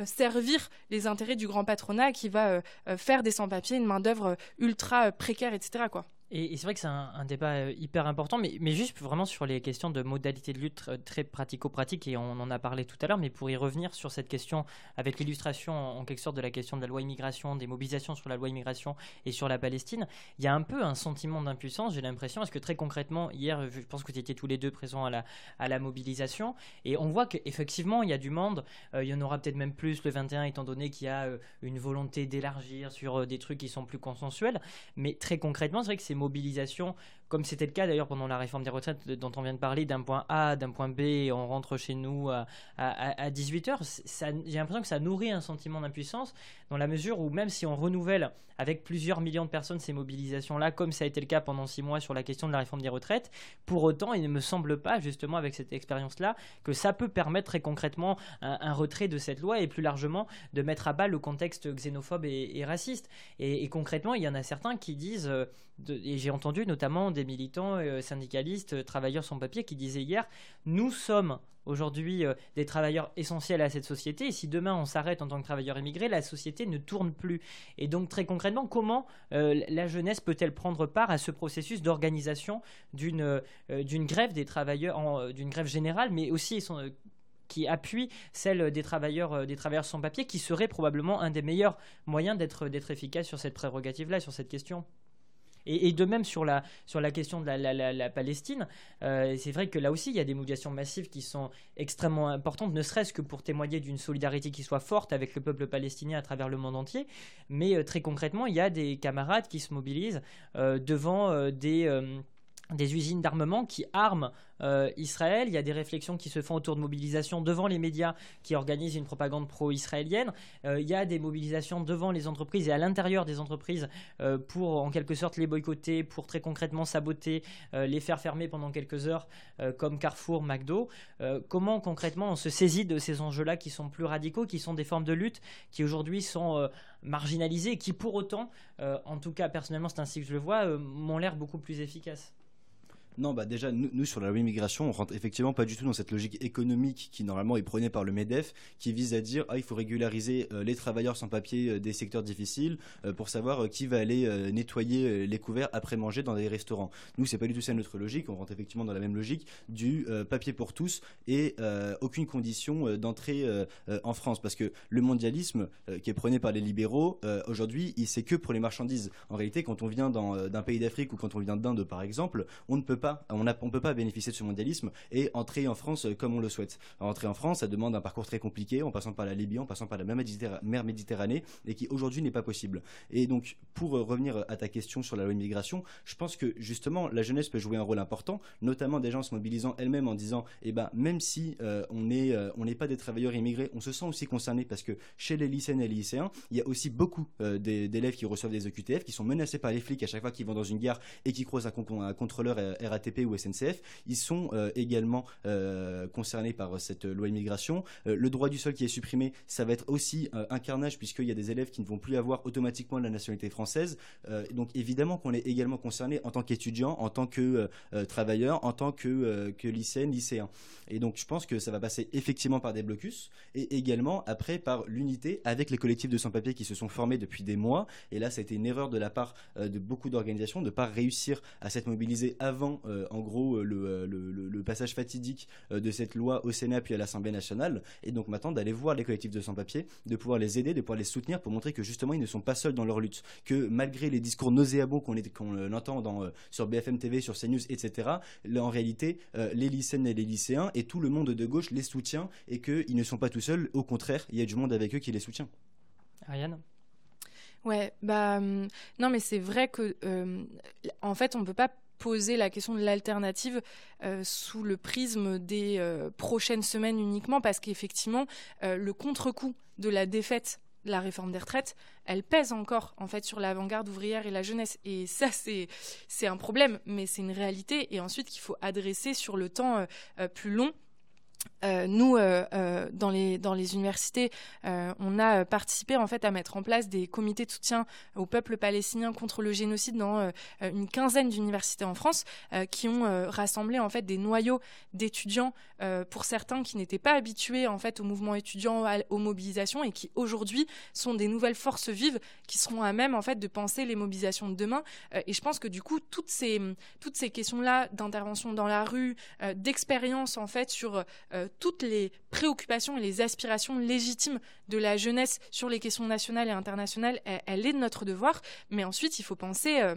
servir les intérêts du grand patronat, qui va faire des sans-papiers une main-d'œuvre ultra précaire, etc. Quoi. Et, c'est vrai que c'est un, débat euh, hyper important, mais, juste vraiment sur les questions de modalités de lutte très pratico-pratiques, et on en a parlé tout à l'heure, mais pour y revenir sur cette question, avec l'illustration en quelque sorte de la question de la loi immigration, des mobilisations sur la loi immigration et sur la Palestine, il y a un peu un sentiment d'impuissance, j'ai l'impression, parce que très concrètement, hier, je pense que vous étiez tous les deux présents à la, à la mobilisation, et on voit qu'effectivement, il y a du monde, euh, il y en aura peut-être même plus le 21, étant donné qu'il y a euh, une volonté d'élargir sur des trucs qui sont plus consensuels, mais très concrètement, c'est vrai que c'est mobilisation, comme c'était le cas d'ailleurs pendant la réforme des retraites dont on vient de parler, d'un point A, d'un point B, on rentre chez nous à, à, 18h, j'ai l'impression que ça nourrit un sentiment d'impuissance, dans la mesure où même si on renouvelle avec plusieurs millions de personnes ces mobilisations-là, comme ça a été le cas pendant six mois sur la question de la réforme des retraites, pour autant, il ne me semble pas, justement, avec cette expérience-là, que ça peut permettre très concrètement un, retrait de cette loi et plus largement de mettre à bas le contexte xénophobe et, raciste. Et, concrètement, il y en a certains qui disent, euh, et j'ai entendu notamment des militants euh, syndicalistes, euh, travailleurs sans papier, qui disaient hier, nous sommes aujourd'hui euh, des travailleurs essentiels à cette société. Et si demain on s'arrête en tant que travailleur immigré, la société ne tourne plus. Et donc très concrètement, comment la jeunesse peut-elle prendre part à ce processus d'organisation d'une grève des travailleurs, d'une grève générale, mais aussi qui appuie celle des travailleurs, des travailleurs sans papier, qui serait probablement un des meilleurs moyens d'être efficace sur cette prérogative-là, sur cette question? Et, de même sur la, sur la question de la, Palestine, euh, c'est vrai que là aussi, il y a des mobilisations massives qui sont extrêmement importantes, ne serait-ce que pour témoigner d'une solidarité qui soit forte avec le peuple palestinien à travers le monde entier. Mais euh, très concrètement, il y a des camarades qui se mobilisent euh, devant des des usines d'armement qui arment euh, Israël. Il y a des réflexions qui se font autour de mobilisation devant les médias qui organisent une propagande pro-israélienne. Euh, il y a des mobilisations devant les entreprises et à l'intérieur des entreprises euh, pour en quelque sorte les boycotter, pour très concrètement saboter, les faire fermer pendant quelques heures, comme Carrefour, McDo. comment concrètement on se saisit de ces enjeux-là qui sont plus radicaux, qui sont des formes de lutte qui aujourd'hui sont marginalisées et qui pour autant, en tout cas personnellement c'est ainsi que je le vois, m'ont l'air beaucoup plus efficaces? Non, bah déjà, nous, sur la loi immigration, on rentre effectivement pas du tout dans cette logique économique qui normalement est prônée par le MEDEF, qui vise à dire ah il faut régulariser euh, les travailleurs sans papier euh, des secteurs difficiles euh, pour savoir qui va aller nettoyer les couverts après manger dans des restaurants. Nous, c'est pas du tout ça notre logique. On rentre effectivement dans la même logique du papier pour tous et aucune condition d'entrée en France, parce que le mondialisme qui est prôné par les libéraux aujourd'hui, il c'est que pour les marchandises. En réalité, quand on vient d'un pays d'Afrique ou quand on vient d'Inde, par exemple, on ne peut pas, on ne peut pas bénéficier de ce mondialisme et entrer en France euh, comme on le souhaite. Entrer en France, ça demande un parcours très compliqué, en passant par la Libye, en passant par la mer Méditerranée, et qui aujourd'hui n'est pas possible. Et donc, pour euh, revenir à ta question sur la loi immigration, je pense que justement, la jeunesse peut jouer un rôle important, notamment des gens se mobilisant elles-mêmes en disant, eh ben, même si euh, on n'est on n'est pas des travailleurs immigrés, on se sent aussi concerné parce que chez les lycéennes et les lycéens, il y a aussi beaucoup d'élèves qui reçoivent des EQTF, qui sont menacés par les flics à chaque fois qu'ils vont dans une gare et qui croisent un, un contrôleur RATP ou SNCF, ils sont euh, également euh, concernés par cette loi immigration. Euh, le droit du sol qui est supprimé, ça va être aussi un carnage puisqu'il y a des élèves qui ne vont plus avoir automatiquement la nationalité française. donc évidemment qu'on est également concerné en tant qu'étudiant, en tant que travailleur, en tant que, que lycéen, lycéen. Et donc je pense que ça va passer effectivement par des blocus et également après par l'unité avec les collectifs de sans-papiers qui se sont formés depuis des mois. Et là, ça a été une erreur de la part de beaucoup d'organisations de ne pas réussir à s'être mobilisés avant en gros euh, euh, le, passage fatidique euh, de cette loi au Sénat puis à l'Assemblée nationale, et donc maintenant d'aller voir les collectifs de sans-papiers, de pouvoir les aider, de pouvoir les soutenir pour montrer que justement ils ne sont pas seuls dans leur lutte, que malgré les discours nauséabonds qu'on entend dans, sur BFM TV, sur CNews, etc., en réalité, les lycéennes et les lycéens et tout le monde de gauche les soutient et qu'ils ne sont pas tout seuls, au contraire, il y a du monde avec eux qui les soutient. Ariane? Ouais, bah hum, non, mais c'est vrai que en fait, on peut pas poser la question de l'alternative euh, sous le prisme des euh, prochaines semaines uniquement, parce qu'effectivement, euh, le contre-coup de la défaite de la réforme des retraites, elle pèse encore en fait sur l'avant-garde ouvrière et la jeunesse. Et ça, c'est c'est un problème, mais c'est une réalité. Et ensuite, qu'il faut adresser sur le temps plus long euh, nous, euh, euh, dans, les, universités, on a participé en fait à mettre en place des comités de soutien au peuple palestinien contre le génocide dans une quinzaine d'universités en France, qui ont rassemblé en fait des noyaux d'étudiants, pour certains qui n'étaient pas habitués en fait au mouvement étudiant, aux mobilisations, et qui aujourd'hui sont des nouvelles forces vives qui seront à même en fait de penser les mobilisations de demain. et je pense que du coup, toutes ces, toutes ces questions-là d'intervention dans la rue, d'expérience en fait sur euh, toutes les préoccupations et les aspirations légitimes de la jeunesse sur les questions nationales et internationales, elle, est de notre devoir. Mais ensuite, il faut penser euh,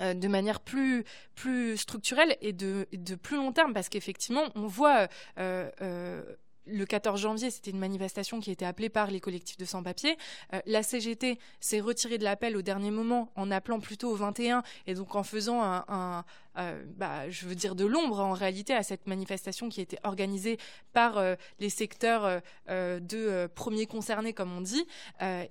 euh, de manière plus plus structurelle et de, de plus long terme parce qu'effectivement on voit le 14 janvier, c'était une manifestation qui était appelée par les collectifs de sans-papiers. la CGT s'est retirée de l'appel au dernier moment en appelant plutôt au 21 et donc en faisant un, euh, bah, je veux dire de l'ombre en réalité à cette manifestation qui été organisée par euh, les secteurs euh, de premiers concernés comme on dit.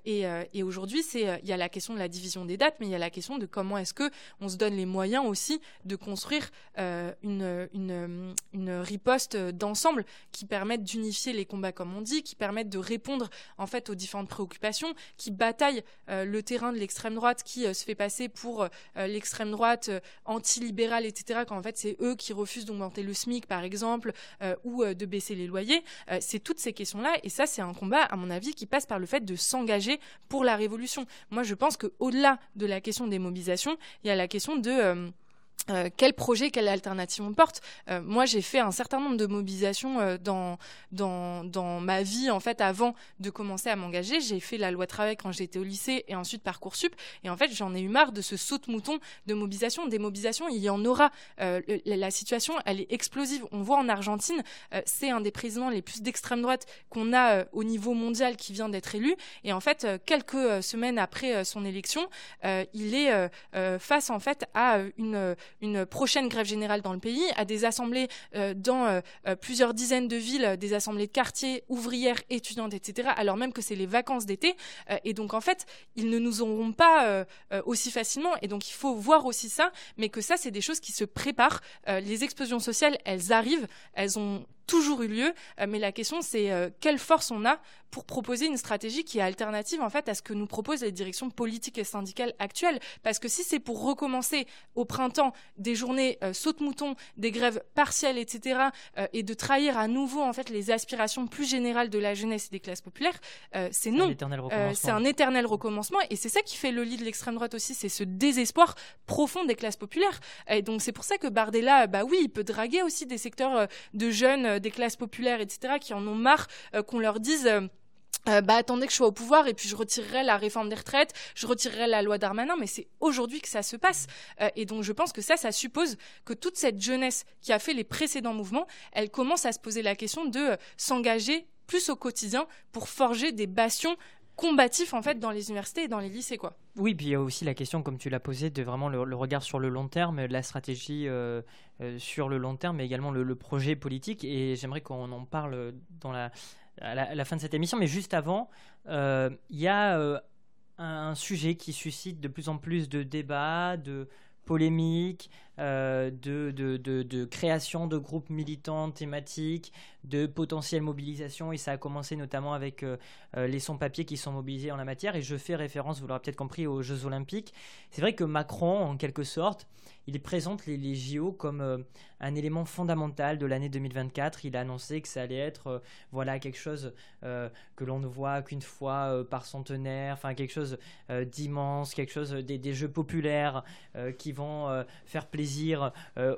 Et, aujourd'hui il y a la question de la division des dates mais il y a la question de comment est-ce que on se donne les moyens aussi de construire une, riposte d'ensemble qui permette d'unifier les combats comme on dit qui permette de répondre en fait aux différentes préoccupations qui bataillent le terrain de l'extrême droite qui se fait passer pour l'extrême droite anti-libérale etc., quand en fait c'est eux qui refusent d'augmenter le SMIC, par exemple, euh, ou euh, de baisser les loyers, euh, c'est toutes ces questions-là. Et ça, c'est un combat, à mon avis, qui passe par le fait de s'engager pour la révolution. Moi, je pense qu'au-delà de la question des mobilisations, il y a la question de euh, quel projet, quelle alternative on porte? Euh, moi, j'ai fait un certain nombre de mobilisations euh, dans, dans, dans ma vie, en fait, avant de commencer à m'engager. J'ai fait la loi travail quand j'étais au lycée et ensuite Parcoursup. Et en fait, j'en ai eu marre de ce saut de mouton de mobilisation. Des mobilisations, il y en aura. la situation, elle est explosive. On voit en Argentine, c'est un des présidents les plus d'extrême droite qu'on a au niveau mondial qui vient d'être élu. Et en fait, quelques semaines après son élection, il est face, en fait, à une une prochaine grève générale dans le pays, à des assemblées dans plusieurs dizaines de villes, des assemblées de quartiers, ouvrières, étudiantes, etc., alors même que c'est les vacances d'été. et donc, en fait, ils ne nous auront pas aussi facilement. Et donc, il faut voir aussi ça, mais que ça, c'est des choses qui se préparent. les explosions sociales, elles arrivent, elles ont toujours eu lieu, euh, mais la question c'est euh, quelle force on a pour proposer une stratégie qui est alternative en fait à ce que nous proposent les directions politiques et syndicales actuelles. Parce que si c'est pour recommencer au printemps des journées euh, saute-mouton, des grèves partielles, etc., et de trahir à nouveau en fait les aspirations plus générales de la jeunesse et des classes populaires, c'est non. C'est un éternel recommencement et c'est ça qui fait le lit de l'extrême droite aussi, c'est ce désespoir profond des classes populaires. Et donc c'est pour ça que Bardella, bah oui, il peut draguer aussi des secteurs de jeunes des classes populaires, etc., qui en ont marre euh, qu'on leur dise... Euh, bah attendez que je sois au pouvoir et puis je retirerai la réforme des retraites, je retirerai la loi Darmanin, mais c'est aujourd'hui que ça se passe. et donc je pense que ça, ça suppose que toute cette jeunesse qui a fait les précédents mouvements, elle commence à se poser la question de s'engager plus au quotidien pour forger des bastions combatifs en fait dans les universités et dans les lycées quoi. Oui, puis il y a aussi la question, comme tu l'as posé, de vraiment le, regard sur le long terme, la stratégie euh, euh, sur le long terme, mais également le, projet politique. Et j'aimerais qu'on en parle dans la, à, la, fin de cette émission. Mais juste avant, euh, il y a un sujet qui suscite de plus en plus de débats, de polémiques, de, de, de, de, création de groupes militants thématiques, de potentielle mobilisation et ça a commencé notamment avec euh, euh, les sans-papiers qui sont mobilisés en la matière et je fais référence, vous l'aurez peut-être compris, aux Jeux Olympiques. C'est vrai que Macron, en quelque sorte, il présente les, les JO comme euh, un élément fondamental de l'année 2024. Il a annoncé que ça allait être voilà quelque chose que l'on ne voit qu'une fois par centenaire, enfin quelque chose d'immense, quelque chose des, jeux populaires qui vont faire plaisir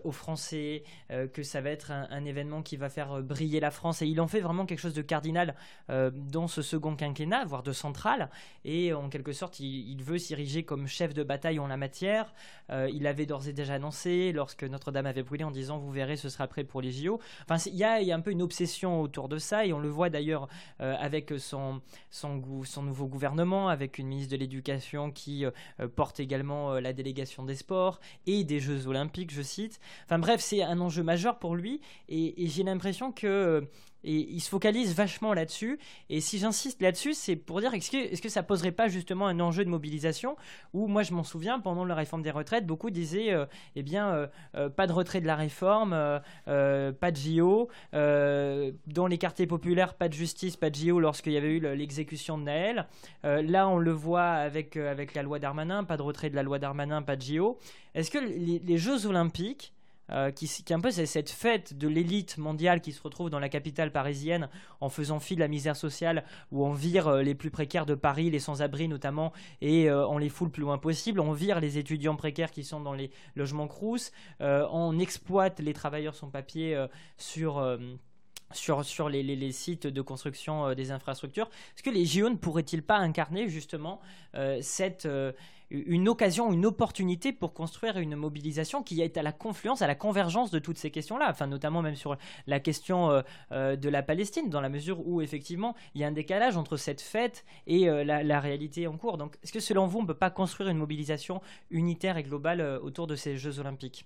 aux Français, que ça va être un, événement qui va faire briller la France. Et il en fait vraiment quelque chose de cardinal euh, dans ce second quinquennat, voire de central. Et en quelque sorte, il, veut s'ériger comme chef de bataille en la matière. Euh, il avait d'ores et déjà annoncé, lorsque Notre-Dame avait brûlé, en disant Vous verrez, ce sera prêt pour les JO. Enfin, il y a, un peu une obsession autour de ça. Et on le voit d'ailleurs euh, avec son, son, nouveau gouvernement, avec une ministre de l'Éducation qui porte également la délégation des sports et des Jeux Olympiques, je cite. Enfin bref, c'est un enjeu majeur pour lui. et j'ai l'impression que euh, et il se focalise vachement là-dessus. Et si j'insiste là-dessus, c'est pour dire est-ce que, est-ce que ça poserait pas justement un enjeu de mobilisation où moi je m'en souviens pendant la réforme des retraites, beaucoup disaient euh, eh bien euh, pas de retrait de la réforme, pas de JO, dans les quartiers populaires pas de justice, pas de JO lorsqu'il y avait eu l'exécution de Naël. là on le voit avec avec la loi Darmanin, pas de retrait de la loi Darmanin, pas de JO. Est-ce que les Jeux olympiques euh, qui, est un peu cette fête de l'élite mondiale qui se retrouve dans la capitale parisienne en faisant fi de la misère sociale, où on vire euh, les plus précaires de Paris, les sans-abri notamment, et euh, on les fout le plus loin possible. On vire les étudiants précaires qui sont dans les logements Crous. on exploite les travailleurs sans papier sur sur, sur les, les, sites de construction des infrastructures. Est-ce que les JO ne pourraient-ils pas incarner justement cette, une occasion, une opportunité pour construire une mobilisation qui est à la confluence, à la convergence de toutes ces questions-là, enfin notamment même sur la question euh, euh, de la Palestine, dans la mesure où effectivement il y a un décalage entre cette fête et euh, la, réalité en cours. Donc est-ce que selon vous on ne peut pas construire une mobilisation unitaire et globale autour de ces Jeux olympiques?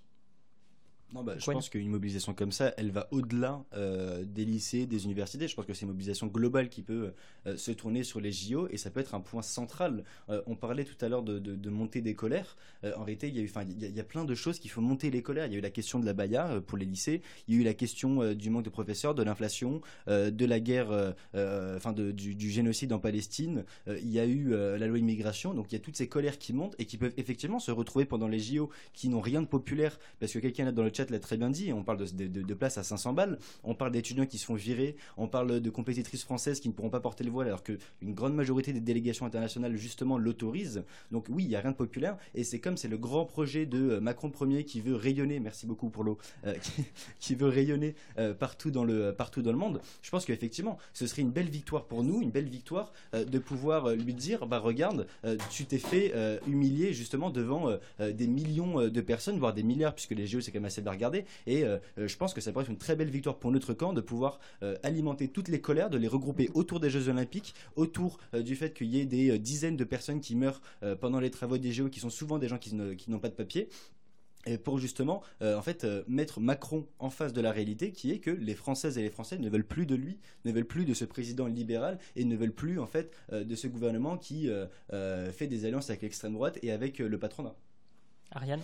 Non, bah, je pense qu'une mobilisation comme ça, elle va au-delà euh, des lycées, des universités. Je pense que c'est une mobilisation globale qui peut euh, se tourner sur les JO et ça peut être un point central. Euh, on parlait tout à l'heure de, de, monter des colères. en réalité, il y, a eu, il, y a, plein de choses qui font monter les colères. Il y a eu la question de la Baïa pour les lycées. Il y a eu la question du manque de professeurs, de l'inflation, de la guerre, enfin du, du, génocide en Palestine. il y a eu la loi immigration. Donc il y a toutes ces colères qui montent et qui peuvent effectivement se retrouver pendant les JO qui n'ont rien de populaire parce que quelqu'un là dans le chat l'a très bien dit, on parle de, de, places à 500 balles, on parle d'étudiants qui se font virer, on parle de compétitrices françaises qui ne pourront pas porter le voile alors qu'une grande majorité des délégations internationales justement l'autorisent. Donc oui, il n'y a rien de populaire et c'est comme c'est le grand projet de euh, Macron Ier qui veut rayonner, merci beaucoup pour l'eau, euh, qui, veut rayonner euh, partout, dans le, partout dans le monde. Je pense qu'effectivement, ce serait une belle victoire pour nous, une belle victoire de pouvoir lui dire, bah regarde, tu t'es fait humilier justement devant des millions de personnes, voire des milliards, puisque les JO c'est quand même assez bien regarder. Et euh, euh, je pense que ça pourrait être une très belle victoire pour notre camp de pouvoir euh, alimenter toutes les colères, de les regrouper autour des Jeux Olympiques, autour du fait qu'il y ait des dizaines de personnes qui meurent pendant les travaux des JO, qui sont souvent des gens qui n'ont pas de papier et pour justement en fait mettre Macron en face de la réalité qui est que les Françaises et les Français ne veulent plus de lui, ne veulent plus de ce président libéral et ne veulent plus en fait de ce gouvernement qui fait des alliances avec l'extrême droite et avec le patronat. Ariane?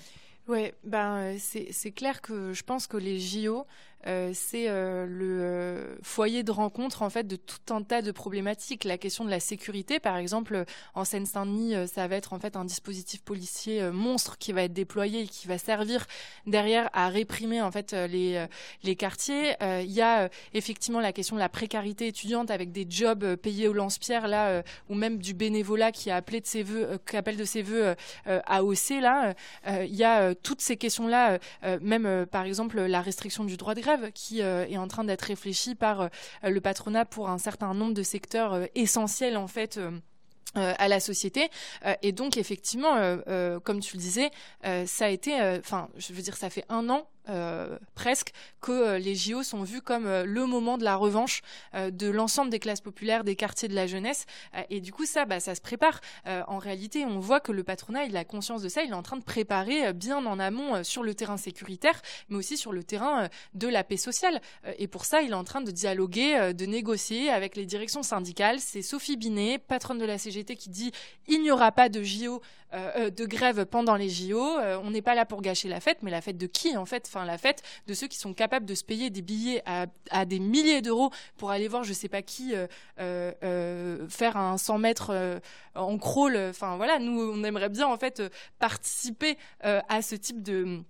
Ouais, ben c'est clair que je pense que les JO euh, c'est euh, le euh, foyer de rencontre en fait de tout un tas de problématiques. La question de la sécurité, par exemple, en Seine-Saint-Denis, ça va être en fait un dispositif policier monstre qui va être déployé et qui va servir derrière à réprimer en fait les les quartiers. Il y a effectivement la question de la précarité étudiante avec des jobs payés au lance-pierre là, ou même du bénévolat qui a appelé de ses qui appelle de ses voeux AOC là. Il y a toutes ces questions là, même par exemple la restriction du droit de grève qui euh, est en train d'être réfléchie par euh, le patronat pour un certain nombre de secteurs euh, essentiels en fait. à la société et donc effectivement comme tu le disais ça a été enfin je veux dire ça fait un an euh, presque que euh, les JO sont vus comme euh, le moment de la revanche de l'ensemble des classes populaires, des quartiers de la jeunesse. et du coup, ça, bah, ça se prépare. en réalité, on voit que le patronat, il a conscience de ça. Il est en train de préparer bien en amont sur le terrain sécuritaire, mais aussi sur le terrain de la paix sociale. et pour ça, il est en train de dialoguer, de négocier avec les directions syndicales. C'est Sophie Binet, patronne de la CGT, qui dit il n'y aura pas de JO, de grève pendant les JO. on n'est pas là pour gâcher la fête, mais la fête de qui en fait? Enfin la fête de ceux qui sont capables de se payer des billets à, des milliers d'euros pour aller voir je sais pas qui euh, euh, euh, faire un 100 mètres en crawl. Enfin voilà, nous on aimerait bien en fait participer à ce type de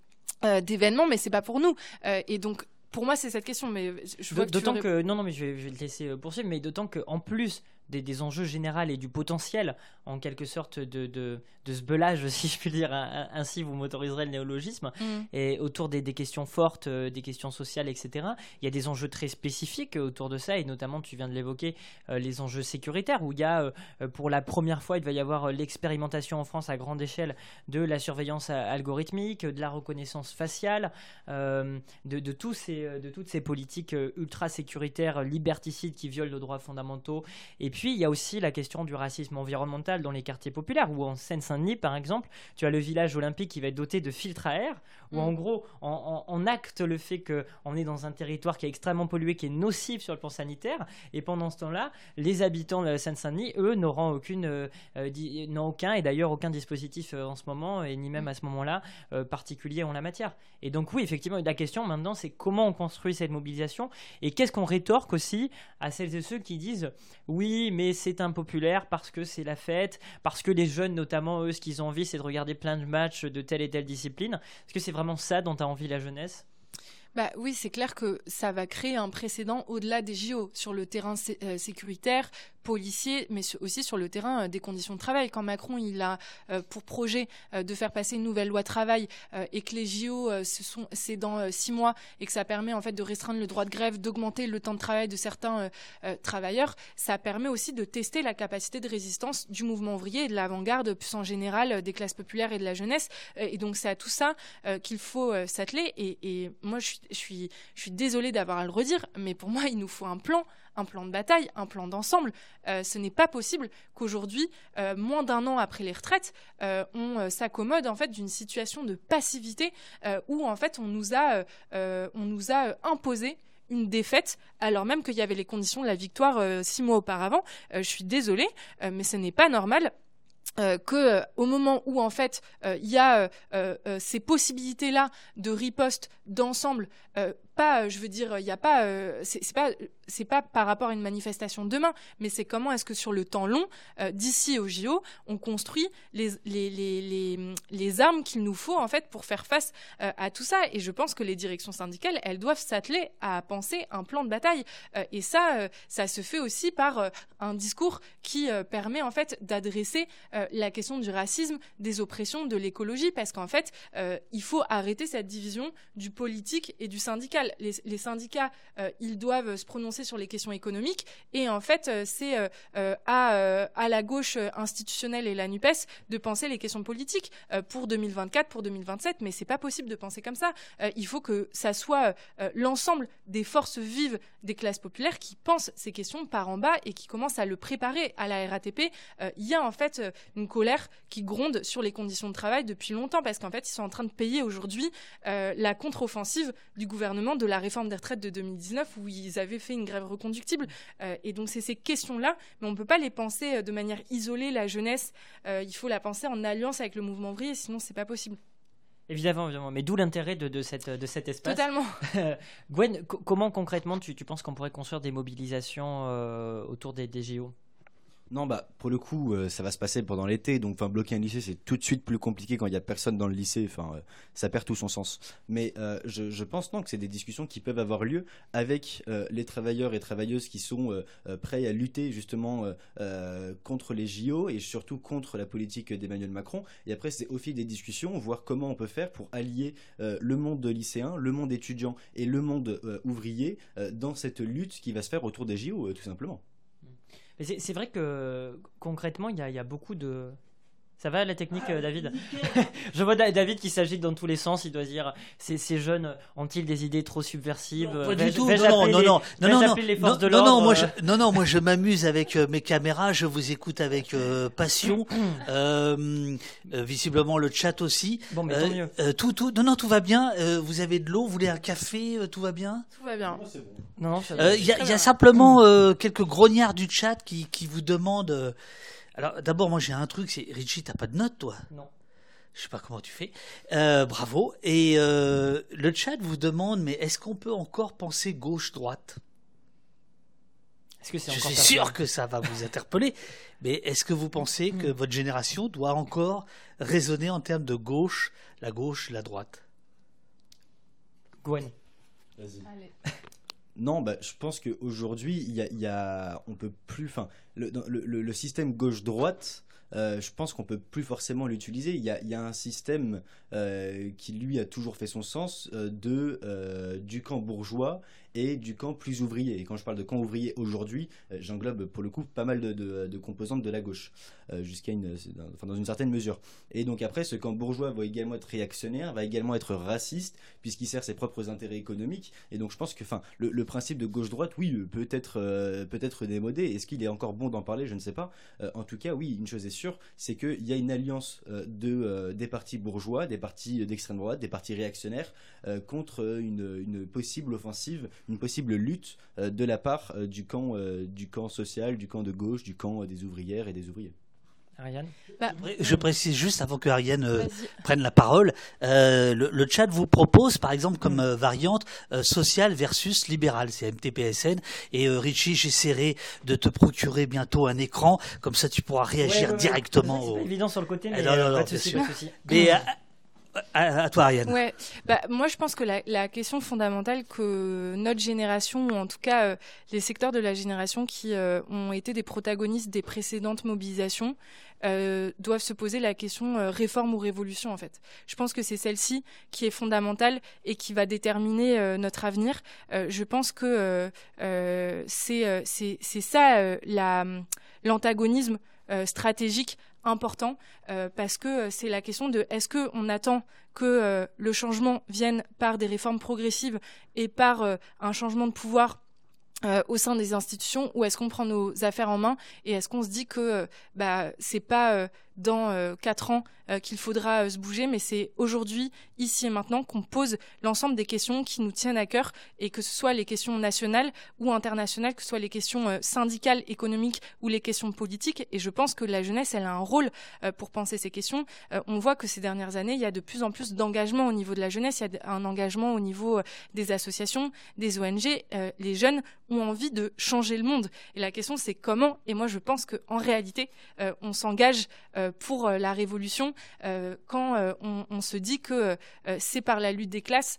d'événements, mais c'est pas pour nous. et donc pour moi, c'est cette question, mais je vois D'autant que, non, non, mais je vais, je vais te laisser poursuivre, mais d'autant qu'en plus des, enjeux généraux et du potentiel, en quelque sorte, de, de, de ce belage, si je puis dire, ainsi vous m'autoriserez le néologisme, mm. et autour des, des, questions fortes, euh, des questions sociales, etc. Il y a des enjeux très spécifiques autour de ça, et notamment, tu viens de l'évoquer, euh, les enjeux sécuritaires, où il y a, euh, pour la première fois, il va y avoir l'expérimentation en France à grande échelle de la surveillance algorithmique, de la reconnaissance faciale, de, de, tous ces, de toutes ces politiques ultra sécuritaires, liberticides qui violent nos droits fondamentaux, et puis puis, il y a aussi la question du racisme environnemental dans les quartiers populaires, où en Seine-Saint-Denis, par exemple, tu as le village olympique qui va être doté de filtres à air, où mm. en gros, on, acte le fait qu'on est dans un territoire qui est extrêmement pollué, qui est nocif sur le plan sanitaire, et pendant ce temps-là, les habitants de la Seine-Saint-Denis, eux, n'auront aucune, euh, n'ont aucun, et d'ailleurs aucun dispositif euh, en ce moment, et ni même à ce moment-là, euh, particulier en la matière. Et donc oui, effectivement, la question maintenant, c'est comment on construit cette mobilisation, et qu'est-ce qu'on rétorque aussi à celles et ceux qui disent, oui, mais c'est impopulaire parce que c'est la fête, parce que les jeunes, notamment, eux, ce qu'ils ont envie, c'est de regarder plein de matchs de telle et telle discipline. Est-ce que c'est vraiment ça dont a envie la jeunesse? Bah oui, c'est clair que ça va créer un précédent au-delà des JO sur le terrain euh, sécuritaire, policiers, mais aussi sur le terrain euh, des conditions de travail. Quand Macron il a euh, pour projet euh, de faire passer une nouvelle loi travail et que les JO c'est dans six mois et que ça permet en fait de restreindre le droit de grève, d'augmenter le temps de travail de certains travailleurs, ça permet aussi de tester la capacité de résistance du mouvement ouvrier et de l'avant-garde plus en général des classes populaires et de la jeunesse. et donc c'est à tout ça qu'il faut s'atteler. Et, moi je suis, je je suis désolée d'avoir à le redire, mais pour moi il nous faut un plan un plan de bataille, un plan d'ensemble. Euh, ce n'est pas possible qu'aujourd'hui, euh, moins d'un an après les retraites, euh, on s'accommode en fait d'une situation de passivité où en fait on nous a, on nous a imposé une défaite alors même qu'il y avait les conditions de la victoire six mois auparavant. je suis désolée, mais ce n'est pas normal. que au moment où en fait il y a ces possibilités là de riposte d'ensemble pas je veux dire il n'y a pas c'est pas c'est pas par rapport à une manifestation demain, mais c'est comment est-ce que sur le temps long, euh, d'ici au JO, on construit les, armes qu'il nous faut en fait pour faire face euh, à tout ça. Et je pense que les directions syndicales, elles doivent s'atteler à penser un plan de bataille. Euh, et ça, ça se fait aussi par un discours qui permet en fait d'adresser la question du racisme, des oppressions, de l'écologie, parce qu'en fait, il faut arrêter cette division du politique et du syndical. Les, syndicats, ils doivent se prononcer sur les questions économiques. Et en fait, c'est à, à la gauche institutionnelle et la NUPES de penser les questions politiques pour 2024, pour 2027. Mais c'est pas possible de penser comme ça. il faut que ça soit l'ensemble des forces vives des classes populaires qui pensent ces questions par en bas et qui commencent à le préparer à la RATP. Il y a en fait une colère qui gronde sur les conditions de travail depuis longtemps parce qu'en fait, ils sont en train de payer aujourd'hui euh, la contre-offensive du gouvernement de la réforme des retraites de 2019 où ils avaient fait une grève reconductible. Euh, et donc, c'est ces questions-là, mais on ne peut pas les penser euh, de manière isolée, la jeunesse. il faut la penser en alliance avec le mouvement ouvrier, sinon, c'est pas possible. Évidemment, évidemment. Mais d'où l'intérêt de, cette, de cet espace. Totalement. Gwen, comment concrètement tu, penses qu'on pourrait construire des mobilisations autour des, des JO non, bah pour le coup, euh, ça va se passer pendant l'été, donc bloquer un lycée, c'est tout de suite plus compliqué quand il y a personne dans le lycée. Enfin, euh, ça perd tout son sens. Mais euh, je, pense non que c'est des discussions qui peuvent avoir lieu avec les travailleurs et travailleuses qui sont prêts à lutter justement contre les JO et surtout contre la politique d'Emmanuel Macron. Et après, c'est au fil des discussions voir comment on peut faire pour allier le monde lycéen, le monde étudiant et le monde ouvrier dans cette lutte qui va se faire autour des JO, tout simplement. C'est vrai que concrètement, il y, y a, beaucoup de, ça va la technique, euh, David Je vois David qui s'agite dans tous les sens. Il doit dire ces, ces jeunes ont-ils des idées trop subversives Pas du tout. Non, non, non, non, non, non, les forces de non, non, moi, je, non, non, moi, je m'amuse avec euh, mes caméras. Je vous écoute avec euh, passion. euh, visiblement, le chat aussi. Bon, mais tant mieux. tout, tout, non, non, tout va bien. vous avez de l'eau Vous voulez un café Tout va bien? Tout va bien. Non, non. Il y, a, y a simplement quelques grognards du chat qui, qui vous demandent. Alors d'abord, moi j'ai un truc, c'est Richie, t'as pas de notes toi? Non. Je sais pas comment tu fais. Euh, bravo. Et euh, le chat vous demande, mais est-ce qu'on peut encore penser gauche-droite? Est-ce que c'est Je suis sûr que ça va vous interpeller, mais est-ce que vous pensez que hmm. votre génération doit encore raisonner en termes de gauche, la gauche, la droite? Gwen. Vas-y. Non, bah, je pense qu'aujourd'hui, il y a, on peut plus, enfin, le, le, système gauche-droite, euh, je pense qu'on peut plus forcément l'utiliser. Il y a, y a, un système euh, qui lui a toujours fait son sens euh, de du camp bourgeois et du camp plus ouvrier. Et quand je parle de camp ouvrier aujourd'hui, euh, j'englobe pour le coup pas mal de, composantes de la gauche, euh, jusqu'à une, enfin, dans une certaine mesure. Et donc après, ce camp bourgeois va également être réactionnaire, va également être raciste, puisqu'il sert ses propres intérêts économiques. Et donc je pense que, enfin, le, principe de gauche-droite, oui, peut être euh, peut-être démodé. Est-ce qu'il est encore bon d'en parler? Je ne sais pas. en tout cas, oui, une chose est sûre, c'est qu'il y a une alliance de des partis bourgeois, des partis d'extrême droite, des partis réactionnaires contre une, une possible offensive une possible lutte euh, de la part euh, du camp, euh, du camp social, du camp de gauche, du camp des ouvrières et des ouvriers. Ariane bah, Je précise juste avant que Ariane prenne la parole, le, chat vous propose par exemple comme mm. variante sociale versus libérale, c'est MTPSN. Et Richie, j'essaierai de te procurer bientôt un écran, comme ça tu pourras réagir directement. C'est évident sur le côté, mais pas de souci. Mais à, toi, Ariane. Bah, moi, je pense que la, question fondamentale que notre génération, ou en tout cas euh, les secteurs de la génération qui euh, ont été des protagonistes des précédentes mobilisations, euh, doivent se poser la question réforme ou révolution, en fait. Je pense que c'est celle-ci qui est fondamentale et qui va déterminer notre avenir. je pense que c'est ça l'antagonisme stratégique important euh, parce que euh, c'est la question de est-ce qu'on attend que euh, le changement vienne par des réformes progressives et par un changement de pouvoir au sein des institutions ou est-ce qu'on prend nos affaires en main et est-ce qu'on se dit que bah c'est pas dans euh, quatre ans euh, qu'il faudra euh, se bouger, mais c'est aujourd'hui, ici et maintenant, qu'on pose l'ensemble des questions qui nous tiennent à cœur, et que ce soit les questions nationales ou internationales, que ce soit les questions syndicales, économiques ou les questions politiques. Et je pense que la jeunesse, elle a un rôle pour penser ces questions. on voit que ces dernières années, il y a de plus en plus d'engagement au niveau de la jeunesse, il y a un engagement au niveau des associations, des ONG. les jeunes ont envie de changer le monde. Et la question, c'est comment? Et moi, je pense qu'en réalité, on s'engage pour euh, la révolution euh, quand on, se dit que c'est par la lutte des classes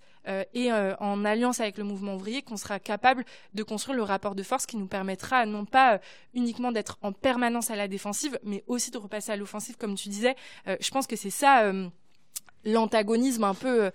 et en alliance avec le mouvement ouvrier qu'on sera capable de construire le rapport de force qui nous permettra non pas uniquement d'être en permanence à la défensive, mais aussi de repasser à l'offensive, comme tu disais. je pense que c'est ça l'antagonisme un peu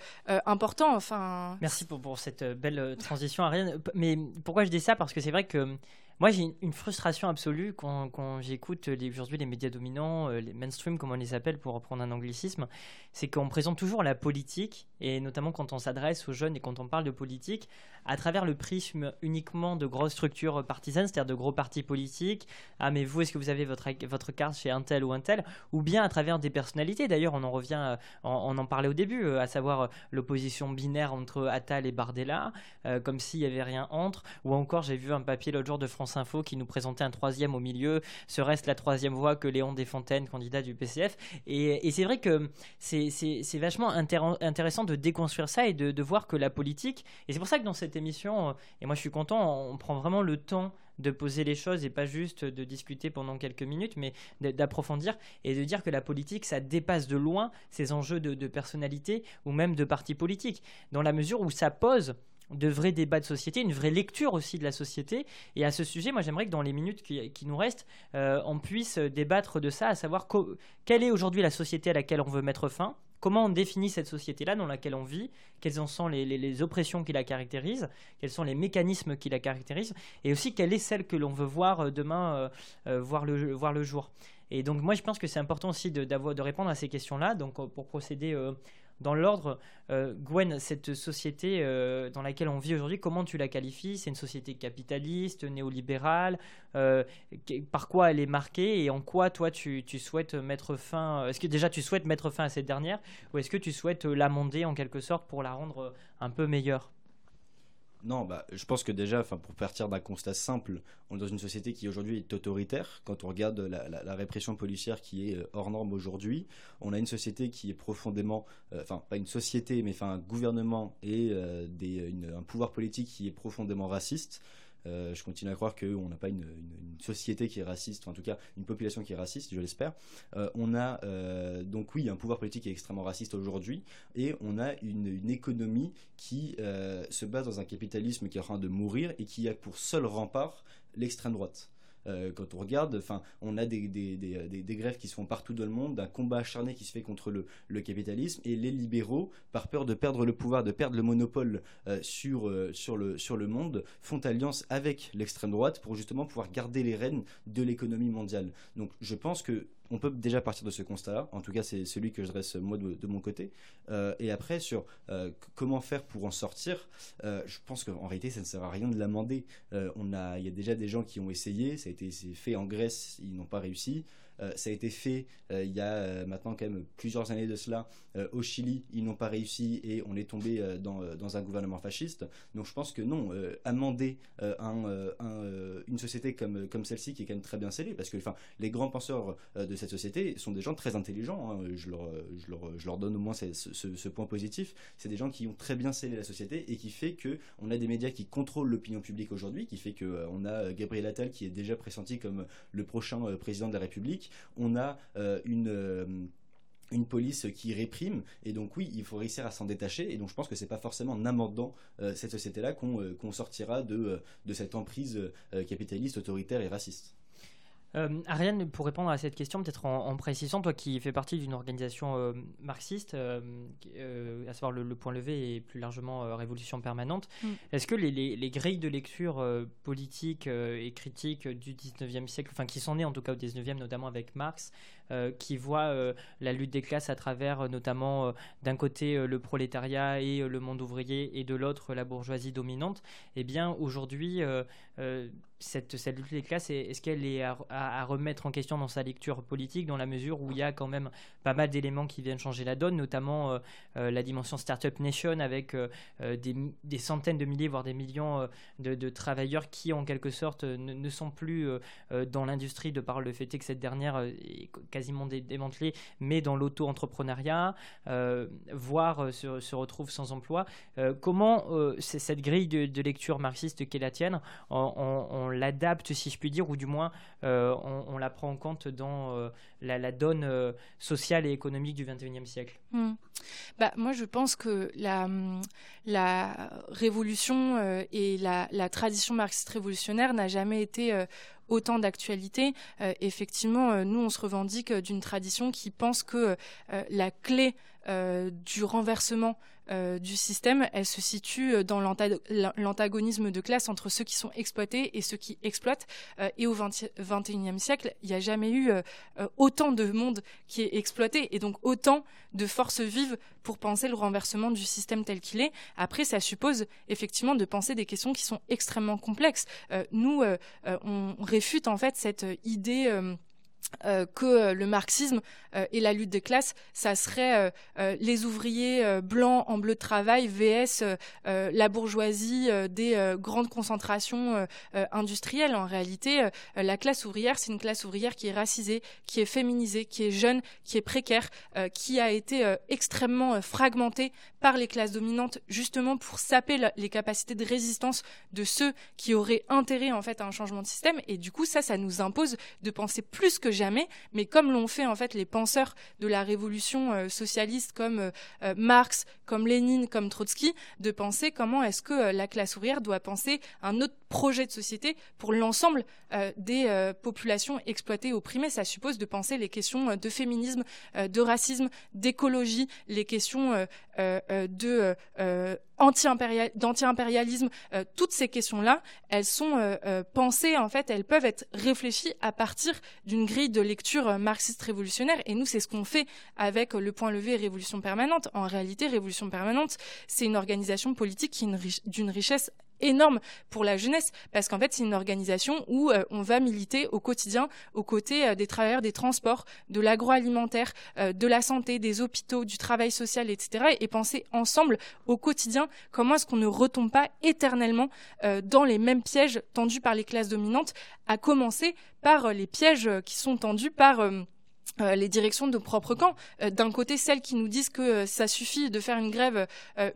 important. Enfin. Merci pour, pour cette belle transition, Ariane. Mais pourquoi je dis ça? Parce que c'est vrai que moi, j'ai une frustration absolue quand, quand j'écoute aujourd'hui les médias dominants, les mainstream, comme on les appelle pour reprendre un anglicisme, c'est qu'on présente toujours la politique, et notamment quand on s'adresse aux jeunes et quand on parle de politique, à travers le prisme uniquement de grosses structures partisanes, c'est-à-dire de gros partis politiques. Ah, mais vous, est-ce que vous avez votre, votre carte chez un tel ou un tel? Ou bien à travers des personnalités. D'ailleurs, on en revient, on, en parlait au début, euh, à savoir euh, l'opposition binaire entre Attal et Bardella, euh, comme s'il n'y avait rien entre. Ou encore, j'ai vu un papier l'autre jour de France Info qui nous présentait un troisième au milieu. Serait-ce la troisième voie que Léon Desfontaines, candidat du PCF Et, c'est vrai que c'est vachement intéressant de déconstruire ça et de, voir que la politique, et c'est pour ça que dans cette émission, euh, et moi je suis content, on prend vraiment le temps de poser les choses et pas juste de discuter pendant quelques minutes, mais d'approfondir et de dire que la politique, ça dépasse de loin ces enjeux de, personnalité ou même de parti politique, dans la mesure où ça pose de vrais débats de société, une vraie lecture aussi de la société. Et à ce sujet, moi j'aimerais que dans les minutes qui, nous restent, euh, on puisse débattre de ça, à savoir quelle est aujourd'hui la société à laquelle on veut mettre fin, Comment on définit cette société-là dans laquelle on vit Quelles en sont les, oppressions qui la caractérisent Quels sont les mécanismes qui la caractérisent Et aussi, quelle est celle que l'on veut voir euh, demain euh, euh, voir, le, jour Et donc, moi, je pense que c'est important aussi de, de, répondre à ces questions-là. Donc, pour procéder dans l'ordre, euh, Gwen, cette société euh, dans laquelle on vit aujourd'hui, comment tu la qualifies? C'est une société capitaliste, néolibérale euh, Par quoi elle est marquée et en quoi toi tu, souhaites mettre fin Est-ce que déjà tu souhaites mettre fin à cette dernière ou est-ce que tu souhaites l'amender en quelque sorte pour la rendre un peu meilleure? Non, bah, je pense que déjà, pour partir d'un constat simple, on est dans une société qui aujourd'hui est autoritaire. Quand on regarde la, répression policière qui est euh, hors norme aujourd'hui, on a une société qui est profondément, euh, enfin pas une société, mais un gouvernement et euh, un pouvoir politique qui est profondément raciste. Euh, je continue à croire qu'on n'a pas une, société qui est raciste, en tout cas une population qui est raciste, je l'espère. Euh, on a euh, donc oui un pouvoir politique qui est extrêmement raciste aujourd'hui, et on a une, une économie qui se base dans un capitalisme qui est en train de mourir et qui a pour seul rempart l'extrême droite. Euh, quand on regarde, enfin, on a des, des, des, grèves qui se font partout dans le monde, d'un combat acharné qui se fait contre le, le, capitalisme, et les libéraux, par peur de perdre le pouvoir, de perdre le monopole euh, sur, euh, sur, le, sur le monde, font alliance avec l'extrême droite pour justement pouvoir garder les rênes de l'économie mondiale. Donc je pense que on peut déjà partir de ce constat-là. En tout cas, c'est celui que je dresse moi de, mon côté. Euh, et après, sur euh, comment faire pour en sortir, euh, je pense qu'en réalité, ça ne sert à rien de l'amender. on a, il y a déjà des gens qui ont essayé. Ça a été fait en Grèce, ils n'ont pas réussi. Euh, ça a été fait euh, il y a euh, maintenant quand même plusieurs années de cela au Chili. Ils n'ont pas réussi et on est tombé dans, dans, un gouvernement fasciste. Donc je pense que non, amender un, une société comme, comme celle-ci qui est quand même très bien scellée, parce que enfin, les grands penseurs de cette société sont des gens très intelligents. Hein. je, leur, je, leur, je, leur, donne au moins ce, ce, point positif. C'est des gens qui ont très bien scellé la société et qui fait que on a des médias qui contrôlent l'opinion publique aujourd'hui, qui fait que on a Gabriel Attal qui est déjà pressenti comme le prochain président de la République on a euh, une euh, une police qui réprime. Et donc oui il faut réussir à s'en détacher. Et donc je pense que c'est pas forcément en amendant euh, cette société là qu'on sortira de cette emprise capitaliste autoritaire et raciste euh, Ariane, pour répondre à cette question, peut-être en, précisant, toi qui fais partie d'une organisation euh, marxiste, euh, à savoir le, Point Levé et plus largement Révolution Permanente, mm. est-ce que les, grilles de lecture politique et critique du 19e siècle, enfin qui sont nées en tout cas au 19e, notamment avec Marx, qui voient la lutte des classes à travers notamment d'un côté le prolétariat et le monde ouvrier et de l'autre la bourgeoisie dominante, eh bien aujourd'hui cette, cette, lutte des classes, est-ce qu'elle est à, remettre en question dans sa lecture politique, dans la mesure où il y a quand même pas mal d'éléments qui viennent changer la donne, notamment euh, euh, la dimension Startup Nation avec euh, des, centaines de milliers, voire des millions de, travailleurs qui, en quelque sorte, ne, sont plus dans l'industrie de par le fait que cette dernière est quasiment démantelée, mais dans l'auto-entrepreneuriat, voire se, se retrouvent sans emploi. comment cette grille de, lecture marxiste qu'est la tienne, on l'adapte, si je puis dire, ou du moins euh, on, la prend en compte dans euh, la, donne euh, sociale et économique du XXIe siècle? Hmm. bah, Moi, je pense que la, la révolution et la, tradition marxiste révolutionnaire n'a jamais été autant d'actualité. effectivement, nous, on se revendique d'une tradition qui pense que la clé du renversement du système, elle se situe dans l'antagonisme de classe entre ceux qui sont exploités et ceux qui exploitent. et au XXIe siècle, il n'y a jamais eu autant de monde qui est exploité et donc autant de forces vives pour penser le renversement du système tel qu'il est. Après, ça suppose effectivement de penser des questions qui sont extrêmement complexes. nous, on réfute en fait cette idée euh, que euh, le marxisme euh, et la lutte des classes, ça serait les ouvriers blancs en bleu de travail vs la bourgeoisie des grandes concentrations industrielles. En réalité, la classe ouvrière, c'est une classe ouvrière qui est racisée, qui est féminisée, qui est jeune, qui est précaire, qui a été extrêmement fragmentée par les classes dominantes, justement pour saper les capacités de résistance de ceux qui auraient intérêt en fait à un changement de système. Et du coup, ça, ça nous impose de penser plus que jamais, mais comme l'ont fait en fait les penseurs de la révolution euh, socialiste comme euh, euh, Marx, comme Lénine, comme Trotsky, de penser comment est-ce que la classe ouvrière doit penser un autre projet de société pour l'ensemble des populations exploitées, opprimées. Ça suppose de penser les questions de féminisme, de racisme, d'écologie, les questions de d'anti-impérialisme, toutes ces questions-là, elles sont pensées en fait, elles peuvent être réfléchies à partir d'une grille de lecture marxiste révolutionnaire. Et nous, c'est ce qu'on fait avec le point levé Révolution permanente. En réalité, Révolution permanente, c'est une organisation politique qui d'une richesse énorme pour la jeunesse parce qu'en fait c'est une organisation où euh, on va militer au quotidien aux côtés euh, des travailleurs des transports, de l'agroalimentaire, euh, de la santé, des hôpitaux, du travail social, etc. et penser ensemble au quotidien comment est-ce qu'on ne retombe pas éternellement dans les mêmes pièges tendus par les classes dominantes, à commencer par les pièges qui sont tendus par euh, les directions de propre camp. Euh, d'un côté, celles qui nous disent que euh, ça suffit de faire une grève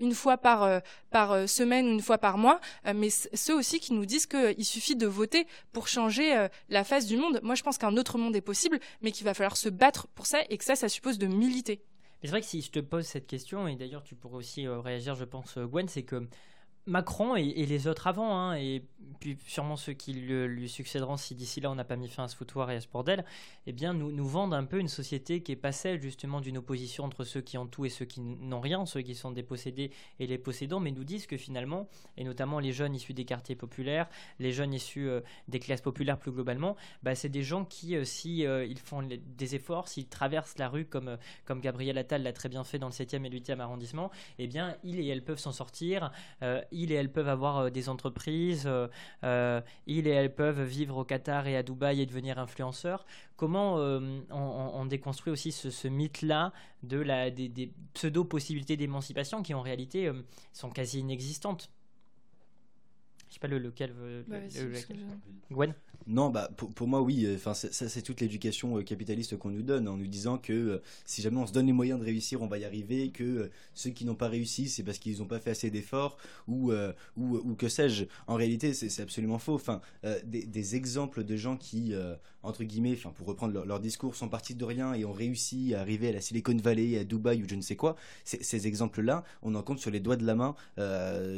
une fois par, par semaine ou une fois par mois, mais ceux aussi qui nous disent qu'il suffit de voter pour changer la face du monde. Moi, je pense qu'un autre monde est possible, mais qu'il va falloir se battre pour ça et que ça, ça suppose de militer. C'est vrai que si je te pose cette question, et d'ailleurs tu pourrais aussi réagir, je pense, Gwen, c'est que Macron et, les autres avant, hein, et puis sûrement ceux qui lui, succéderont si d'ici là on n'a pas mis fin à ce foutoir et à ce bordel, eh bien nous, nous vendent un peu une société qui est pas celle justement d'une opposition entre ceux qui ont tout et ceux qui n'ont rien, ceux qui sont dépossédés et les possédants, mais nous disent que finalement, et notamment les jeunes issus des quartiers populaires, les jeunes issus euh, des classes populaires plus globalement, bah, c'est des gens qui, euh, si euh, ils font des efforts, s'ils traversent la rue comme, comme Gabriel Attal l'a très bien fait dans le 7e et 8e arrondissement, eh bien ils et elles peuvent s'en sortir et elles peuvent avoir euh, des entreprises, euh, euh, ils et elles peuvent vivre au Qatar et à Dubaï et devenir influenceurs. Comment on, déconstruit aussi ce, mythe-là de la, des, pseudo-possibilités d'émancipation qui en réalité sont quasi inexistantes? Je sais pas le, lequel veut. Bah, Gwen non, bah pour, moi oui. Enfin, ça c'est toute l'éducation euh, capitaliste qu'on nous donne en nous disant que euh, si jamais on se donne les moyens de réussir, on va y arriver. Que euh, ceux qui n'ont pas réussi, c'est parce qu'ils n'ont pas fait assez d'efforts ou, ou, que sais-je. En réalité, c'est absolument faux. Enfin, des, exemples de gens qui, entre guillemets, enfin pour reprendre leur, discours, sont partis de rien et ont réussi à arriver à la Silicon Valley, à Dubaï ou je ne sais quoi. Ces exemples-là, on en compte sur les doigts de la main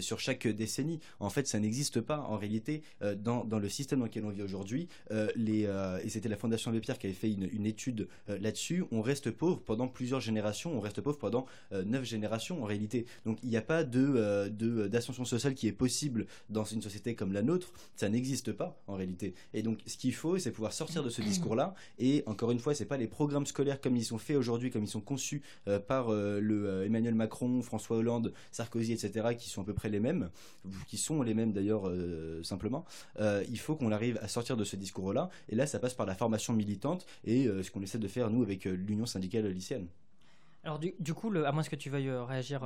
sur chaque décennie. En fait, ça n'existe pas en réalité dans, dans le système dans lequel on vit aujourd'hui euh, euh, et c'était la Fondation Abbé Pierre qui avait fait une, étude euh, là-dessus, on reste pauvre pendant plusieurs générations, on reste pauvre pendant neuf générations en réalité. Donc il n'y a pas de, d'ascension sociale qui est possible dans une société comme la nôtre, ça n'existe pas en réalité. Et donc ce qu'il faut, c'est pouvoir sortir de ce discours-là, et encore une fois, c'est pas les programmes scolaires comme ils sont faits aujourd'hui, comme ils sont conçus par le Emmanuel Macron, François Hollande, Sarkozy, etc., qui sont à peu près les mêmes, qui sont les mêmes d'ailleurs simplement. il faut qu'on arrive à sortir de ce discours-là. Et là, ça passe par la formation militante et euh, ce qu'on essaie de faire, nous, avec euh, l'Union syndicale lycéenne. Alors du, coup, le, à moins que tu veuilles euh, réagir,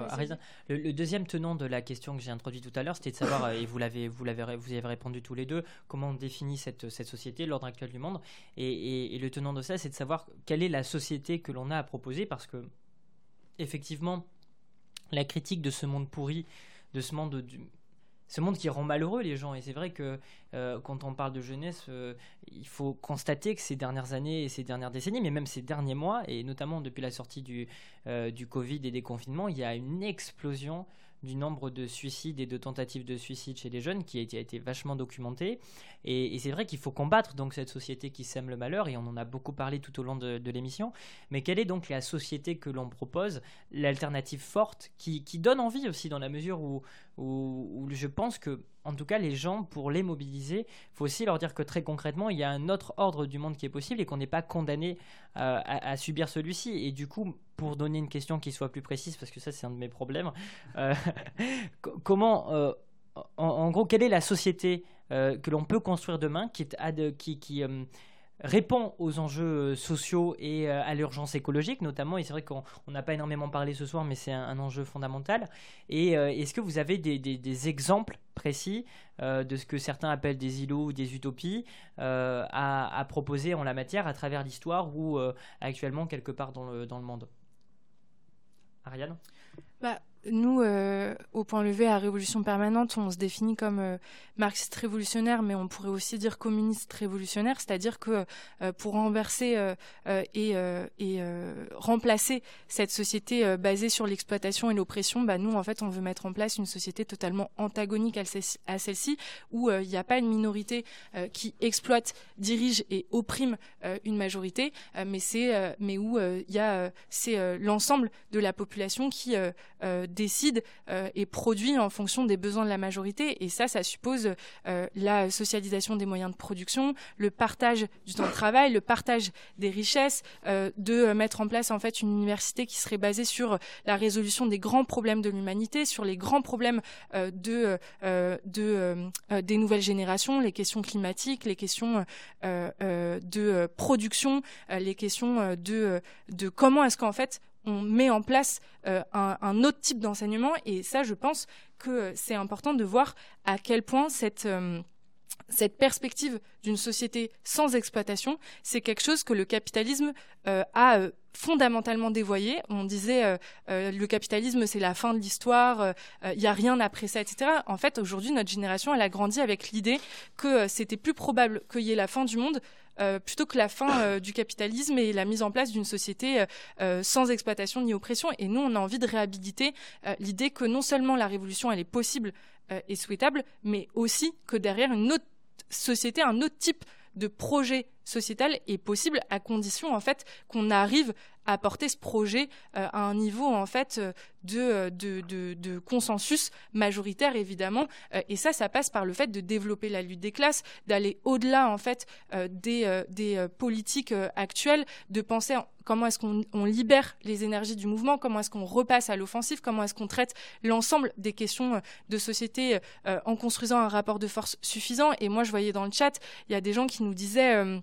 le, deuxième tenant de la question que j'ai introduite tout à l'heure, c'était de savoir, et vous l'avez, vous l'avez, vous y avez répondu tous les deux, comment on définit cette, cette société, l'ordre actuel du monde, et, le tenant de ça, c'est de savoir quelle est la société que l'on a à proposer, parce que effectivement, la critique de ce monde pourri, de ce monde du, ce monde qui rend malheureux les gens. Et c'est vrai que euh, quand on parle de jeunesse, euh, il faut constater que ces dernières années et ces dernières décennies, mais même ces derniers mois, et notamment depuis la sortie du, euh, du Covid et des confinements, il y a une explosion du nombre de suicides et de tentatives de suicide chez les jeunes qui a été, vachement documenté. Et, c'est vrai qu'il faut combattre donc cette société qui sème le malheur, et on en a beaucoup parlé tout au long de, l'émission. Mais quelle est donc la société que l'on propose, l'alternative forte, qui, donne envie aussi dans la mesure où, où, je pense que, en tout cas, les gens, pour les mobiliser, il faut aussi leur dire que très concrètement, il y a un autre ordre du monde qui est possible et qu'on n'est pas condamné euh, à, subir celui-ci. Et du coup, pour donner une question qui soit plus précise, parce que ça, c'est un de mes problèmes, euh, comment, euh, en, gros, quelle est la société que l'on peut construire demain qui, qui, qui répond aux enjeux euh, sociaux et euh, à l'urgence écologique notamment. Et c'est vrai qu'on n'a pas énormément parlé ce soir, mais c'est un, enjeu fondamental. Et euh, est-ce que vous avez des, exemples précis de ce que certains appellent des îlots ou des utopies à, proposer en la matière à travers l'histoire ou actuellement quelque part dans le, dans le monde? Ariane? Bah, nous, euh, au point levé à Révolution permanente, on se définit comme euh, marxiste révolutionnaire, mais on pourrait aussi dire communiste révolutionnaire, c'est-à-dire que euh, pour renverser et, et remplacer cette société basée sur l'exploitation et l'oppression, bah, nous, en fait, on veut mettre en place une société totalement antagonique à celle-ci, où il n'y a pas une minorité qui exploite, dirige et opprime une majorité, mais c'est mais où il y a c'est l'ensemble de la population qui décide euh, et produit en fonction des besoins de la majorité. Et ça, ça suppose euh, la socialisation des moyens de production, le partage du temps de travail, le partage des richesses, euh, de mettre en place en fait une université qui serait basée sur la résolution des grands problèmes de l'humanité, sur les grands problèmes de, de des nouvelles générations, les questions climatiques, les questions de production, les questions de, de comment est-ce qu'en fait on met en place euh, un, autre type d'enseignement. Et ça, je pense que c'est important de voir à quel point cette, euh, cette perspective d'une société sans exploitation, c'est quelque chose que le capitalisme euh, a fondamentalement dévoyé. On disait le capitalisme c'est la fin de l'histoire, il n'y a rien après ça, etc. En fait, aujourd'hui, notre génération, elle a grandi avec l'idée que c'était plus probable qu'il y ait la fin du monde euh, plutôt que la fin euh, du capitalisme et la mise en place d'une société euh, sans exploitation ni oppression. Et nous, on a envie de réhabiliter l'idée que non seulement la révolution, elle est possible et souhaitable, mais aussi que derrière une autre société, un autre type de projet sociétal est possible à condition en fait qu'on arrive à porter ce projet euh, à un niveau en fait euh, de, de, de, consensus majoritaire évidemment et ça ça passe par le fait de développer la lutte des classes d'aller au-delà en fait des, des politiques actuelles de penser comment est-ce qu'on libère les énergies du mouvement, comment est-ce qu'on repasse à l'offensive, comment est-ce qu'on traite l'ensemble des questions de société en construisant un rapport de force suffisant. Et moi, je voyais dans le chat, il y a des gens qui nous disaient euh,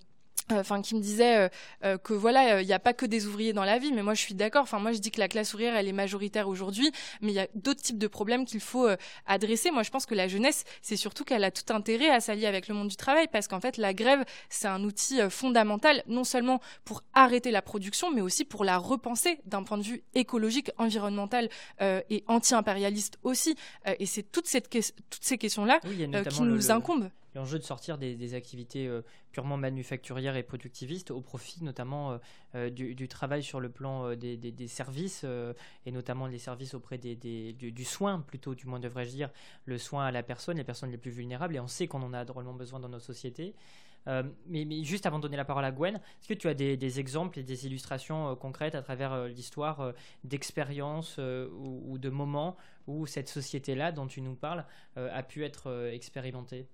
enfin qui me disait euh, euh, que voilà il n'y a pas que des ouvriers dans la vie mais moi je suis d'accord. Enfin moi je dis que la classe ouvrière elle est majoritaire aujourd'hui mais il y a d'autres types de problèmes qu'il faut adresser. Moi je pense que la jeunesse c'est surtout qu'elle a tout intérêt à s'allier avec le monde du travail parce qu'en fait la grève c'est un outil fondamental non seulement pour arrêter la production mais aussi pour la repenser d'un point de vue écologique environnemental et anti-impérialiste aussi. Et c'est toutes, toutes ces questions là qui nous incombent l'enjeu de sortir des, activités euh, purement manufacturières et productivistes au profit notamment euh, euh, du, travail sur le plan des, services et notamment des services auprès des, du, soin plutôt du moins devrais-je dire le soin à la personne les personnes les plus vulnérables et on sait qu'on en a drôlement besoin dans notre société mais, juste avant de donner la parole à Gwen, est-ce que tu as des, exemples et des illustrations concrètes à travers l'histoire d'expériences ou, de moments où cette société-là dont tu nous parles a pu être expérimentée?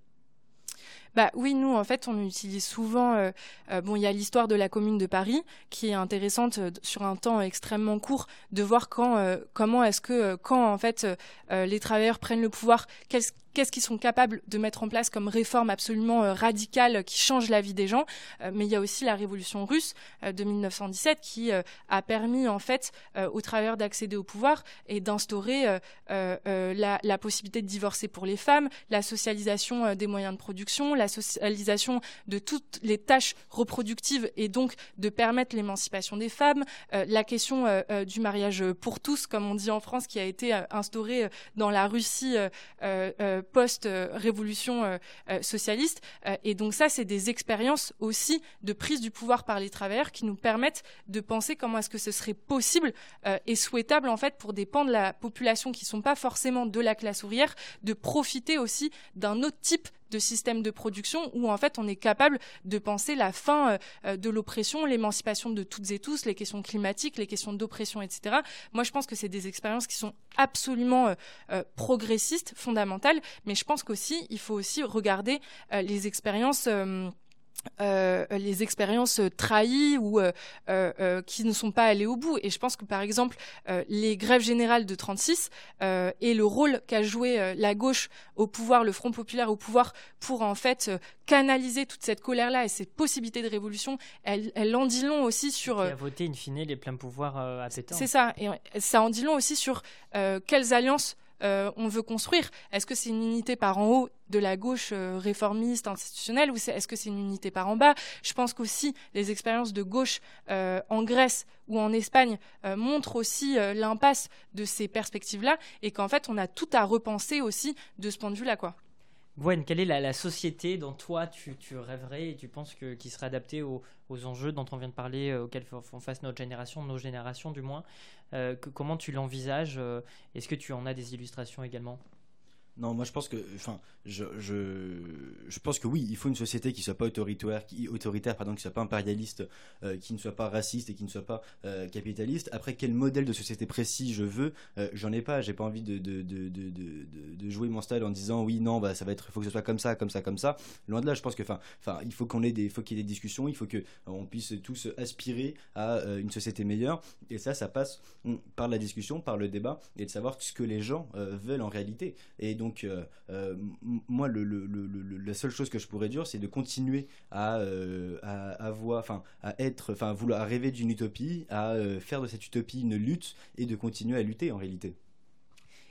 Bah oui, nous en fait on utilise souvent. Euh, euh, bon, il y a l'histoire de la Commune de Paris qui est intéressante euh, sur un temps extrêmement court de voir quand, comment est-ce que quand en fait les travailleurs prennent le pouvoir, qu'est-ce qu'est-ce qu'ils sont capables de mettre en place comme réforme absolument euh, radicale qui change la vie des gens. Euh, mais il y a aussi la révolution russe euh, de 1917 qui a permis en fait aux travailleurs d'accéder au pouvoir et d'instaurer la, possibilité de divorcer pour les femmes, la socialisation des moyens de production, la socialisation de toutes les tâches reproductives et donc de permettre l'émancipation des femmes, la question du mariage pour tous, comme on dit en France, qui a été instauré dans la Russie post-révolution socialiste. et donc ça, c'est des expériences aussi de prise du pouvoir par les travailleurs qui nous permettent de penser comment est-ce que ce serait possible et souhaitable en fait pour des pans de la population qui sont pas forcément de la classe ouvrière de profiter aussi d'un autre type de système de production où en fait on est capable de penser la fin euh, de l'oppression, l'émancipation de toutes et tous, les questions climatiques, les questions d'oppression, etc. Moi je pense que c'est des expériences qui sont absolument euh, euh, progressistes, fondamentales, mais je pense qu'aussi il faut aussi regarder les expériences euh, les expériences trahies ou euh, euh, qui ne sont pas allées au bout. Et je pense que par exemple les grèves générales de 36 et le rôle qu'a joué la gauche au pouvoir, le Front populaire au pouvoir, pour en fait canaliser toute cette colère-là et cette possibilité de révolution, elle, elle en dit long aussi sur. Qui a voté in fine les pleins pouvoirs à Pétain. C'est ça, et ça en dit long aussi sur quelles alliances euh, on veut construire Est-ce que c'est une unité par en haut de la gauche euh, réformiste institutionnelle ou est-ce que c'est une unité par en bas? Je pense qu'aussi les expériences de gauche euh, en Grèce ou en Espagne montrent aussi l'impasse de ces perspectives-là et qu'en fait on a tout à repenser aussi de ce point de vue-là. quoi. Gwen, quelle est la, société dont toi tu, rêverais et tu penses que, qui serait adaptée aux, enjeux dont on vient de parler, euh, auxquels font face notre génération, nos générations du moins euh, Comment tu l'envisages euh, Est-ce que tu en as des illustrations également? Non, moi je pense que, enfin, je, je, pense que oui, il faut une société qui soit pas autoritaire, qui autoritaire, pardon, qui soit pas impérialiste, euh, qui ne soit pas raciste et qui ne soit pas euh, capitaliste. Après, quel modèle de société précis je veux, euh, j'en ai pas. J'ai pas envie de de, de, de, de, jouer mon style en disant oui, non, bah ça va être, faut que ce soit comme ça, comme ça, comme ça. Loin de là, je pense que, enfin, enfin, il faut qu'on ait des, faut qu'il y ait des discussions, il faut que on puisse tous aspirer à une société meilleure. Et ça, ça passe mm, par la discussion, par le débat et de savoir ce que les gens veulent en réalité. Et donc donc, euh, euh, moi, la seule chose que je pourrais dire, c'est de continuer à, euh, à, être, vouloir rêver d'une utopie, à faire de cette utopie une lutte et de continuer à lutter en réalité.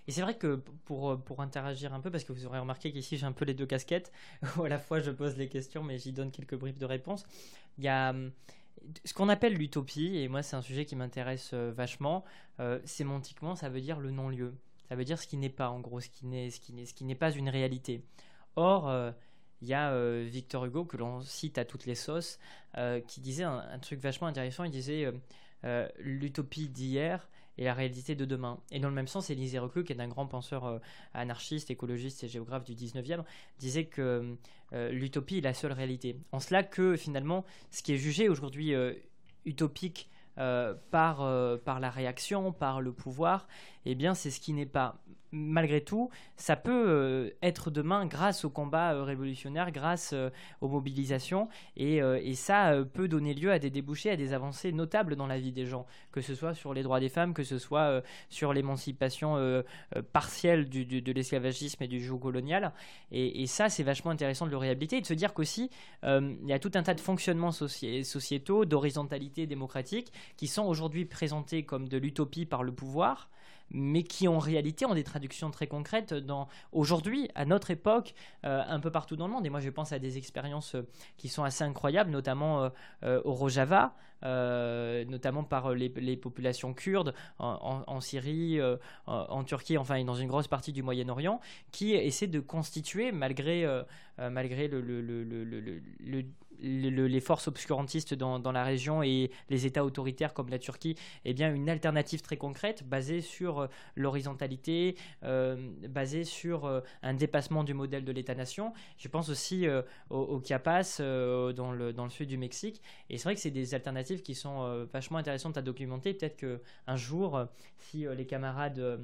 Et c'est vrai que pour, pour interagir un peu, parce que vous aurez remarqué qu'ici j'ai un peu les deux casquettes, où à la fois je pose les questions, mais j'y donne quelques bribes de réponse. Il y a ce qu'on appelle l'utopie, et moi c'est un sujet qui m'intéresse vachement, sémantiquement ça veut dire le non-lieu. Ça veut dire ce qui n'est pas, en gros, ce qui n'est, ce qui n'est, ce qui n'est pas une réalité. Or, euh, il y a euh, Victor Hugo, que l'on cite à toutes les sauces, euh, qui disait un, truc vachement intéressant. Il disait l'utopie d'hier et la réalité de demain. Et dans le même sens, Élisée Reclus, qui est un grand penseur anarchiste, écologiste et géographe du 19e, disait que l'utopie est la seule réalité. En cela que finalement, ce qui est jugé aujourd'hui utopique par, par la réaction, par le pouvoir, eh bien c'est ce qui n'est pas. Malgré tout, ça peut euh, être demain grâce au combat euh, révolutionnaire, grâce euh, aux mobilisations, et, ça peut donner lieu à des débouchés, à des avancées notables dans la vie des gens, que ce soit sur les droits des femmes, que ce soit sur l'émancipation partielle de l'esclavagisme et du joug colonial. Et, ça, c'est vachement intéressant de le réhabiliter et de se dire qu'aussi, il y a tout un tas de fonctionnements sociétaux, d'horizontalité démocratique, qui sont aujourd'hui présentés comme de l'utopie par le pouvoir mais qui en réalité ont des traductions très concrètes dans aujourd'hui, à notre époque, euh, un peu partout dans le monde. Et moi, je pense à des expériences euh, qui sont assez incroyables, notamment euh, au Rojava, notamment par les, populations kurdes en, Syrie, en, Turquie, enfin, et dans une grosse partie du Moyen-Orient, qui essaient de constituer, malgré, malgré le, les forces obscurantistes dans, la région et les États autoritaires comme la Turquie, eh bien une alternative très concrète basée sur euh, l'horizontalité, euh, basée sur euh, un dépassement du modèle de l'État-nation. Je pense aussi au, au, Chiapas, dans, le, dans le sud du Mexique. Et c'est vrai que c'est des alternatives qui sont vachement intéressantes à documenter. Peut-être qu'un jour, si les camarades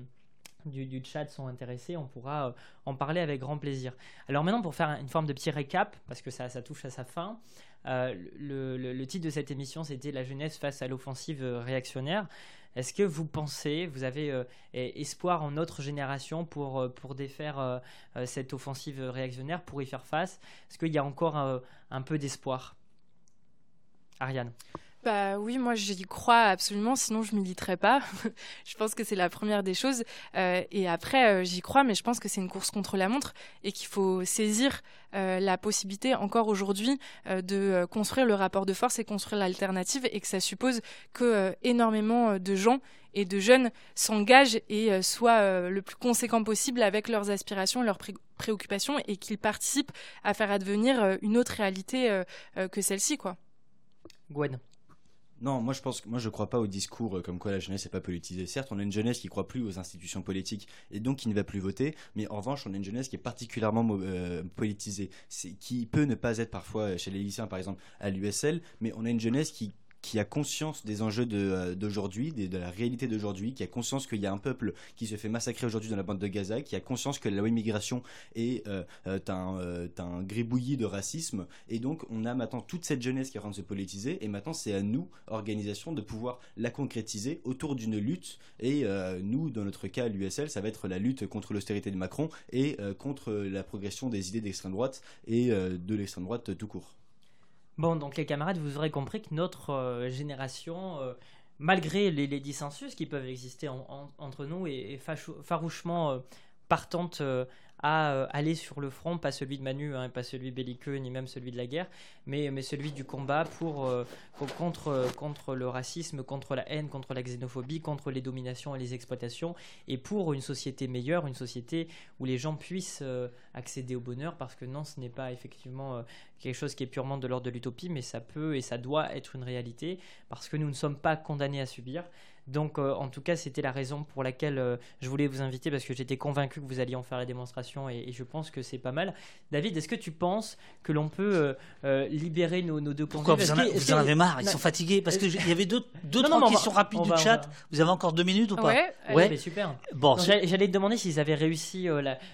du, du, chat sont intéressés, on pourra euh, en parler avec grand plaisir. Alors maintenant, pour faire une forme de petit récap, parce que ça, touche à sa fin, euh, le, titre de cette émission, c'était La jeunesse face à l'offensive réactionnaire. Est-ce que vous pensez, vous avez euh, espoir en notre génération pour défaire cette offensive réactionnaire, pour y faire face? Est-ce qu'il y a encore un peu d'espoir? Ariane Bah oui, moi j'y crois absolument, sinon je militerais pas. je pense que c'est la première des choses. Euh, et après, euh, j'y crois, mais je pense que c'est une course contre la montre et qu'il faut saisir euh, la possibilité encore aujourd'hui de construire le rapport de force et construire l'alternative et que ça suppose que énormément de gens et de jeunes s'engagent et soient le plus conséquent possible avec leurs aspirations, leurs préoccupations et qu'ils participent à faire advenir une autre réalité que celle-ci, quoi. Gwen. Non, moi je pense, moi je crois pas au discours euh, comme quoi la jeunesse n'est pas politisée. Certes, on a une jeunesse qui croit plus aux institutions politiques et donc qui ne va plus voter, mais en revanche, on a une jeunesse qui est particulièrement euh, politisée, qui peut ne pas être parfois chez les lycéens, par exemple à l'USL, mais on a une jeunesse qui qui a conscience des enjeux euh, d'aujourd'hui, de, la réalité d'aujourd'hui, qui a conscience qu'il y a un peuple qui se fait massacrer aujourd'hui dans la bande de Gaza, qui a conscience que la loi immigration est euh, euh, un, un, gribouillis de racisme. Et donc, on a maintenant toute cette jeunesse qui est en train de se politiser. Et maintenant, c'est à nous, organisation, de pouvoir la concrétiser autour d'une lutte. Et nous, dans notre cas, l'USL, ça va être la lutte contre l'austérité de Macron et contre la progression des idées d'extrême droite et de l'extrême droite tout court. Bon, donc les camarades, vous aurez compris que notre euh, génération, euh, malgré les, dissensus qui peuvent exister entre nous, est, farouchement euh, partante à euh, aller sur le front, pas celui de Manu, hein, pas celui belliqueux, ni même celui de la guerre, mais, mais celui du combat pour, euh, contre, contre le racisme, contre la haine, contre la xénophobie, contre les dominations et les exploitations, et pour une société meilleure, une société où les gens puissent euh, accéder au bonheur, parce que non, ce n'est pas effectivement quelque chose qui est purement de l'ordre de l'utopie, mais ça peut et ça doit être une réalité, parce que nous ne sommes pas condamnés à subir. Donc, euh, en tout cas, c'était la raison pour laquelle euh, je voulais vous inviter parce que j'étais convaincu que vous alliez en faire la démonstration et, je pense que c'est pas mal. David, est-ce que tu penses que l'on peut euh, libérer nos, deux Pourquoi vous, en, vous en, avez marre? Ils sont fatigués parce qu'il y avait deux, deux trois questions rapides du chat. Vous avez encore deux minutes ou pas? Ouais, ouais. super. Bon, j'allais te demander s'ils avaient réussi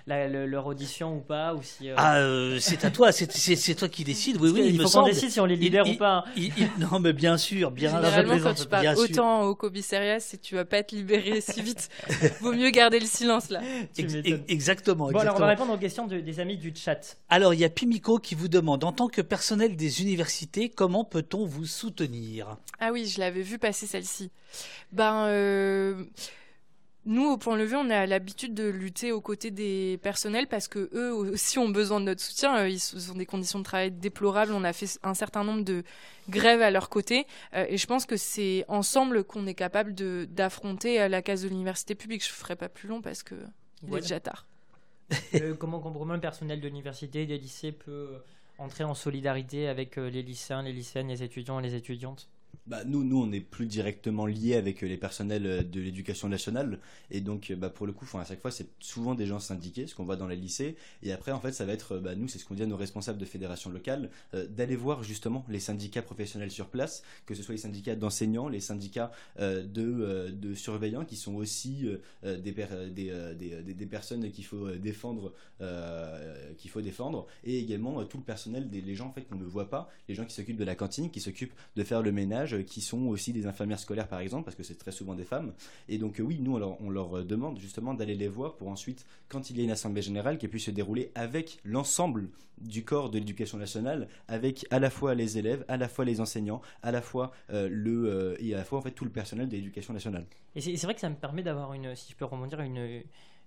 leur audition ou pas ou si. Ah, c'est à toi, c'est toi qui décides. Oui, oui, il, faut qu'on décide si on les libère ou pas. non, mais bien sûr, bien. Généralement, quand tu parles autant au commissariat si tu vas pas être libéré si vite. Vaut mieux garder le silence là. exactement. Bon, alors on va répondre aux questions des amis du chat. Alors, il y a Pimico qui vous demande en tant que personnel des universités, comment peut-on vous soutenir? Ah oui, je l'avais vu passer celle-ci. Ben. Euh, nous, au Point Levé, on a l'habitude de lutter aux côtés des personnels parce que eux aussi ont besoin de notre soutien. Euh, ils ont des conditions de travail déplorables. On a fait un certain nombre de grèves à leur côté. Euh, et je pense que c'est ensemble qu'on est capable d'affronter euh, la case de l'université publique. Je ne ferai pas plus long parce que il est déjà tard. comment, comment un personnel de l'université, des lycées peut entrer en solidarité avec les lycéens, les lycéennes, les étudiants et les étudiantes? Bah, nous, nous, on est plus directement liés avec euh, les personnels euh, de l'éducation nationale. Et donc, euh, bah, pour le coup, à chaque fois, c'est souvent des gens syndiqués, ce qu'on voit dans les lycées. Et après, en fait, ça va être, bah, nous, c'est ce qu'on dit à nos responsables de fédérations locales, d'aller voir justement les syndicats professionnels sur place, que ce soit les syndicats d'enseignants, les syndicats de, de, surveillants, qui sont aussi des, des, des, des, personnes qu'il faut défendre, qu'il faut défendre, et également tout le personnel, des, les gens en fait qu'on ne voit pas, les gens qui s'occupent de la cantine, qui s'occupent de faire le ménage euh, qui sont aussi des infirmières scolaires par exemple, parce que c'est très souvent des femmes. Et donc euh, oui, nous on leur, euh, demande justement d'aller les voir pour ensuite, quand il y a une assemblée générale, qui puisse se dérouler avec l'ensemble du corps de l'éducation nationale, avec à la fois les élèves, à la fois les enseignants, à la fois le et à la fois en fait tout le personnel de l'éducation nationale. Et c'est vrai que ça me permet d'avoir une, si je peux rebondir, une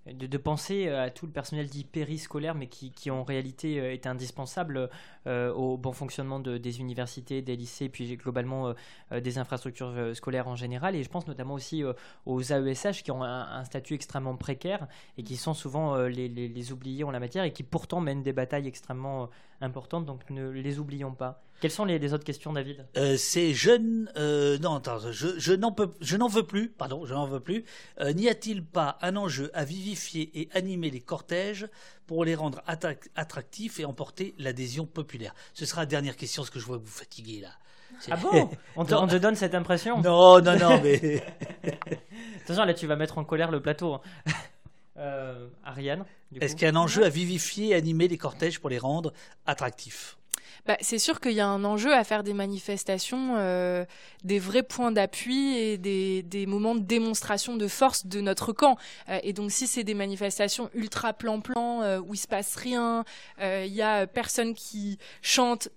de, penser à tout le personnel dit périscolaire, mais qui, qui en réalité est indispensable euh, au bon fonctionnement de, des universités, des lycées, puis globalement euh, euh, des infrastructures scolaires en général. Et je pense notamment aussi aux AESH qui ont un, statut extrêmement précaire et qui sont souvent les, les, oubliés en la matière et qui pourtant mènent des batailles extrêmement importantes. Donc ne les oublions pas. Quelles sont les, autres questions, David? C'est jeune. non, attends, je, je n'en peux, je n'en veux plus. Pardon, je n'en veux plus. N'y a-t-il pas un enjeu à vivifier et animer les cortèges pour les rendre attractifs et emporter l'adhésion populaire? Ce sera la dernière question, parce que je vois que vous fatiguez là. Ah bon? On te, donne cette impression? Non, non, non, mais. Attention, là, tu vas mettre en colère le plateau. Hein. Euh, Ariane Est-ce qu'il y a un enjeu à vivifier et animer les cortèges pour les rendre attractifs? Bah, c'est sûr qu'il y a un enjeu à faire des manifestations, euh, des vrais points d'appui et des, des, moments de démonstration de force de notre camp. Euh, et donc si c'est des manifestations ultra plan-plan euh, où il se passe rien, il y a personne qui chante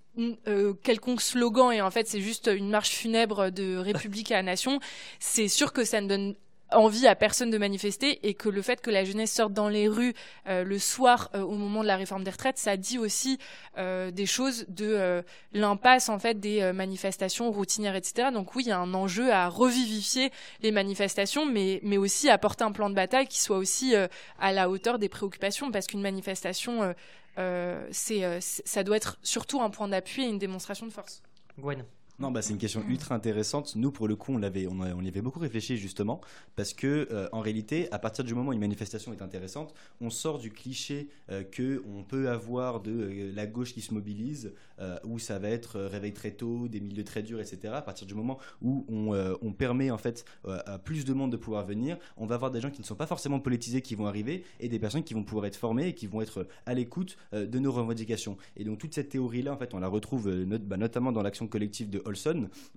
quelconque slogan et en fait c'est juste une marche funèbre de République à la nation, c'est sûr que ça ne donne envie à personne de manifester et que le fait que la jeunesse sorte dans les rues euh, le soir euh, au moment de la réforme des retraites, ça dit aussi euh, des choses de l'impasse en fait des manifestations routinières, etc. Donc oui, il y a un enjeu à revivifier les manifestations, mais mais aussi apporter un plan de bataille qui soit aussi à la hauteur des préoccupations, parce qu'une manifestation, c'est ça doit être surtout un point d'appui et une démonstration de force. Gwen. Non, bah, c'est une question ultra intéressante. Nous, pour le coup, on, l'avait, on, y avait beaucoup réfléchi justement, parce que euh, en réalité, à partir du moment où une manifestation est intéressante, on sort du cliché euh, que on peut avoir de euh, la gauche qui se mobilise, où ça va être réveil très tôt, des milieux très durs, etc. À partir du moment où on, on permet en fait à plus de monde de pouvoir venir, on va avoir des gens qui ne sont pas forcément politisés qui vont arriver et des personnes qui vont pouvoir être formées et qui vont être à l'écoute de nos revendications. Et donc toute cette théorie-là, en fait, on la retrouve bah, notamment dans l'action collective de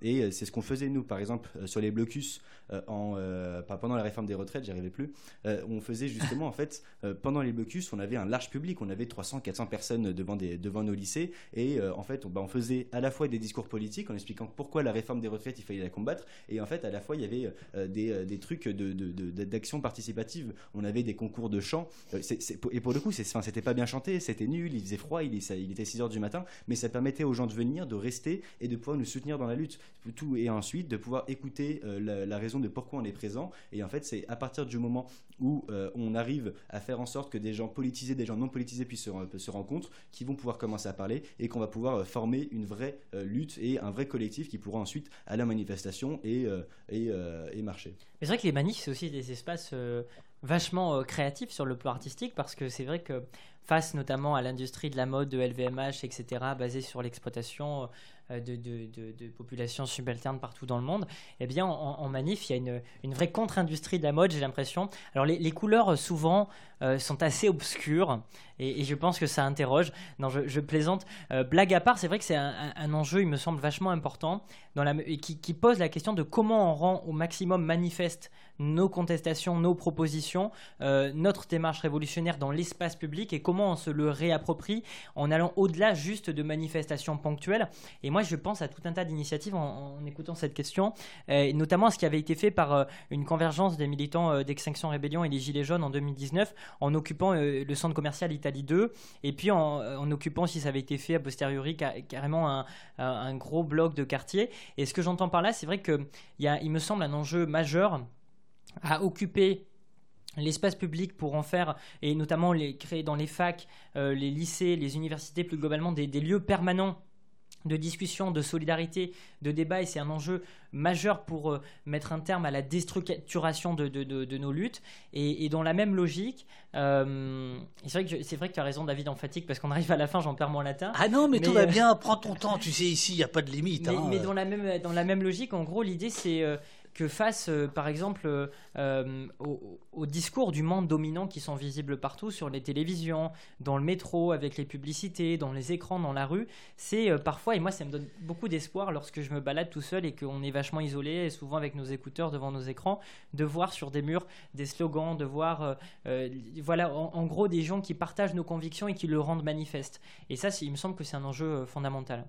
Et euh, c'est ce qu'on faisait, nous, par exemple, euh, sur les blocus, euh, en, pendant la réforme des retraites, j'y arrivais plus. on faisait justement, en fait, pendant les blocus, on avait un large public. On avait 300, 400 personnes devant, des, devant nos lycées. Et en fait, on, bah, on faisait à la fois des discours politiques en expliquant pourquoi la réforme des retraites, il fallait la combattre. Et en fait, à la fois, il y avait des, des, trucs d'action de, participative. On avait des concours de chant. et pour le coup, c'était pas bien chanté, c'était nul, il faisait froid, il, il était 6 heures du matin. Mais ça permettait aux gens de venir, de rester et de pouvoir nous soutenir dans la lutte. Tout, et ensuite de pouvoir écouter euh, la, raison de pourquoi on est présent. Et en fait, c'est à partir du moment où euh, on arrive à faire en sorte que des gens politisés, des gens non politisés puissent se, se rencontrent, qui vont pouvoir commencer à parler et qu'on va pouvoir euh, former une vraie lutte et un vrai collectif qui pourra ensuite aller en manifestation et, et, et marcher. Mais c'est vrai que les manifs, c'est aussi des espaces vachement créatifs sur le plan artistique parce que c'est vrai que face notamment à l'industrie de la mode, de LVMH, etc., basée sur l'exploitation euh, de, populations subalternes partout dans le monde, eh bien, en, manif, il y a une, une vraie contre-industrie de la mode, j'ai l'impression. Alors, les, couleurs, euh, souvent, euh, sont assez obscures, et, je pense que ça interroge. Non, je, plaisante. blague à part, c'est vrai que c'est un, enjeu, il me semble, vachement important, dans la, qui, qui, pose la question de comment on rend au maximum manifeste nos contestations, nos propositions, notre démarche révolutionnaire dans l'espace public, et comment on se le réapproprie en allant au-delà juste de manifestations ponctuelles. Et moi, je pense à tout un tas d'initiatives en, écoutant cette question, euh, et notamment à ce qui avait été fait par euh, une convergence des militants euh, d'Extinction Rébellion et des Gilets jaunes en 2019, en occupant le centre commercial Italie 2, et puis en, occupant, si ça avait été fait a posteriori, carrément un, gros bloc de quartier. Et ce que j'entends par là, c'est vrai qu'il il me semble, un enjeu majeur à occuper l'espace public pour en faire, et notamment les, créer dans les facs, les lycées, les universités plus globalement, des lieux permanents de discussion, de solidarité, de débat, et c'est un enjeu majeur pour euh, mettre un terme à la déstructuration de, de, nos luttes. Et, dans la même logique, euh, c'est vrai, que vrai que tu as raison, David, en fatigue, parce qu'on arrive à la fin, j'en perds mon latin. Ah non, mais, tout va euh, bien, prends ton temps, tu sais, ici, il n'y a pas de limite. Mais, hein, dans, la même, dans la même logique, en gros, l'idée, c'est que face, euh, par exemple, euh, euh, au, discours du monde dominant qui sont visibles partout sur les télévisions, dans le métro, avec les publicités, dans les écrans, dans la rue, c'est parfois, et moi ça me donne beaucoup d'espoir lorsque je me balade tout seul et qu'on est vachement isolé, et souvent avec nos écouteurs devant nos écrans, de voir sur des murs des slogans, de voir, voilà, en, gros, des gens qui partagent nos convictions et qui le rendent manifeste. Et ça, il me semble que c'est un enjeu fondamental.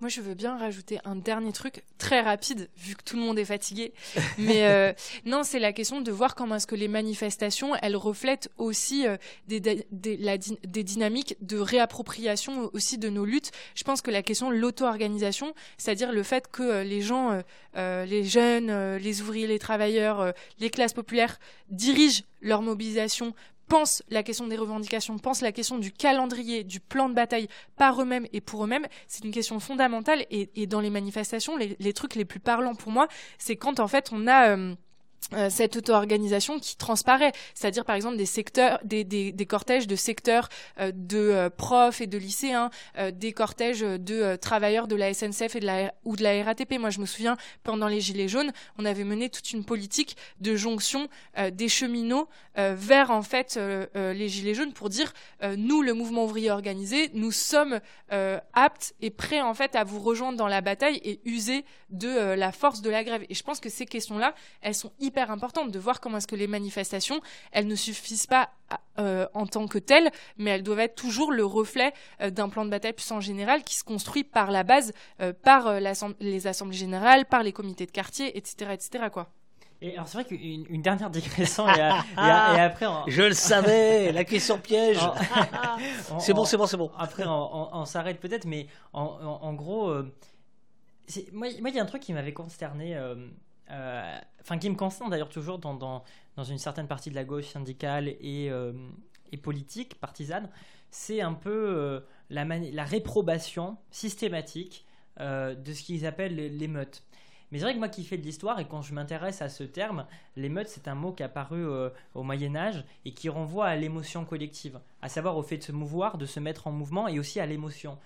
Moi, je veux bien rajouter un dernier truc très rapide, vu que tout le monde est fatigué. Mais euh, non, c'est la question de voir comment est-ce que les manifestations, elles reflètent aussi euh, des, des, dynamiques de réappropriation aussi de nos luttes. Je pense que la question de l'auto-organisation, c'est-à-dire le fait que euh, les gens, les jeunes, les ouvriers, les travailleurs, les classes populaires dirigent leur mobilisation pensent la question des revendications, pensent la question du calendrier, du plan de bataille par eux-mêmes et pour eux-mêmes, c'est une question fondamentale. Et, dans les manifestations, les, trucs les plus parlants pour moi, c'est quand en fait on a... Euh, cette auto-organisation qui transparaît, c'est-à-dire par exemple des secteurs, des, des, des cortèges de secteurs euh, de euh, profs et de lycéens, des cortèges de travailleurs de la SNCF et de la ou de la RATP. Moi, je me souviens pendant les Gilets jaunes, on avait mené toute une politique de jonction des cheminots vers en fait les Gilets jaunes pour dire nous, le mouvement ouvrier organisé, nous sommes aptes et prêts en fait à vous rejoindre dans la bataille et user de la force de la grève. Et je pense que ces questions-là, elles sont hyper hyper importante de voir comment est-ce que les manifestations, elles ne suffisent pas euh, en tant que telles, mais elles doivent être toujours le reflet euh, d'un plan de bataille plus en général qui se construit par la base, euh, par les assemblées générales, par les comités de quartier, etc., etc. Quoi. Et alors c'est vrai qu'une une dernière digression et, après je le savais la question piège c'est bon c'est bon c'est bon après on, s'arrête peut-être mais en, gros moi il y a un truc qui m'avait consterné euh, enfin qui me constante d'ailleurs toujours dans, une certaine partie de la gauche syndicale et, euh, politique, partisane, c'est un peu euh, la, réprobation systématique de ce qu'ils appellent l'émeute. Mais c'est vrai que moi qui fais de l'histoire et quand je m'intéresse à ce terme, l'émeute c'est un mot qui est apparu au Moyen Âge et qui renvoie à l'émotion collective, à savoir au fait de se mouvoir, de se mettre en mouvement et aussi à l'émotion,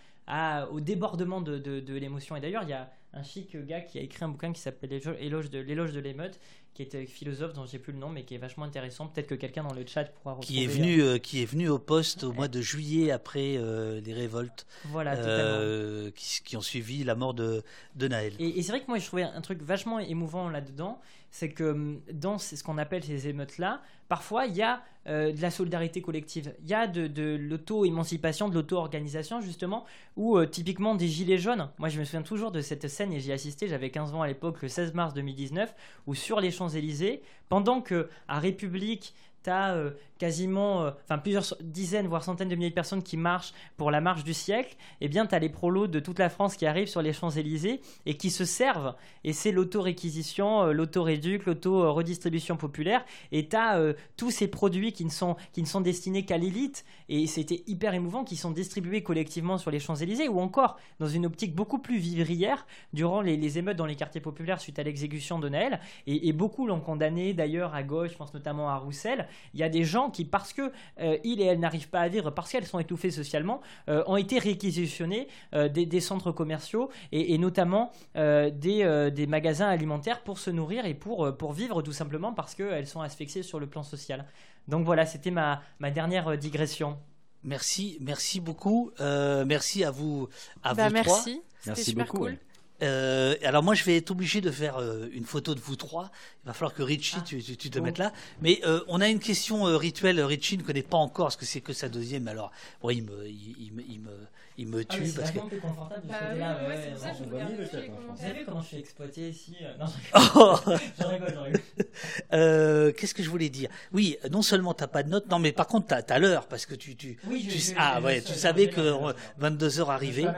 au débordement de, de, de l'émotion. Et d'ailleurs il y a un chic gars qui a écrit un bouquin qui s'appelle L'éloge de l'émeute, qui est philosophe dont j'ai plus le nom, mais qui est vachement intéressant. Peut-être que quelqu'un dans le chat pourra retrouver. Qui est venu, euh, qui est venu au poste au mois de juillet après euh, les révoltes. Voilà, euh, qui, qui, ont suivi la mort de, de Naël. Et, et c'est vrai que moi je trouvais un truc vachement émouvant là-dedans, c'est que hum, dans ce qu'on appelle ces émeutes-là, parfois il y a euh, de la solidarité collective, il y a de, l'auto-émancipation, de l'auto-organisation justement, ou typiquement des gilets jaunes. Moi je me souviens toujours de cette scène et j'y assisté, j'avais 15 ans à l'époque, le 16 mars 2019, où sur les Champs-Élysées, pendant que à République, tu as euh, quasiment, euh, plusieurs dizaines, voire centaines de milliers de personnes qui marchent pour la marche du siècle, eh bien, tu as les prolos de toute la France qui arrivent sur les Champs-Élysées et qui se servent. Et c'est l'auto-réquisition, euh, l'auto-réduc, l'auto-redistribution populaire. Et tu as tous ces produits qui ne sont, qui ne sont destinés qu'à l'élite, et c'était hyper émouvant, qui sont distribués collectivement sur les Champs-Élysées, ou encore, dans une optique beaucoup plus vivrière, durant les, émeutes dans les quartiers populaires suite à l'exécution de Naël. Et beaucoup l'ont condamné d'ailleurs à gauche, je pense notamment à Roussel. Il y a des gens qui, parce que euh, ils et elles n'arrivent pas à vivre, parce qu'elles sont étouffées socialement, euh, ont été réquisitionnés euh, des, centres commerciaux et, notamment des, des, magasins alimentaires pour se nourrir et pour, pour vivre tout simplement parce qu'elles sont asphyxiées sur le plan social. Donc voilà, c'était ma, ma dernière digression. Merci, merci beaucoup. merci à vous, à bah, vous merci. Merci super beaucoup. Cool. Euh, alors moi je vais être obligé de faire euh, une photo de vous trois. Il va falloir que Richie ah. tu, tu, te mettes là. Mais euh, on a une question rituelle. Richie ne connaît pas encore ce que c'est que sa deuxième. Alors bon, il me, il, me, il me, il me ah, tue ah, parce que. C'est confortable de bah, oui, là. Ouais, ouais, ça, Vous savez comment je suis exploité ici Non, je rigole, je rigole. Qu'est-ce que je voulais dire? Oui, non seulement t'as pas de notes, non mais par contre t'as as, l'heure parce que tu, tu, oui, tu ah ouais, tu savais que 22 h arrivait. Hein.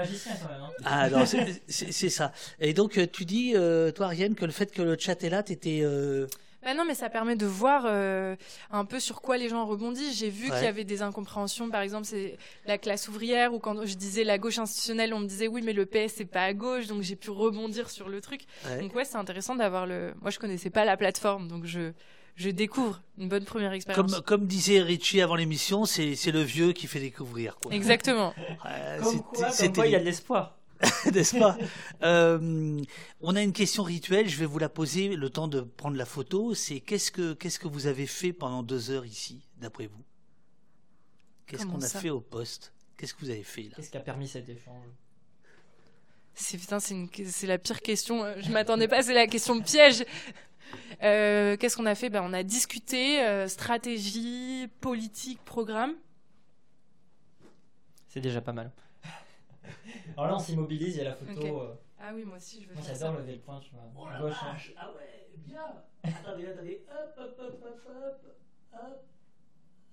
Ah non, c'est ça. Et donc, euh, tu dis, euh, toi, Ariane, que le fait que le chat est là, t'étais. Euh... Bah non, mais ça permet de voir euh, un peu sur quoi les gens rebondissent. J'ai vu qu'il y avait des incompréhensions, par exemple, c'est la classe ouvrière, ou quand je disais la gauche institutionnelle, on me disait oui, mais le PS c'est pas à gauche, donc j'ai pu rebondir sur le truc. Donc ouais, c'est intéressant d'avoir le. Moi, je connaissais pas la plateforme, donc je je découvre une bonne première expérience. Comme, comme disait Richie avant l'émission, c'est le vieux qui fait découvrir. Quoi. Exactement. comme quoi, il y a de l'espoir. n'est-ce pas? Euh, On a une question rituelle, je vais vous la poser le temps de prendre la photo. C'est qu'est-ce que qu'est-ce que vous avez fait pendant deux heures ici, d'après vous? Qu'est-ce qu'on a fait au poste? Qu'est-ce que vous avez fait là? Qu'est-ce qui a permis cet échange? C'est putain, c'est la pire question. Je m'attendais pas, c'est la question piège. Euh, qu'est-ce qu'on a fait? Ben, On a discuté euh, stratégie, politique, programme. C'est déjà pas mal. Alors là, on s'immobilise, il y a la photo. Euh. Ah oui, moi aussi, je veux moi, faire J'adore lever le point, tu vois. Oh la gauche, hein. Ah ouais, bien. attendez, attendez. Hop, hop, hop, hop, hop. Hop,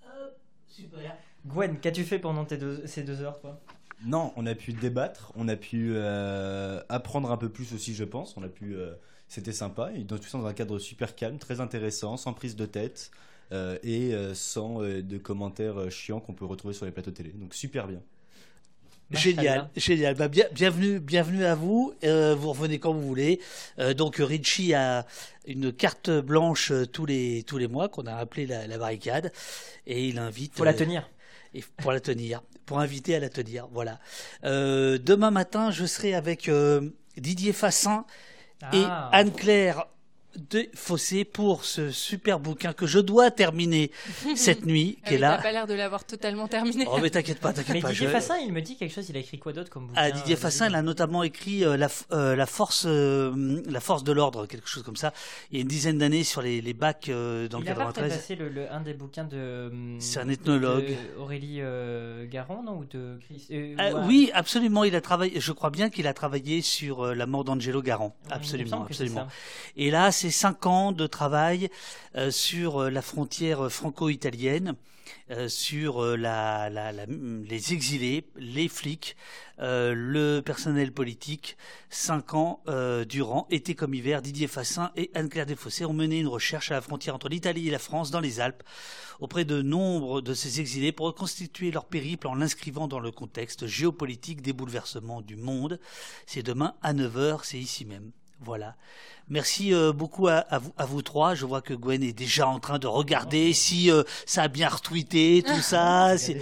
hop. Super. Gwen, qu'as-tu fait pendant tes deux, ces deux heures, toi? Non, on a pu débattre, on a pu euh, apprendre un peu plus aussi, je pense. On a pu. Euh, c'était sympa, et dans, tout ça dans un cadre super calme, très intéressant, sans prise de tête. et sans de commentaires chiants qu'on peut retrouver sur les plateaux télé. Donc super bien. Génial, génial. Bah, bien, bienvenue, bienvenue à vous. Euh, vous revenez quand vous voulez. Euh, donc Richie a une carte blanche euh, tous les tous les mois qu'on a appelé la, la, barricade et il invite. Pour la tenir. Et pour la tenir, pour inviter à la tenir. Voilà. demain matin, je serai avec Didier Fassin et ah. Anne-Claire des fossés pour ce super bouquin que je dois terminer cette nuit, qui est Ah T'as pas l'air de l'avoir totalement terminé. Oh mais t'inquiète pas, t'inquiète pas. Didier je- Fassin, il me dit quelque chose. Il a écrit quoi d'autre comme bouquin Ah, Didier euh, Fassin, il a notamment écrit euh, la, euh, la force, euh, la force de l'ordre, quelque chose comme ça. Il y a une dizaine d'années sur les, les bacs euh, dans le Il a pas 93. passé le, le- un des bouquins de. C'est un ethnologue. de Aurélie euh, Garon, non Ou de Chris euh, Euh, ouais. Oui, absolument. Il a travaillé. Je crois bien qu'il a travaillé sur euh, la mort d'Angelo il me absolument, absolument. Et là, c'est cinq ans de travail euh, sur euh, la frontière franco-italienne, euh, sur les exilés, les flics, le personnel politique. Cinq ans durant, été comme hiver, Didier Fassin et Anne-Claire Desfossés ont mené une recherche à la frontière entre l'Italie et la France dans les Alpes auprès de nombre de ces exilés pour reconstituer leur périple en l'inscrivant dans le contexte géopolitique des bouleversements du monde. C'est demain à 9h, c'est ici même. Voilà. Merci euh, beaucoup à, à vous, à vous trois. Je vois que Gwen est déjà en train de regarder si euh, ça a bien retweeté, tout ça. c'est-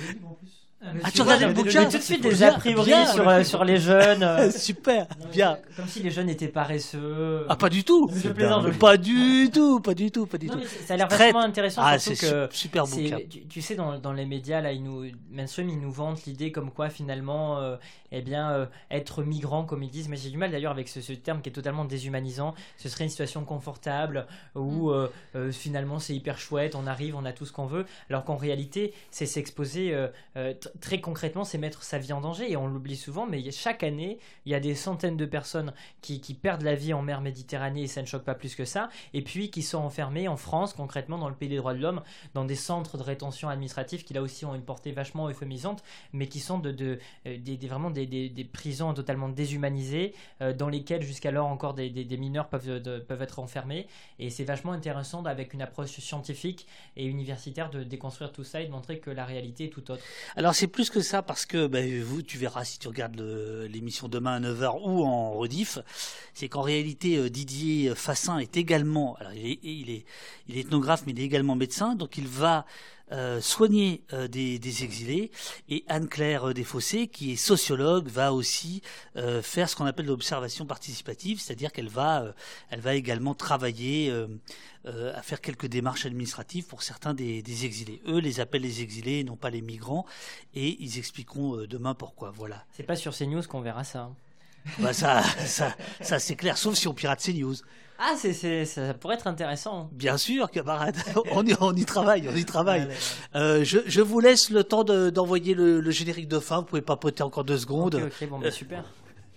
Ah, tu regardes le J'ai bouquin tout de suite des a priori bien. sur, euh, sur les jeunes. Super, Non, bien. Comme si les jeunes étaient paresseux. Ah, pas du tout. Je plaisante. je- Pas du tout, pas du tout, pas du Non, tout. ça a l'air Très- vachement intéressant. Ah, c'est que super bouquin. Tu, tu sais, dans, dans les médias, là, ils nous, mainstream, ils nous vantent l'idée comme quoi, finalement, euh, eh bien, euh, être migrant, comme ils disent, mais j'ai du mal d'ailleurs avec ce, ce terme qui est totalement déshumanisant. Ce serait une situation confortable où, euh, euh, finalement, c'est hyper chouette, on arrive, on a tout ce qu'on veut, alors qu'en réalité, c'est s'exposer très concrètement, c'est mettre sa vie en danger, et on l'oublie souvent, mais chaque année, il y a des centaines de personnes qui, qui perdent la vie en mer Méditerranée, et ça ne choque pas plus que ça, et puis qui sont enfermés en France, concrètement dans le pays des droits de l'homme, dans des centres de rétention administrative qui là aussi ont une portée vachement euphémisante, mais qui sont de, vraiment des, des- prisons totalement déshumanisées, euh, dans lesquelles jusqu'alors encore des, mineurs peuvent, de- peuvent être enfermés. Et c'est vachement intéressant avec une approche scientifique et universitaire de déconstruire tout ça et de montrer que la réalité est tout autre. Alors c'est plus que ça parce que ben, vous, tu verras si tu regardes l'émission demain à 9h ou en rediff, c'est qu'en réalité euh, Didier Fassin est également, alors il est, il est ethnographe mais il est également médecin, donc il va euh, soigner euh, des, des exilés et Anne-Claire euh, Desfossés qui est sociologue va aussi euh, faire ce qu'on appelle l'observation participative, c'est-à-dire qu'elle va, elle va également travailler à faire quelques démarches administratives pour certains des, des exilés. Eux les appellent les exilés, non pas les migrants, et ils expliqueront demain pourquoi. Voilà. C'est pas sur CNews qu'on verra ça. hein. Bah ça, ça, ça c'est clair, sauf si on pirate ces news. Ah, c'est, c'est- ça pourrait être intéressant. Bien sûr, camarade, on y, on y travaille, on y travaille. Euh, je, je vous laisse le temps de- d'envoyer le, le générique de fin. Vous pouvez papoter encore deux secondes. Ok, ok, bon, bah, super.